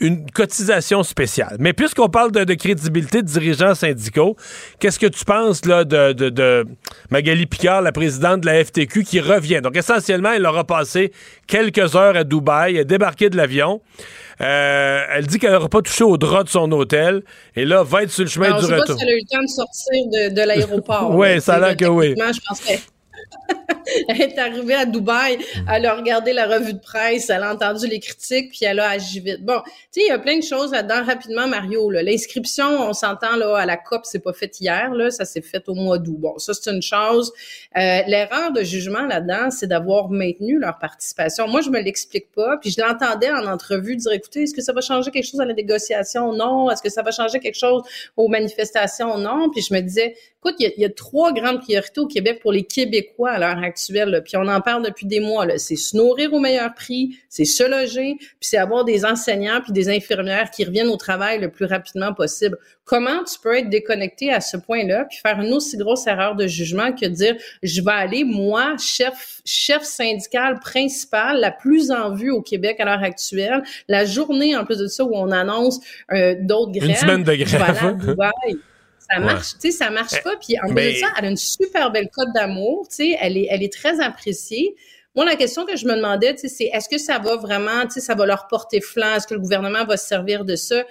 une cotisation spéciale. Mais puisqu'on parle de, de crédibilité de dirigeants syndicaux, qu'est-ce que tu penses là, de, de, de Magali Picard, la présidente de la FTQ, qui revient? Donc essentiellement, elle aura passé quelques heures à Dubaï, elle est débarquée de l'avion. Euh, elle dit qu'elle n'aura pas touché au drap de son hôtel. Et là, va être sur le chemin Alors, du je sais pas retour. si elle a eu le temps de sortir de, l'aéroport. Là. ça a l'air que oui. Je pense elle est arrivée à Dubaï, elle a regardé la revue de presse, elle a entendu les critiques, puis elle a agi vite. Bon, tu sais, il y a plein de choses là-dedans. Rapidement, Mario, l'inscription, on s'entend là à la COP, c'est pas fait hier, là, ça s'est fait au mois d'août. Bon, ça c'est une chose. Euh, L'erreur de jugement là-dedans, c'est d'avoir maintenu leur participation. Moi, je me l'explique pas, puis je l'entendais en entrevue dire, écoutez, est-ce que ça va changer quelque chose à la négociation? Non. Est-ce que ça va changer quelque chose aux manifestations? Non. Puis je me disais, Écoute, il y, a, il y, a, trois grandes priorités au Québec pour les Québécois à l'heure actuelle, là, puis on en parle depuis des mois. C'est se nourrir au meilleur prix, c'est se loger, puis c'est avoir des enseignants puis des infirmières qui reviennent au travail le plus rapidement possible. Comment tu peux être déconnecté à ce point-là puis faire une aussi grosse erreur de jugement que de dire je vais aller moi chef chef syndical principal la plus en vue au Québec à l'heure actuelle, la journée en plus de ça où on annonce euh, d'autres grèves. Une semaine de grève. Ça marche, tu sais, ça marche pas. Puis en plus de ça, elle a une super belle cote d'amour, tu sais, elle est, elle est très appréciée. Moi, la question que je me demandais, tu sais, c'est est-ce que ça va vraiment, tu sais, ça va leur porter flanc? Est-ce que le gouvernement va se servir de ça?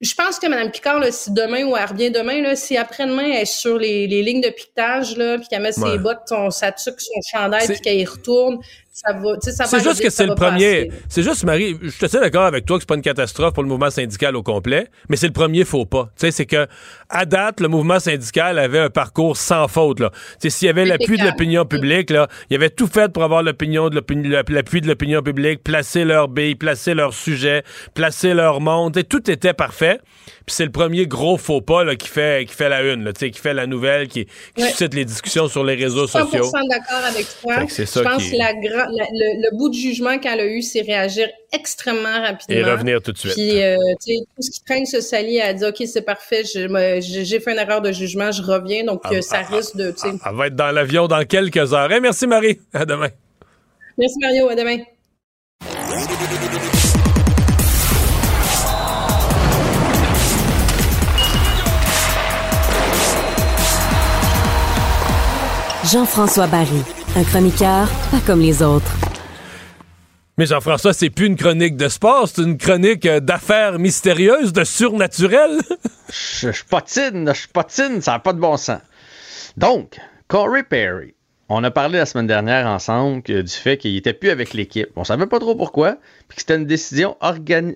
Je pense que Mme Picard, là, si demain ou elle revient demain, là, si après-demain elle est sur les, les lignes de piquetage, là, puis qu'elle met ses bottes, son, sa tuque, son chandail, puis qu'elle y retourne, ça va, ça C'est juste que c'est le premier. C'est juste, Marie, je suis assez d'accord avec toi que c'est pas une catastrophe pour le mouvement syndical au complet, mais c'est le premier faux pas. Tu sais, c'est que, à date, le mouvement syndical avait un parcours sans faute, là. Tu sais, s'il y avait l'appui de l'opinion publique, là, il y avait tout fait pour avoir l'opinion de l'appui de l'opinion publique, placer leur bille, placer leur sujet, placer leur monde. tout était parfait. Puis c'est le premier gros faux pas là, qui, fait, qui fait la une, là, qui fait la nouvelle, qui, qui suscite les discussions sur les réseaux sociaux. 100% d'accord avec toi. Je pense que la, le, bout de jugement qu'elle a eu, c'est réagir extrêmement rapidement. Et revenir tout de suite. Puis, euh, tu sais, tout ce qui traîne se salit, elle a dit, OK, c'est parfait, j'ai fait une erreur de jugement, je reviens. Donc, euh, ça risque de... Elle va être dans l'avion dans quelques heures. merci, Marie. À demain. Merci, Mario. À demain. Jean-François Barry, un chroniqueur pas comme les autres. Mais Jean-François, c'est plus une chronique de sport, c'est une chronique euh, d'affaires mystérieuses, de surnaturel. je, je patine, je patine, ça n'a pas de bon sens. Donc, Corey Perry, on a parlé la semaine dernière ensemble du fait qu'il était plus avec l'équipe. On savait pas trop pourquoi, puis que c'était une décision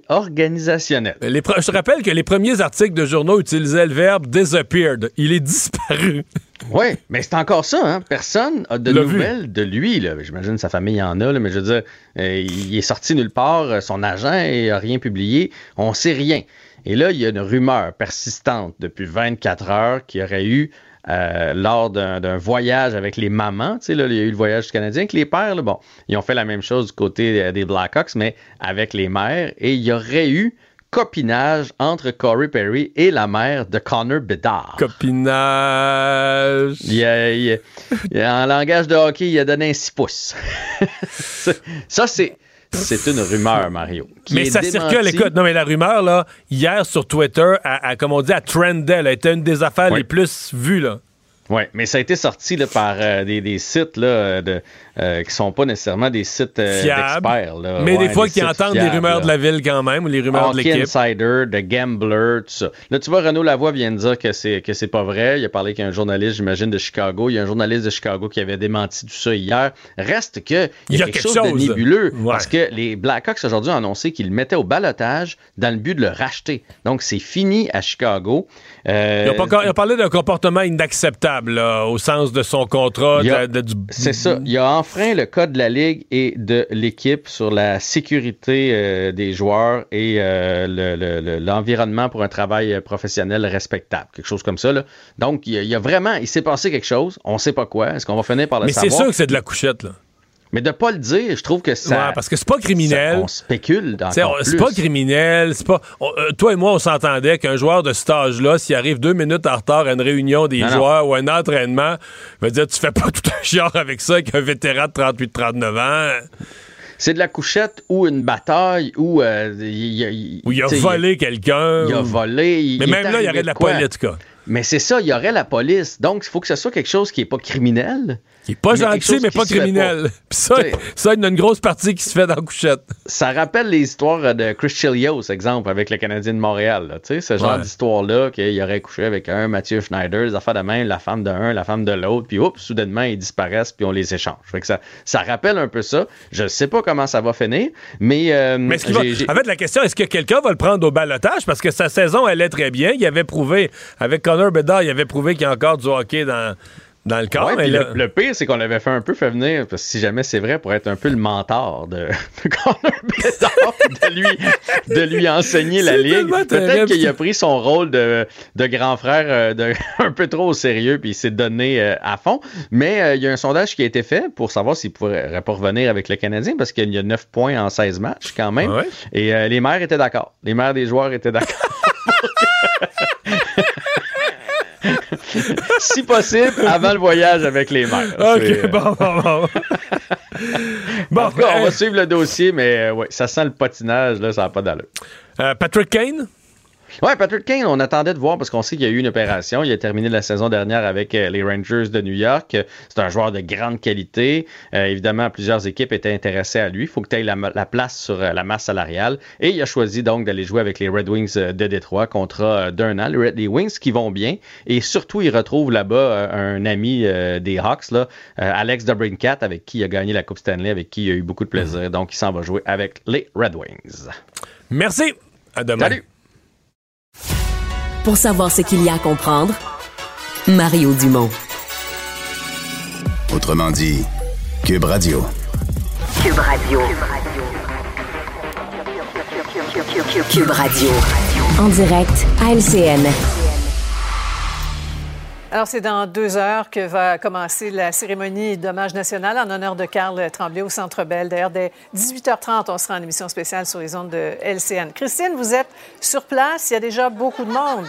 organisationnelle. je te rappelle que les premiers articles de journaux utilisaient le verbe disappeared. Il est disparu. oui, mais c'est encore ça. Hein? Personne a de nouvelles de lui. J'imagine sa famille en a, mais je veux dire, euh, il est sorti nulle part. Son agent n'a rien publié. On sait rien. Et là, il y a une rumeur persistante depuis 24 heures qu'il y aurait eu euh, lors d'un voyage avec les mamans. Tu sais, là, il y a eu le voyage du Canadien avec les pères. bon, ils ont fait la même chose du côté euh, des Blackhawks, mais avec les mères. Et il y aurait eu copinage entre Corey Perry et la mère de Connor Bedard. Copinage. Il en langage de hockey, il a donné un 6 pouces. ça, c'est. C'est une rumeur, Mario. mais ça circule, écoute. Non, mais la rumeur, là, hier sur Twitter, a, comme on dit, à trendait. Elle a été une des affaires les plus vues, là. Oui, mais ça a été sorti là, par euh, des, des, sites là, de, euh, qui sont pas nécessairement des sites euh, d'experts. Mais des fois, qui entendent des rumeurs de la ville quand même, ou les rumeurs de l'équipe. Insider, de Gambler, tout ça. Là, tu vois, Renaud Lavoie vient de dire que c'est que c'est pas vrai. Il a parlé qu'un journaliste, j'imagine, de Chicago. Il y a un journaliste de Chicago qui avait démenti tout ça hier. Reste que il y, a, quelque, chose, de nébuleux. Parce que les Blackhawks aujourd'hui ont annoncé qu'ils le mettaient au balotage dans le but de le racheter. Donc, c'est fini à Chicago. Euh, il, a parlé d'un comportement inacceptable au sens de son contrat. C'est ça. Il a enfreint le code de la Ligue et de l'équipe sur la sécurité euh, des joueurs et euh, l'environnement pour un travail professionnel respectable. Quelque chose comme ça. Donc, il y, a, vraiment, il s'est passé quelque chose. On ne sait pas quoi. Est-ce qu'on va finir par le savoir? Mais c'est sûr que c'est de la couchette, là. Mais de pas le dire, je trouve que ça. Ouais, parce que c'est pas criminel. on spécule dans C'est pas criminel. C'est pas. Euh, toi et moi, on s'entendait qu'un joueur de cet âge-là, s'il arrive deux minutes en retard à une réunion des joueurs ou un entraînement, veut dire tu fais pas tout un genre avec ça qu'un vétéran de 38-39 ans. C'est de la couchette ou une bataille ou. Euh, Où il a volé quelqu'un. Il a volé. Mais même là, il y aurait de la politique. Mais c'est ça, il y aurait la police. Donc, il faut que ce soit quelque chose qui n'est pas criminel. Qui n'est pas gentil, mais pas criminel. Puis ça, ça, il y a une grosse partie qui se fait dans la couchette. Ça rappelle les histoires de Chris Chilios, exemple, avec le Canadien de Montréal. Tu sais, ce genre d'histoire-là, qu'il aurait couché avec un Mathieu Schneider, les affaires de même, la femme d'un, la femme de l'autre, puis oups, soudainement, ils disparaissent, puis on les échange. Fait que ça, ça rappelle un peu ça. Je ne sais pas comment ça va finir, mais. Euh, mais en fait, la question, est-ce que quelqu'un va le prendre au balotage? Parce que sa saison, elle est très bien. Il avait prouvé, avec Connor Bedard, il avait prouvé qu'il y a encore du hockey dans dans le corps. Ouais, mais puis là- le, le pire, c'est qu'on l'avait fait un peu fait venir, parce que si jamais c'est vrai, pour être un peu le mentor de, de Connor Bedard, de lui, de lui enseigner la ligue. Peut-être qu'il a pris son rôle de, de grand frère euh, de, un peu trop au sérieux, puis il s'est donné euh, à fond. Mais euh, il y a un sondage qui a été fait pour savoir s'il pourrait pas revenir avec le Canadien, parce qu'il y a 9 points en 16 matchs quand même. Ouais. Et euh, les maires étaient d'accord. Les maires des joueurs étaient d'accord. si possible, avant le voyage avec les. C'est, OK, euh, bon, bon, bon. bon, en tout cas, on va suivre le dossier, mais euh, ouais, ça sent le patinage, là, ça n'a pas d'allure. euh, Patrick Kane? Ouais, Patrick Kane, on attendait de voir parce qu'on sait qu'il y a eu une opération. Il a terminé la saison dernière avec euh, les Rangers de New York. C'est un joueur de grande qualité. Euh, évidemment, plusieurs équipes étaient intéressées à lui. Il faut que tu aies la, la place sur euh, la masse salariale. Et il a choisi donc d'aller jouer avec les Red Wings de Détroit, contrat d'un an. Les, Red- Wings qui vont bien. Et surtout, il retrouve là-bas un ami euh, des Hawks, là, euh, Alex DeBrincat, avec qui il a gagné la Coupe Stanley, avec qui il a eu beaucoup de plaisir. Donc, il s'en va jouer avec les Red Wings. Merci. À demain. Salut. Pour savoir ce qu'il y a à comprendre, Mario Dumont. Autrement dit, Cube Radio. Cube Radio. Cube Radio. En direct à LCN. Alors, c'est dans deux heures que va commencer la cérémonie d'hommage national en honneur de Carl Tremblay au Centre Bell. D'ailleurs, dès 18h30, on sera en émission spéciale sur les ondes de LCN. Christine, vous êtes sur place. Il y a déjà beaucoup de monde.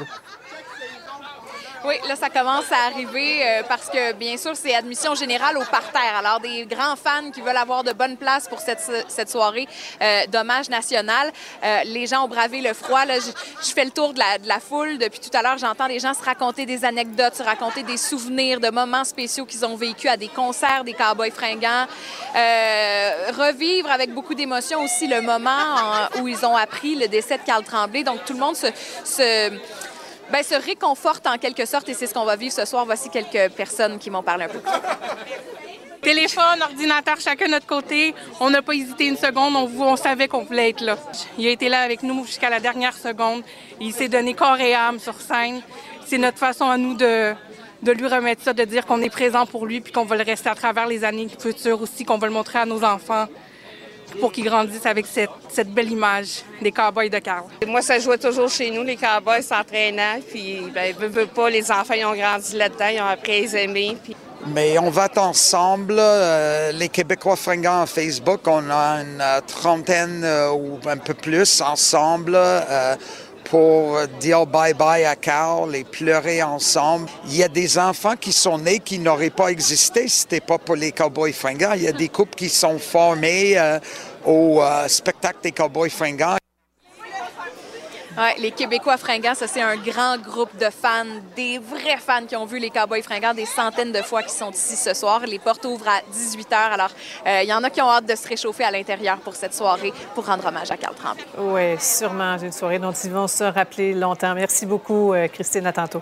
Oui, là, ça commence à arriver euh, parce que, bien sûr, c'est admission générale au parterre. Alors, des grands fans qui veulent avoir de bonnes places pour cette, cette soirée euh, d'hommage national. Euh, les gens ont bravé le froid. Là, je, je fais le tour de la, de la foule. Depuis tout à l'heure, j'entends des gens se raconter des anecdotes, se raconter des souvenirs de moments spéciaux qu'ils ont vécu à des concerts des Cowboys fringants. Euh, revivre avec beaucoup d'émotion aussi le moment en- où ils ont appris le décès de Carl Tremblay. Donc, tout le monde se... se ben, se réconforte en quelque sorte et c'est ce qu'on va vivre ce soir. Voici quelques personnes qui m'ont parlé un peu. Téléphone, ordinateur, chacun de notre côté. On n'a pas hésité une seconde. On, savait qu'on voulait être là. Il a été là avec nous jusqu'à la dernière seconde. Il s'est donné corps et âme sur scène. C'est notre façon à nous de, de lui remettre ça, de dire qu'on est présent pour lui puis qu'on va le rester à travers les années futures aussi, qu'on va le montrer à nos enfants pour qu'ils grandissent avec cette, cette belle image des cowboys de Carl. Moi, ça jouait toujours chez nous, les cowboys s'entraînant. Puis, ben, veut, veut pas, les enfants, ils ont grandi là-dedans, ils ont appris à les aimer. Puis... Mais on va être ensemble, euh, les Québécois fringants à Facebook, on a une euh, trentaine euh, ou un peu plus ensemble euh, pour dire bye-bye à Carl et pleurer ensemble. Il y a des enfants qui sont nés qui n'auraient pas existé si c'était pas pour les Cowboys fringants. Il y a des couples qui sont formés euh, au euh, spectacle des Cowboys fringants. Ouais, les Québécois fringants, ça c'est un grand groupe de fans, des vrais fans qui ont vu les Cowboys fringants des centaines de fois qui sont ici ce soir. Les portes ouvrent à 18 h. Alors, euh, il y en a qui ont hâte de se réchauffer à l'intérieur pour cette soirée pour rendre hommage à Carl Tremblay. Oui, sûrement une soirée dont ils vont se rappeler longtemps. Merci beaucoup, euh, Christine. À tantôt.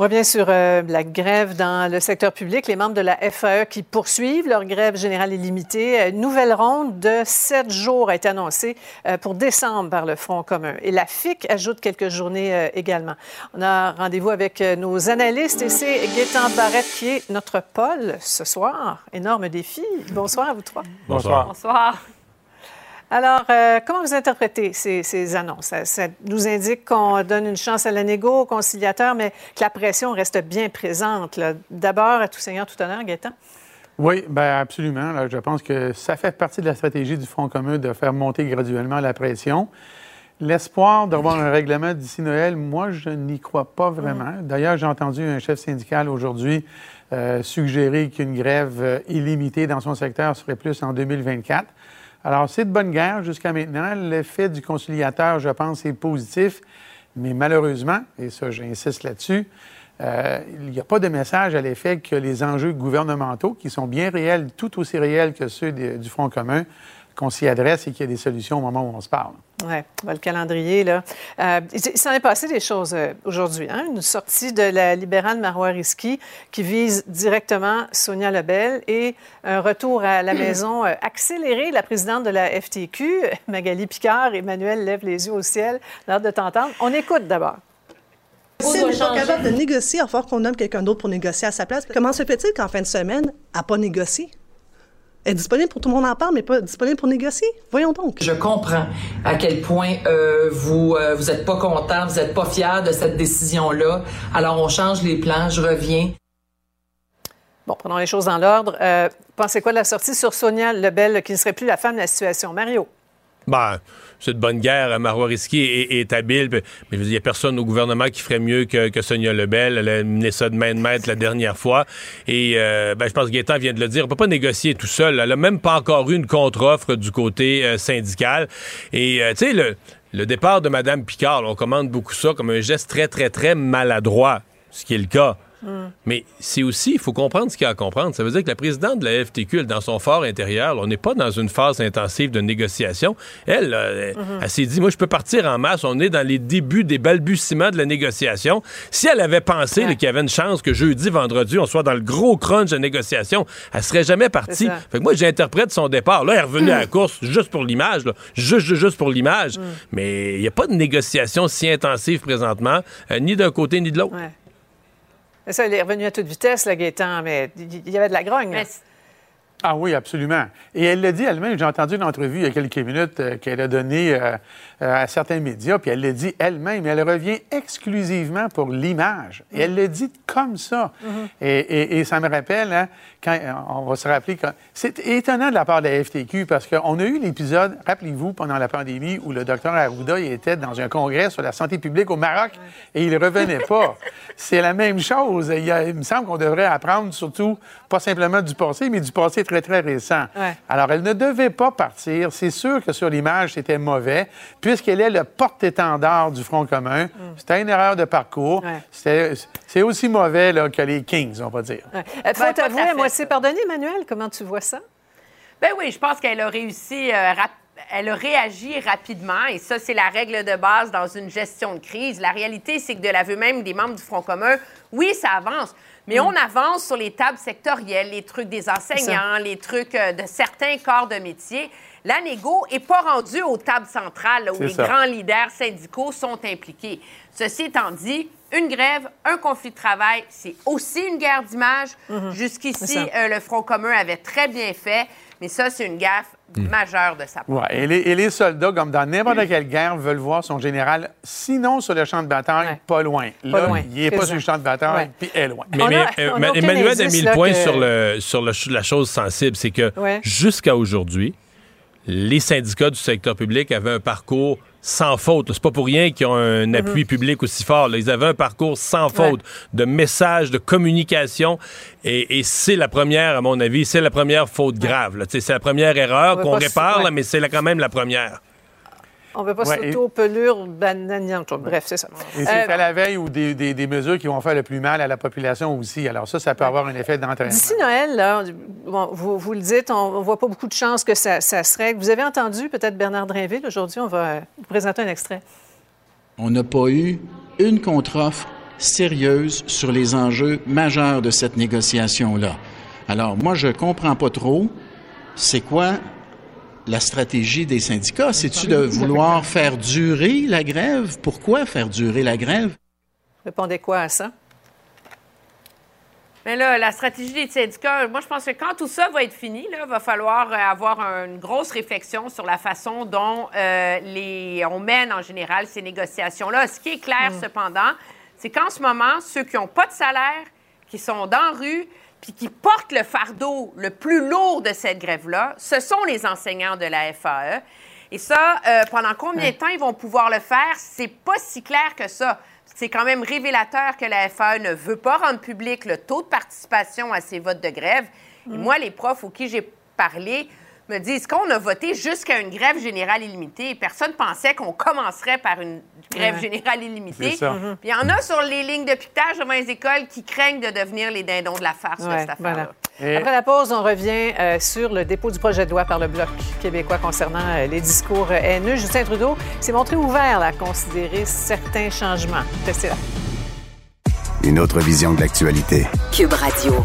On revient sur euh, la grève dans le secteur public. Les membres de la FAE qui poursuivent leur grève générale illimitée. Euh, Une nouvelle ronde de sept jours a été annoncée euh, pour décembre par le Front commun. Et la FIC ajoute quelques journées euh, également. On a rendez-vous avec euh, nos analystes et c'est Gaétan Barrette qui est notre Paul ce soir. Énorme défi. Bonsoir à vous trois. Bonsoir. Bonsoir. Alors, euh, comment vous interprétez ces, ces annonces? Ça, ça nous indique qu'on donne une chance à la négo, au conciliateur, mais que la pression reste bien présente. D'abord, à tout seigneur, tout honneur, Gaëtan. Oui, ben absolument. Là, je pense que ça fait partie de la stratégie du Front commun de faire monter graduellement la pression. L'espoir d'avoir un règlement d'ici Noël, moi, je n'y crois pas vraiment. D'ailleurs, j'ai entendu un chef syndical aujourd'hui euh, suggérer qu'une grève euh, illimitée dans son secteur serait plus en 2024. Alors, c'est de bonne guerre jusqu'à maintenant. L'effet du conciliateur, je pense, est positif, mais malheureusement, et ça, j'insiste là-dessus, euh, il n'y a pas de message à l'effet que les enjeux gouvernementaux, qui sont bien réels, tout aussi réels que ceux du Front commun, qu'on s'y adresse et qu'il y a des solutions au moment où on se parle. Oui, le calendrier, là. Euh, il s'en est passé des choses euh, aujourd'hui. Hein? Une sortie de la libérale Marois Risky qui vise directement Sonia Lebel et un retour à la maison euh, accéléré. La présidente de la FTQ, Magali Picard, Emmanuel lève les yeux au ciel. On hâte de t'entendre. On écoute d'abord. Si elle n'est pas capable de négocier, il va falloir qu'on nomme quelqu'un d'autre pour négocier à sa place. Comment se fait-il qu'en fin de semaine, elle n'a pas négocié? Est disponible pour tout le monde en parle, mais pas disponible pour négocier. Voyons donc. Je comprends à quel point euh, vous euh, vous êtes pas content, vous êtes pas fier de cette décision-là. Alors on change les plans. Je reviens. Bon, prenons les choses dans l'ordre. Euh, pensez quoi de la sortie sur Sonia Lebel, qui ne serait plus la femme de la situation? Mario? Ben, c'est de bonne guerre. Marois Risky est, est, habile, mais il n'y a personne au gouvernement qui ferait mieux que, que, Sonia Lebel. Elle a mené ça de main de maître la dernière fois. Et euh, ben, je pense que Gaétan vient de le dire. On peut pas négocier tout seul. Elle a même pas encore eu une contre-offre du côté euh, syndical. Et euh, tu sais, le, le départ de Mme Picard, on commande beaucoup ça comme un geste très, très, très maladroit, ce qui est le cas. Mm. Mais c'est aussi, il faut comprendre ce qu'il y a à comprendre. Ça veut dire que la présidente de la FTQ, elle, dans son fort intérieur, on n'est pas dans une phase intensive de négociation. Elle, elle, mm -hmm. elle s'est dit, moi, je peux partir en masse. On est dans les débuts des balbutiements de la négociation. Si elle avait pensé ouais. qu'il y avait une chance que jeudi, vendredi, on soit dans le gros crunch de négociation, elle serait jamais partie. Fait que moi, j'interprète son départ. Là, elle est revenue mm. à la course juste pour l'image, juste, juste, juste pour l'image. Mm. Mais il n'y a pas de négociation si intensive présentement, euh, ni d'un côté ni de l'autre. Ouais. Ça, il est revenu à toute vitesse, le Gaétan, mais il y avait de la grogne. Ah oui, absolument. Et elle l'a dit elle-même, j'ai entendu une entrevue il y a quelques minutes euh, qu'elle a donnée euh, euh, à certains médias, puis elle l'a dit elle-même, elle revient exclusivement pour l'image. Et elle le dit comme ça. Mm -hmm. et, et, et, ça me rappelle, hein, quand, on va se rappeler, quand... c'est étonnant de la part de la FTQ parce qu'on a eu l'épisode, rappelez-vous, pendant la pandémie, où le docteur Arruda il était dans un congrès sur la santé publique au Maroc et il ne revenait pas. c'est la même chose. Il, a, il me semble qu'on devrait apprendre surtout, pas simplement du passé, mais du passé très, très récent. Ouais. Alors, elle ne devait pas partir. C'est sûr que sur l'image, c'était mauvais, puisqu'elle est le porte-étendard du Front commun. Mm. C'était une erreur de parcours. Ouais. C'est aussi mauvais là, que les Kings, on va dire. Ouais. Euh, faut ben, t'avouer, moi, c'est pardonné, Emmanuel. Comment tu vois ça? Ben oui, je pense qu'elle a réussi euh, elle a réagi rapidement et ça, c'est la règle de base dans une gestion de crise. La réalité, c'est que de l'aveu même des membres du Front commun, oui, ça avance. Mais mm. on avance sur les tables sectorielles, les trucs des enseignants, les trucs euh, de certains corps de métier. La négo n'est pas rendue aux tables centrales là, où les ça. grands leaders syndicaux sont impliqués. Ceci étant dit, une grève, un conflit de travail, c'est aussi une guerre d'image. Mm -hmm. Jusqu'ici, euh, le Front commun avait très bien fait, mais ça, c'est une gaffe mmh. majeure de sa part. Ouais, et, les, et, les, soldats, comme dans n'importe quelle guerre, veulent voir son général, sinon sur le champ de bataille, ouais. pas loin. Là, pas loin. il n'est pas sur le champ de bataille, puis est loin. Mais, mais a, euh, Emmanuel a mis le point que... sur, le, sur le, la chose sensible, c'est que jusqu'à aujourd'hui, les syndicats du secteur public avaient un parcours sans faute. C'est pas pour rien qu'ils ont un -hmm. appui public aussi fort. Là. Ils avaient un parcours sans faute ouais. de messages, de communication. Et, et c'est la première, à mon avis, c'est la première faute grave. C'est la première erreur qu'on répare, là, mais c'est quand même la première. On ne veut pas ouais, s'auto-pelure bananiante. Bref, c'est ça. Et c'est euh, à la veille ou des, des, des, mesures qui vont faire le plus mal à la population aussi. Alors ça, ça peut avoir un effet d'entraînement. D'ici Noël, là, bon, vous, vous, le dites, on ne voit pas beaucoup de chances que ça, ça se règle. Vous avez entendu peut-être Bernard Drinville? Aujourd'hui, on va vous présenter un extrait. On n'a pas eu une contre-offre sérieuse sur les enjeux majeurs de cette négociation-là. Alors, moi, je ne comprends pas trop c'est quoi la stratégie des syndicats? C'est-tu de vouloir faire durer la grève? Pourquoi faire durer la grève? Répondez quoi à ça? Mais là, la stratégie des syndicats, moi, je pense que quand tout ça va être fini, il va falloir avoir une grosse réflexion sur la façon dont euh, les, on mène en général ces négociations-là. Ce qui est clair, mmh. cependant, c'est qu'en ce moment, ceux qui n'ont pas de salaire, qui sont dans la rue, puis qui portent le fardeau le plus lourd de cette grève-là, ce sont les enseignants de la FAE. Et ça, euh, pendant combien de temps ils vont pouvoir le faire, c'est pas si clair que ça. C'est quand même révélateur que la FAE ne veut pas rendre public le taux de participation à ces votes de grève. Et moi, les profs auxquels j'ai parlé me disent qu'on a voté jusqu'à une grève générale illimitée. Personne pensait qu'on commencerait par une grève ouais. générale illimitée. Mm-hmm. Puis il y en a sur les lignes de piquetage devant les écoles qui craignent de devenir les dindons de la farce ouais, de cette affaire-là. Voilà. Et... Après la pause, on revient euh, sur le dépôt du projet de loi par le Bloc québécois concernant euh, les discours haineux. Justin Trudeau s'est montré ouvert là, à considérer certains changements. Restez là. Une autre vision de l'actualité. Cube Radio.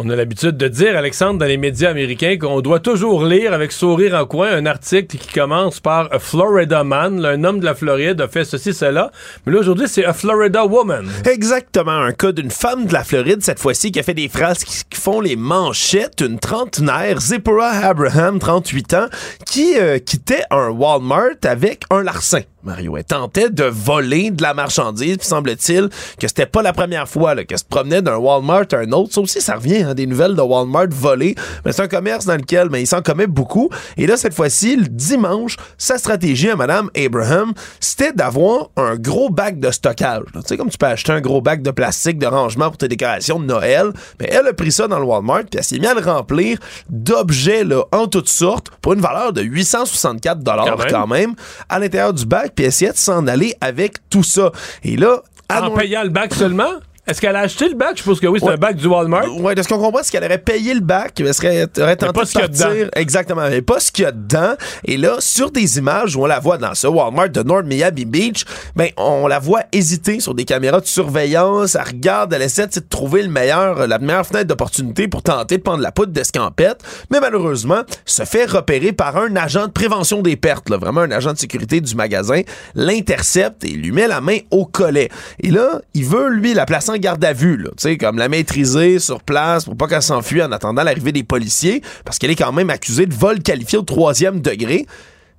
On a l'habitude de dire, Alexandre, dans les médias américains, qu'on doit toujours lire avec sourire en coin un article qui commence par A Florida Man, là, un homme de la Floride a fait ceci, cela. Mais là, aujourd'hui, c'est A Florida Woman. Exactement, un cas d'une femme de la Floride, cette fois-ci, qui a fait des phrases qui, font les manchettes. Une trentenaire, Zipporah Abraham, 38 ans, qui euh, quittait un Walmart avec un larcin. Mario, elle tentait de voler de la marchandise, puis semble-t-il que c'était pas la première fois qu'elle se promenait d'un Walmart à un autre. Ça aussi, ça revient, hein, des nouvelles de Walmart volées. Mais c'est un commerce dans lequel mais il s'en commet beaucoup. Et là, cette fois-ci, le dimanche, sa stratégie à Madame Abraham, c'était d'avoir un gros bac de stockage. Tu sais, comme tu peux acheter un gros bac de plastique de rangement pour tes décorations de Noël. Mais elle a pris ça dans le Walmart, puis elle s'est mise à le remplir d'objets là, en toutes sortes pour une valeur de 864 dollars quand même à l'intérieur du bac, puis de s'en aller avec tout ça. Et là, En payant le bac seulement? Est-ce qu'elle a acheté le bac? Je suppose que oui, c'est Ouais. un bac du Walmart. Ouais, de ce qu'on comprend, c'est qu'elle aurait payé le bac, elle serait, aurait tenté pas de partir. Exactement, mais pas ce qu'il y a dedans. Et là, sur des images où on la voit dans ce Walmart de North Miami Beach, ben, on la voit hésiter sur des caméras de surveillance. Elle regarde, elle essaie de trouver le meilleur, la meilleure fenêtre d'opportunité pour tenter de prendre la poudre d'escampette. Mais malheureusement, se fait repérer par un agent de prévention des pertes, là, vraiment un agent de sécurité du magasin, l'intercepte et lui met la main au collet. Et là, il veut, lui, la placer en garde à vue, là, tu sais, comme la maîtriser sur place pour pas qu'elle s'enfuit en attendant l'arrivée des policiers, parce qu'elle est quand même accusée de vol qualifié au troisième degré.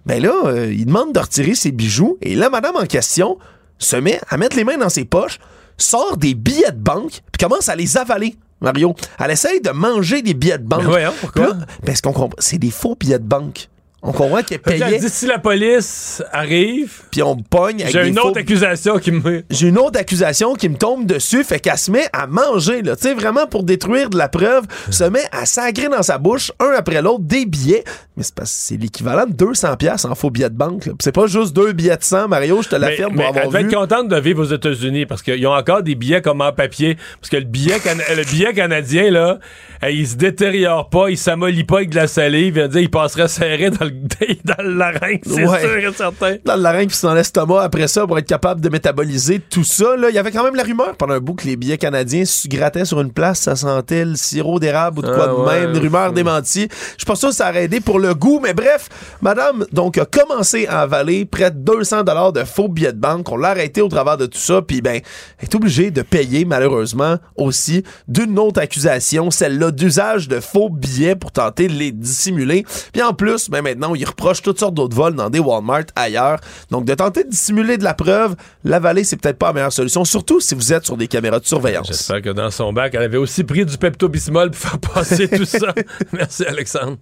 Ben là, euh, il demande de retirer ses bijoux, et la madame en question se met à mettre les mains dans ses poches, sort des billets de banque, puis commence à les avaler. Mario, elle essaye de manger des billets de banque. Mais voyons, pourquoi? Là, parce qu'on comprend, c'est des faux billets de banque. On comprend qu'elle Fait que elle payait, dit, si la police arrive, puis on pogne avec j'ai une faux autre accusation qui me. j'ai une autre accusation qui me tombe dessus, fait qu'elle se met à manger, là, tu sais, vraiment pour détruire de la preuve, se met à sagrer dans sa bouche, un après l'autre, des billets. Mais c'est parce que c'est l'équivalent de 200 pièces en faux billets de banque. C'est pas juste deux billets de 100, Mario, je te l'affirme mais pour avoir elle vu. être contente de vivre aux États-Unis parce qu'ils ont encore des billets comme en papier. Parce que le billet, cana- le billet canadien, là, euh, il se détériore pas, il s'amollit pas avec de la salive. Il, dire, il passerait serré dans le, dans le larynx, c'est Ouais. sûr et certain. Dans le larynx puis dans l'estomac après ça pour être capable de métaboliser tout ça. Là, il y avait quand même la rumeur pendant un bout que les billets canadiens se grattaient sur une place, ça sentait le sirop d'érable ou de quoi Ah de ouais, même. Une rumeur démentie. Je suis pas sûr que ça aurait aidé pour le goût, mais bref, madame donc a commencé à avaler près de 200 dollars de faux billets de banque. On l'a arrêté au travers de tout ça, puis ben, elle est obligée de payer malheureusement aussi d'une autre accusation, celle-là d'usage de faux billets pour tenter de les dissimuler. Puis en plus, ben maintenant, il reproche toutes sortes d'autres vols dans des Walmart ailleurs. Donc de tenter de dissimuler de la preuve, l'avaler, c'est peut-être pas la meilleure solution, surtout si vous êtes sur des caméras de surveillance. J'espère que dans son bac, elle avait aussi pris du Pepto-Bismol pour faire passer tout ça. Merci, Alexandre.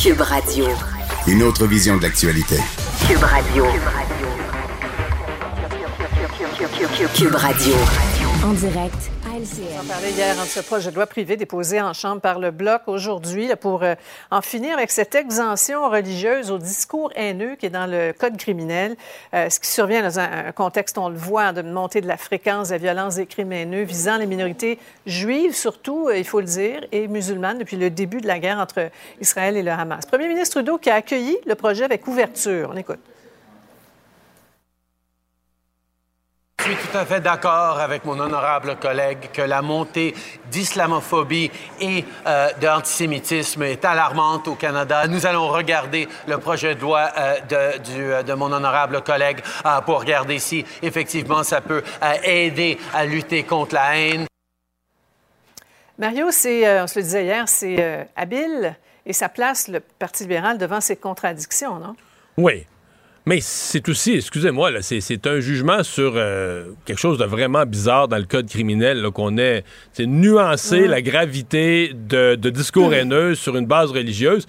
Cube Radio. Une autre vision de l'actualité. Cube Radio. Cube Radio. En direct à LCN. On parlait hier de ce projet de loi privé déposé en Chambre par le Bloc aujourd'hui pour euh, en finir avec cette exemption religieuse au discours haineux qui est dans le Code criminel. Euh, ce qui survient dans un, contexte, on le voit, de montée de la fréquence des violences des crimes haineux visant les minorités juives, surtout, euh, il faut le dire, et musulmanes depuis le début de la guerre entre Israël et le Hamas. Premier ministre Trudeau qui a accueilli le projet avec ouverture. On écoute. Suis tout à fait d'accord avec mon honorable collègue que la montée d'islamophobie et euh, d'antisémitisme est alarmante au Canada. Nous allons regarder le projet de loi euh, de, du, euh, de mon honorable collègue euh, pour regarder si effectivement ça peut euh, aider à lutter contre la haine. Mario, c'est, euh, on se le disait hier, c'est euh, habile et ça place le Parti libéral devant ses contradictions, non? Oui. Mais c'est aussi, excusez-moi, là, c'est, un jugement sur euh, quelque chose de vraiment bizarre dans le code criminel, qu'on ait c'est nuancé Mhm. la gravité de, de discours haineux sur une base religieuse.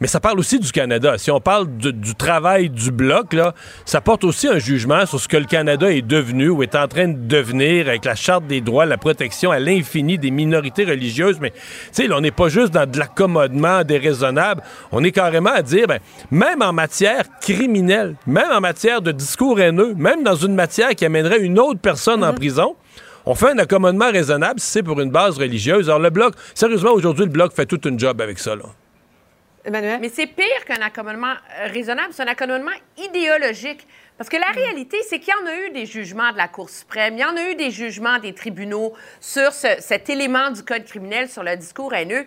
Mais ça parle aussi du Canada. Si on parle du, du travail du bloc, là, ça porte aussi un jugement sur ce que le Canada est devenu ou est en train de devenir avec la Charte des droits, la protection à l'infini des minorités religieuses. Mais, tu sais, on n'est pas juste dans de l'accommodement déraisonnable. On est carrément à dire, ben, même en matière criminelle, même en matière de discours haineux, même dans une matière qui amènerait une autre personne en prison, on fait un accommodement raisonnable si c'est pour une base religieuse. Alors, le Bloc, sérieusement, aujourd'hui, le Bloc fait toute une job avec ça, là. Emmanuel? Mais c'est pire qu'un accommodement raisonnable, c'est un accommodement idéologique. Parce que la Mm. réalité, c'est qu'il y en a eu des jugements de la Cour suprême, il y en a eu des jugements des tribunaux sur ce- cet élément du Code criminel, sur le discours haineux.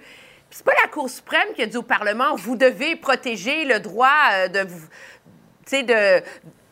Puis c'est pas la Cour suprême qui a dit au Parlement, vous devez protéger le droit euh, de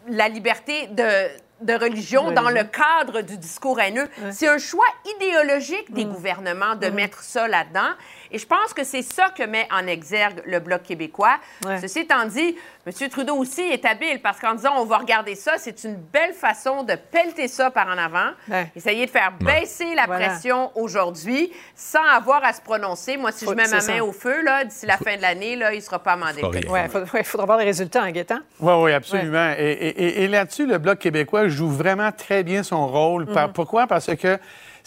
la liberté de, de religion dans le cadre du discours haineux. C'est un choix idéologique des gouvernements de mettre ça là-dedans. Et je pense que c'est ça que met en exergue le Bloc québécois. Ouais. Ceci étant dit, M. Trudeau aussi est habile parce qu'en disant on va regarder ça, c'est une belle façon de pelleter ça par en avant, Ouais. essayer de faire baisser la Voilà. pression aujourd'hui sans avoir à se prononcer. Moi, si Faut- je mets ma main ça. au feu, là, d'ici la fin de l'année, là, il ne sera pas amendé. il faudra voir les résultats en guettant. Oui, oui, absolument. Et, et- et- et là-dessus, le Bloc québécois joue vraiment très bien son rôle. Par- Mhm. Pourquoi? Parce que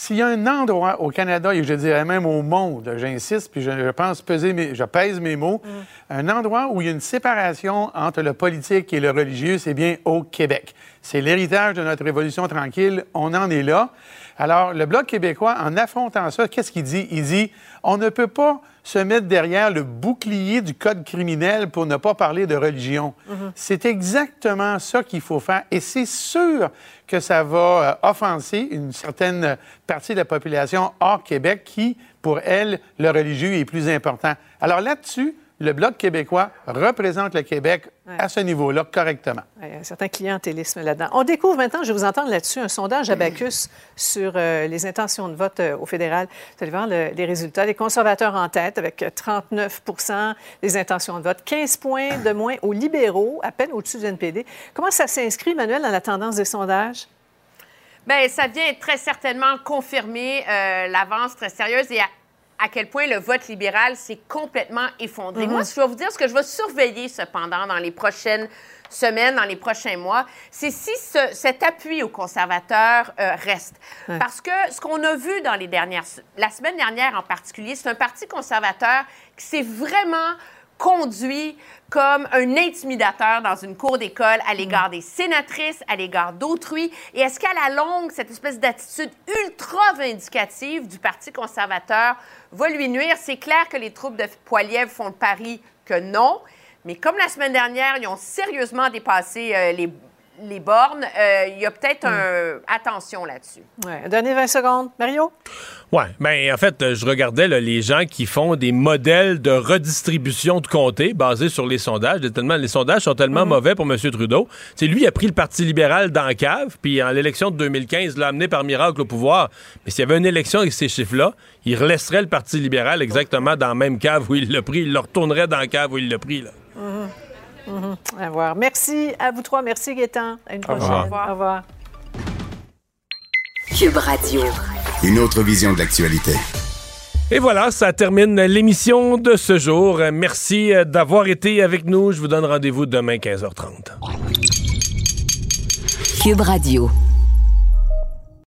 s'il y a un endroit au Canada, et je dirais même au monde, j'insiste, puis je, je pense peser mes, je pèse mes mots, Mhm. un endroit où il y a une séparation entre le politique et le religieux, c'est bien au Québec. C'est l'héritage de notre Révolution tranquille. On en est là. Alors, le Bloc québécois, en affrontant ça, qu'est-ce qu'il dit? Il dit, on ne peut pas se mettre derrière le bouclier du code criminel pour ne pas parler de religion. C'est exactement ça qu'il faut faire. Et c'est sûr que ça va euh, offenser une certaine partie de la population hors Québec qui, pour elle, le religieux est plus important. Alors là-dessus, le Bloc québécois représente le Québec à ce niveau-là correctement. Ouais, Il y a un certain clientélisme là-dedans. On découvre maintenant, je vais vous entendre là-dessus, un sondage Abacus sur euh, les intentions de vote euh, au fédéral. Vous allez voir le- les résultats. Les conservateurs en tête avec euh, 39% des intentions de vote, 15 points de moins aux libéraux, à peine au-dessus du NPD. Comment ça s'inscrit, Manuel, dans la tendance des sondages? Bien, ça vient très certainement confirmer euh, l'avance très sérieuse et à, à quel point le vote libéral s'est complètement effondré. Mhm. Moi, je vais vous dire ce que je vais surveiller cependant dans les prochaines semaines, dans les prochains mois, c'est si ce- cet appui aux conservateurs euh, reste. Ouais. Parce que ce qu'on a vu dans les dernières... La semaine dernière en particulier, c'est un parti conservateur qui s'est vraiment conduit comme un intimidateur dans une cour d'école à l'égard des sénatrices, à l'égard d'autrui. Et est-ce qu'à la longue, cette espèce d'attitude ultra vindicative du Parti conservateur va lui nuire? C'est clair que les troupes de Poiliev font le pari que non. Mais comme la semaine dernière, ils ont sérieusement dépassé euh, les, les bornes, euh, il y a peut-être un... Attention là-dessus. Ouais. Donnez 20 secondes. Mario? Oui, ben en fait, je regardais là, les gens qui font des modèles de redistribution de comté basés sur les sondages. Tellement, les sondages sont tellement mauvais pour M. Trudeau. C'est lui a pris le Parti libéral dans la cave, puis en l'élection de 2015, l'a amené par miracle au pouvoir. Mais s'il y avait une élection avec ces chiffres-là, il relaisserait le Parti libéral exactement dans la même cave où il l'a pris. Il le retournerait dans la cave où il l'a pris. Là. Mhm. À voir. Merci à vous trois. Merci, Gaétan. À une Au prochaine. revoir. Au revoir. Cube Radio. Une autre vision de l'actualité. Et voilà, ça termine l'émission de ce jour. Merci euh, d'avoir été avec nous. Je vous donne rendez-vous demain 15h30. Cube Radio.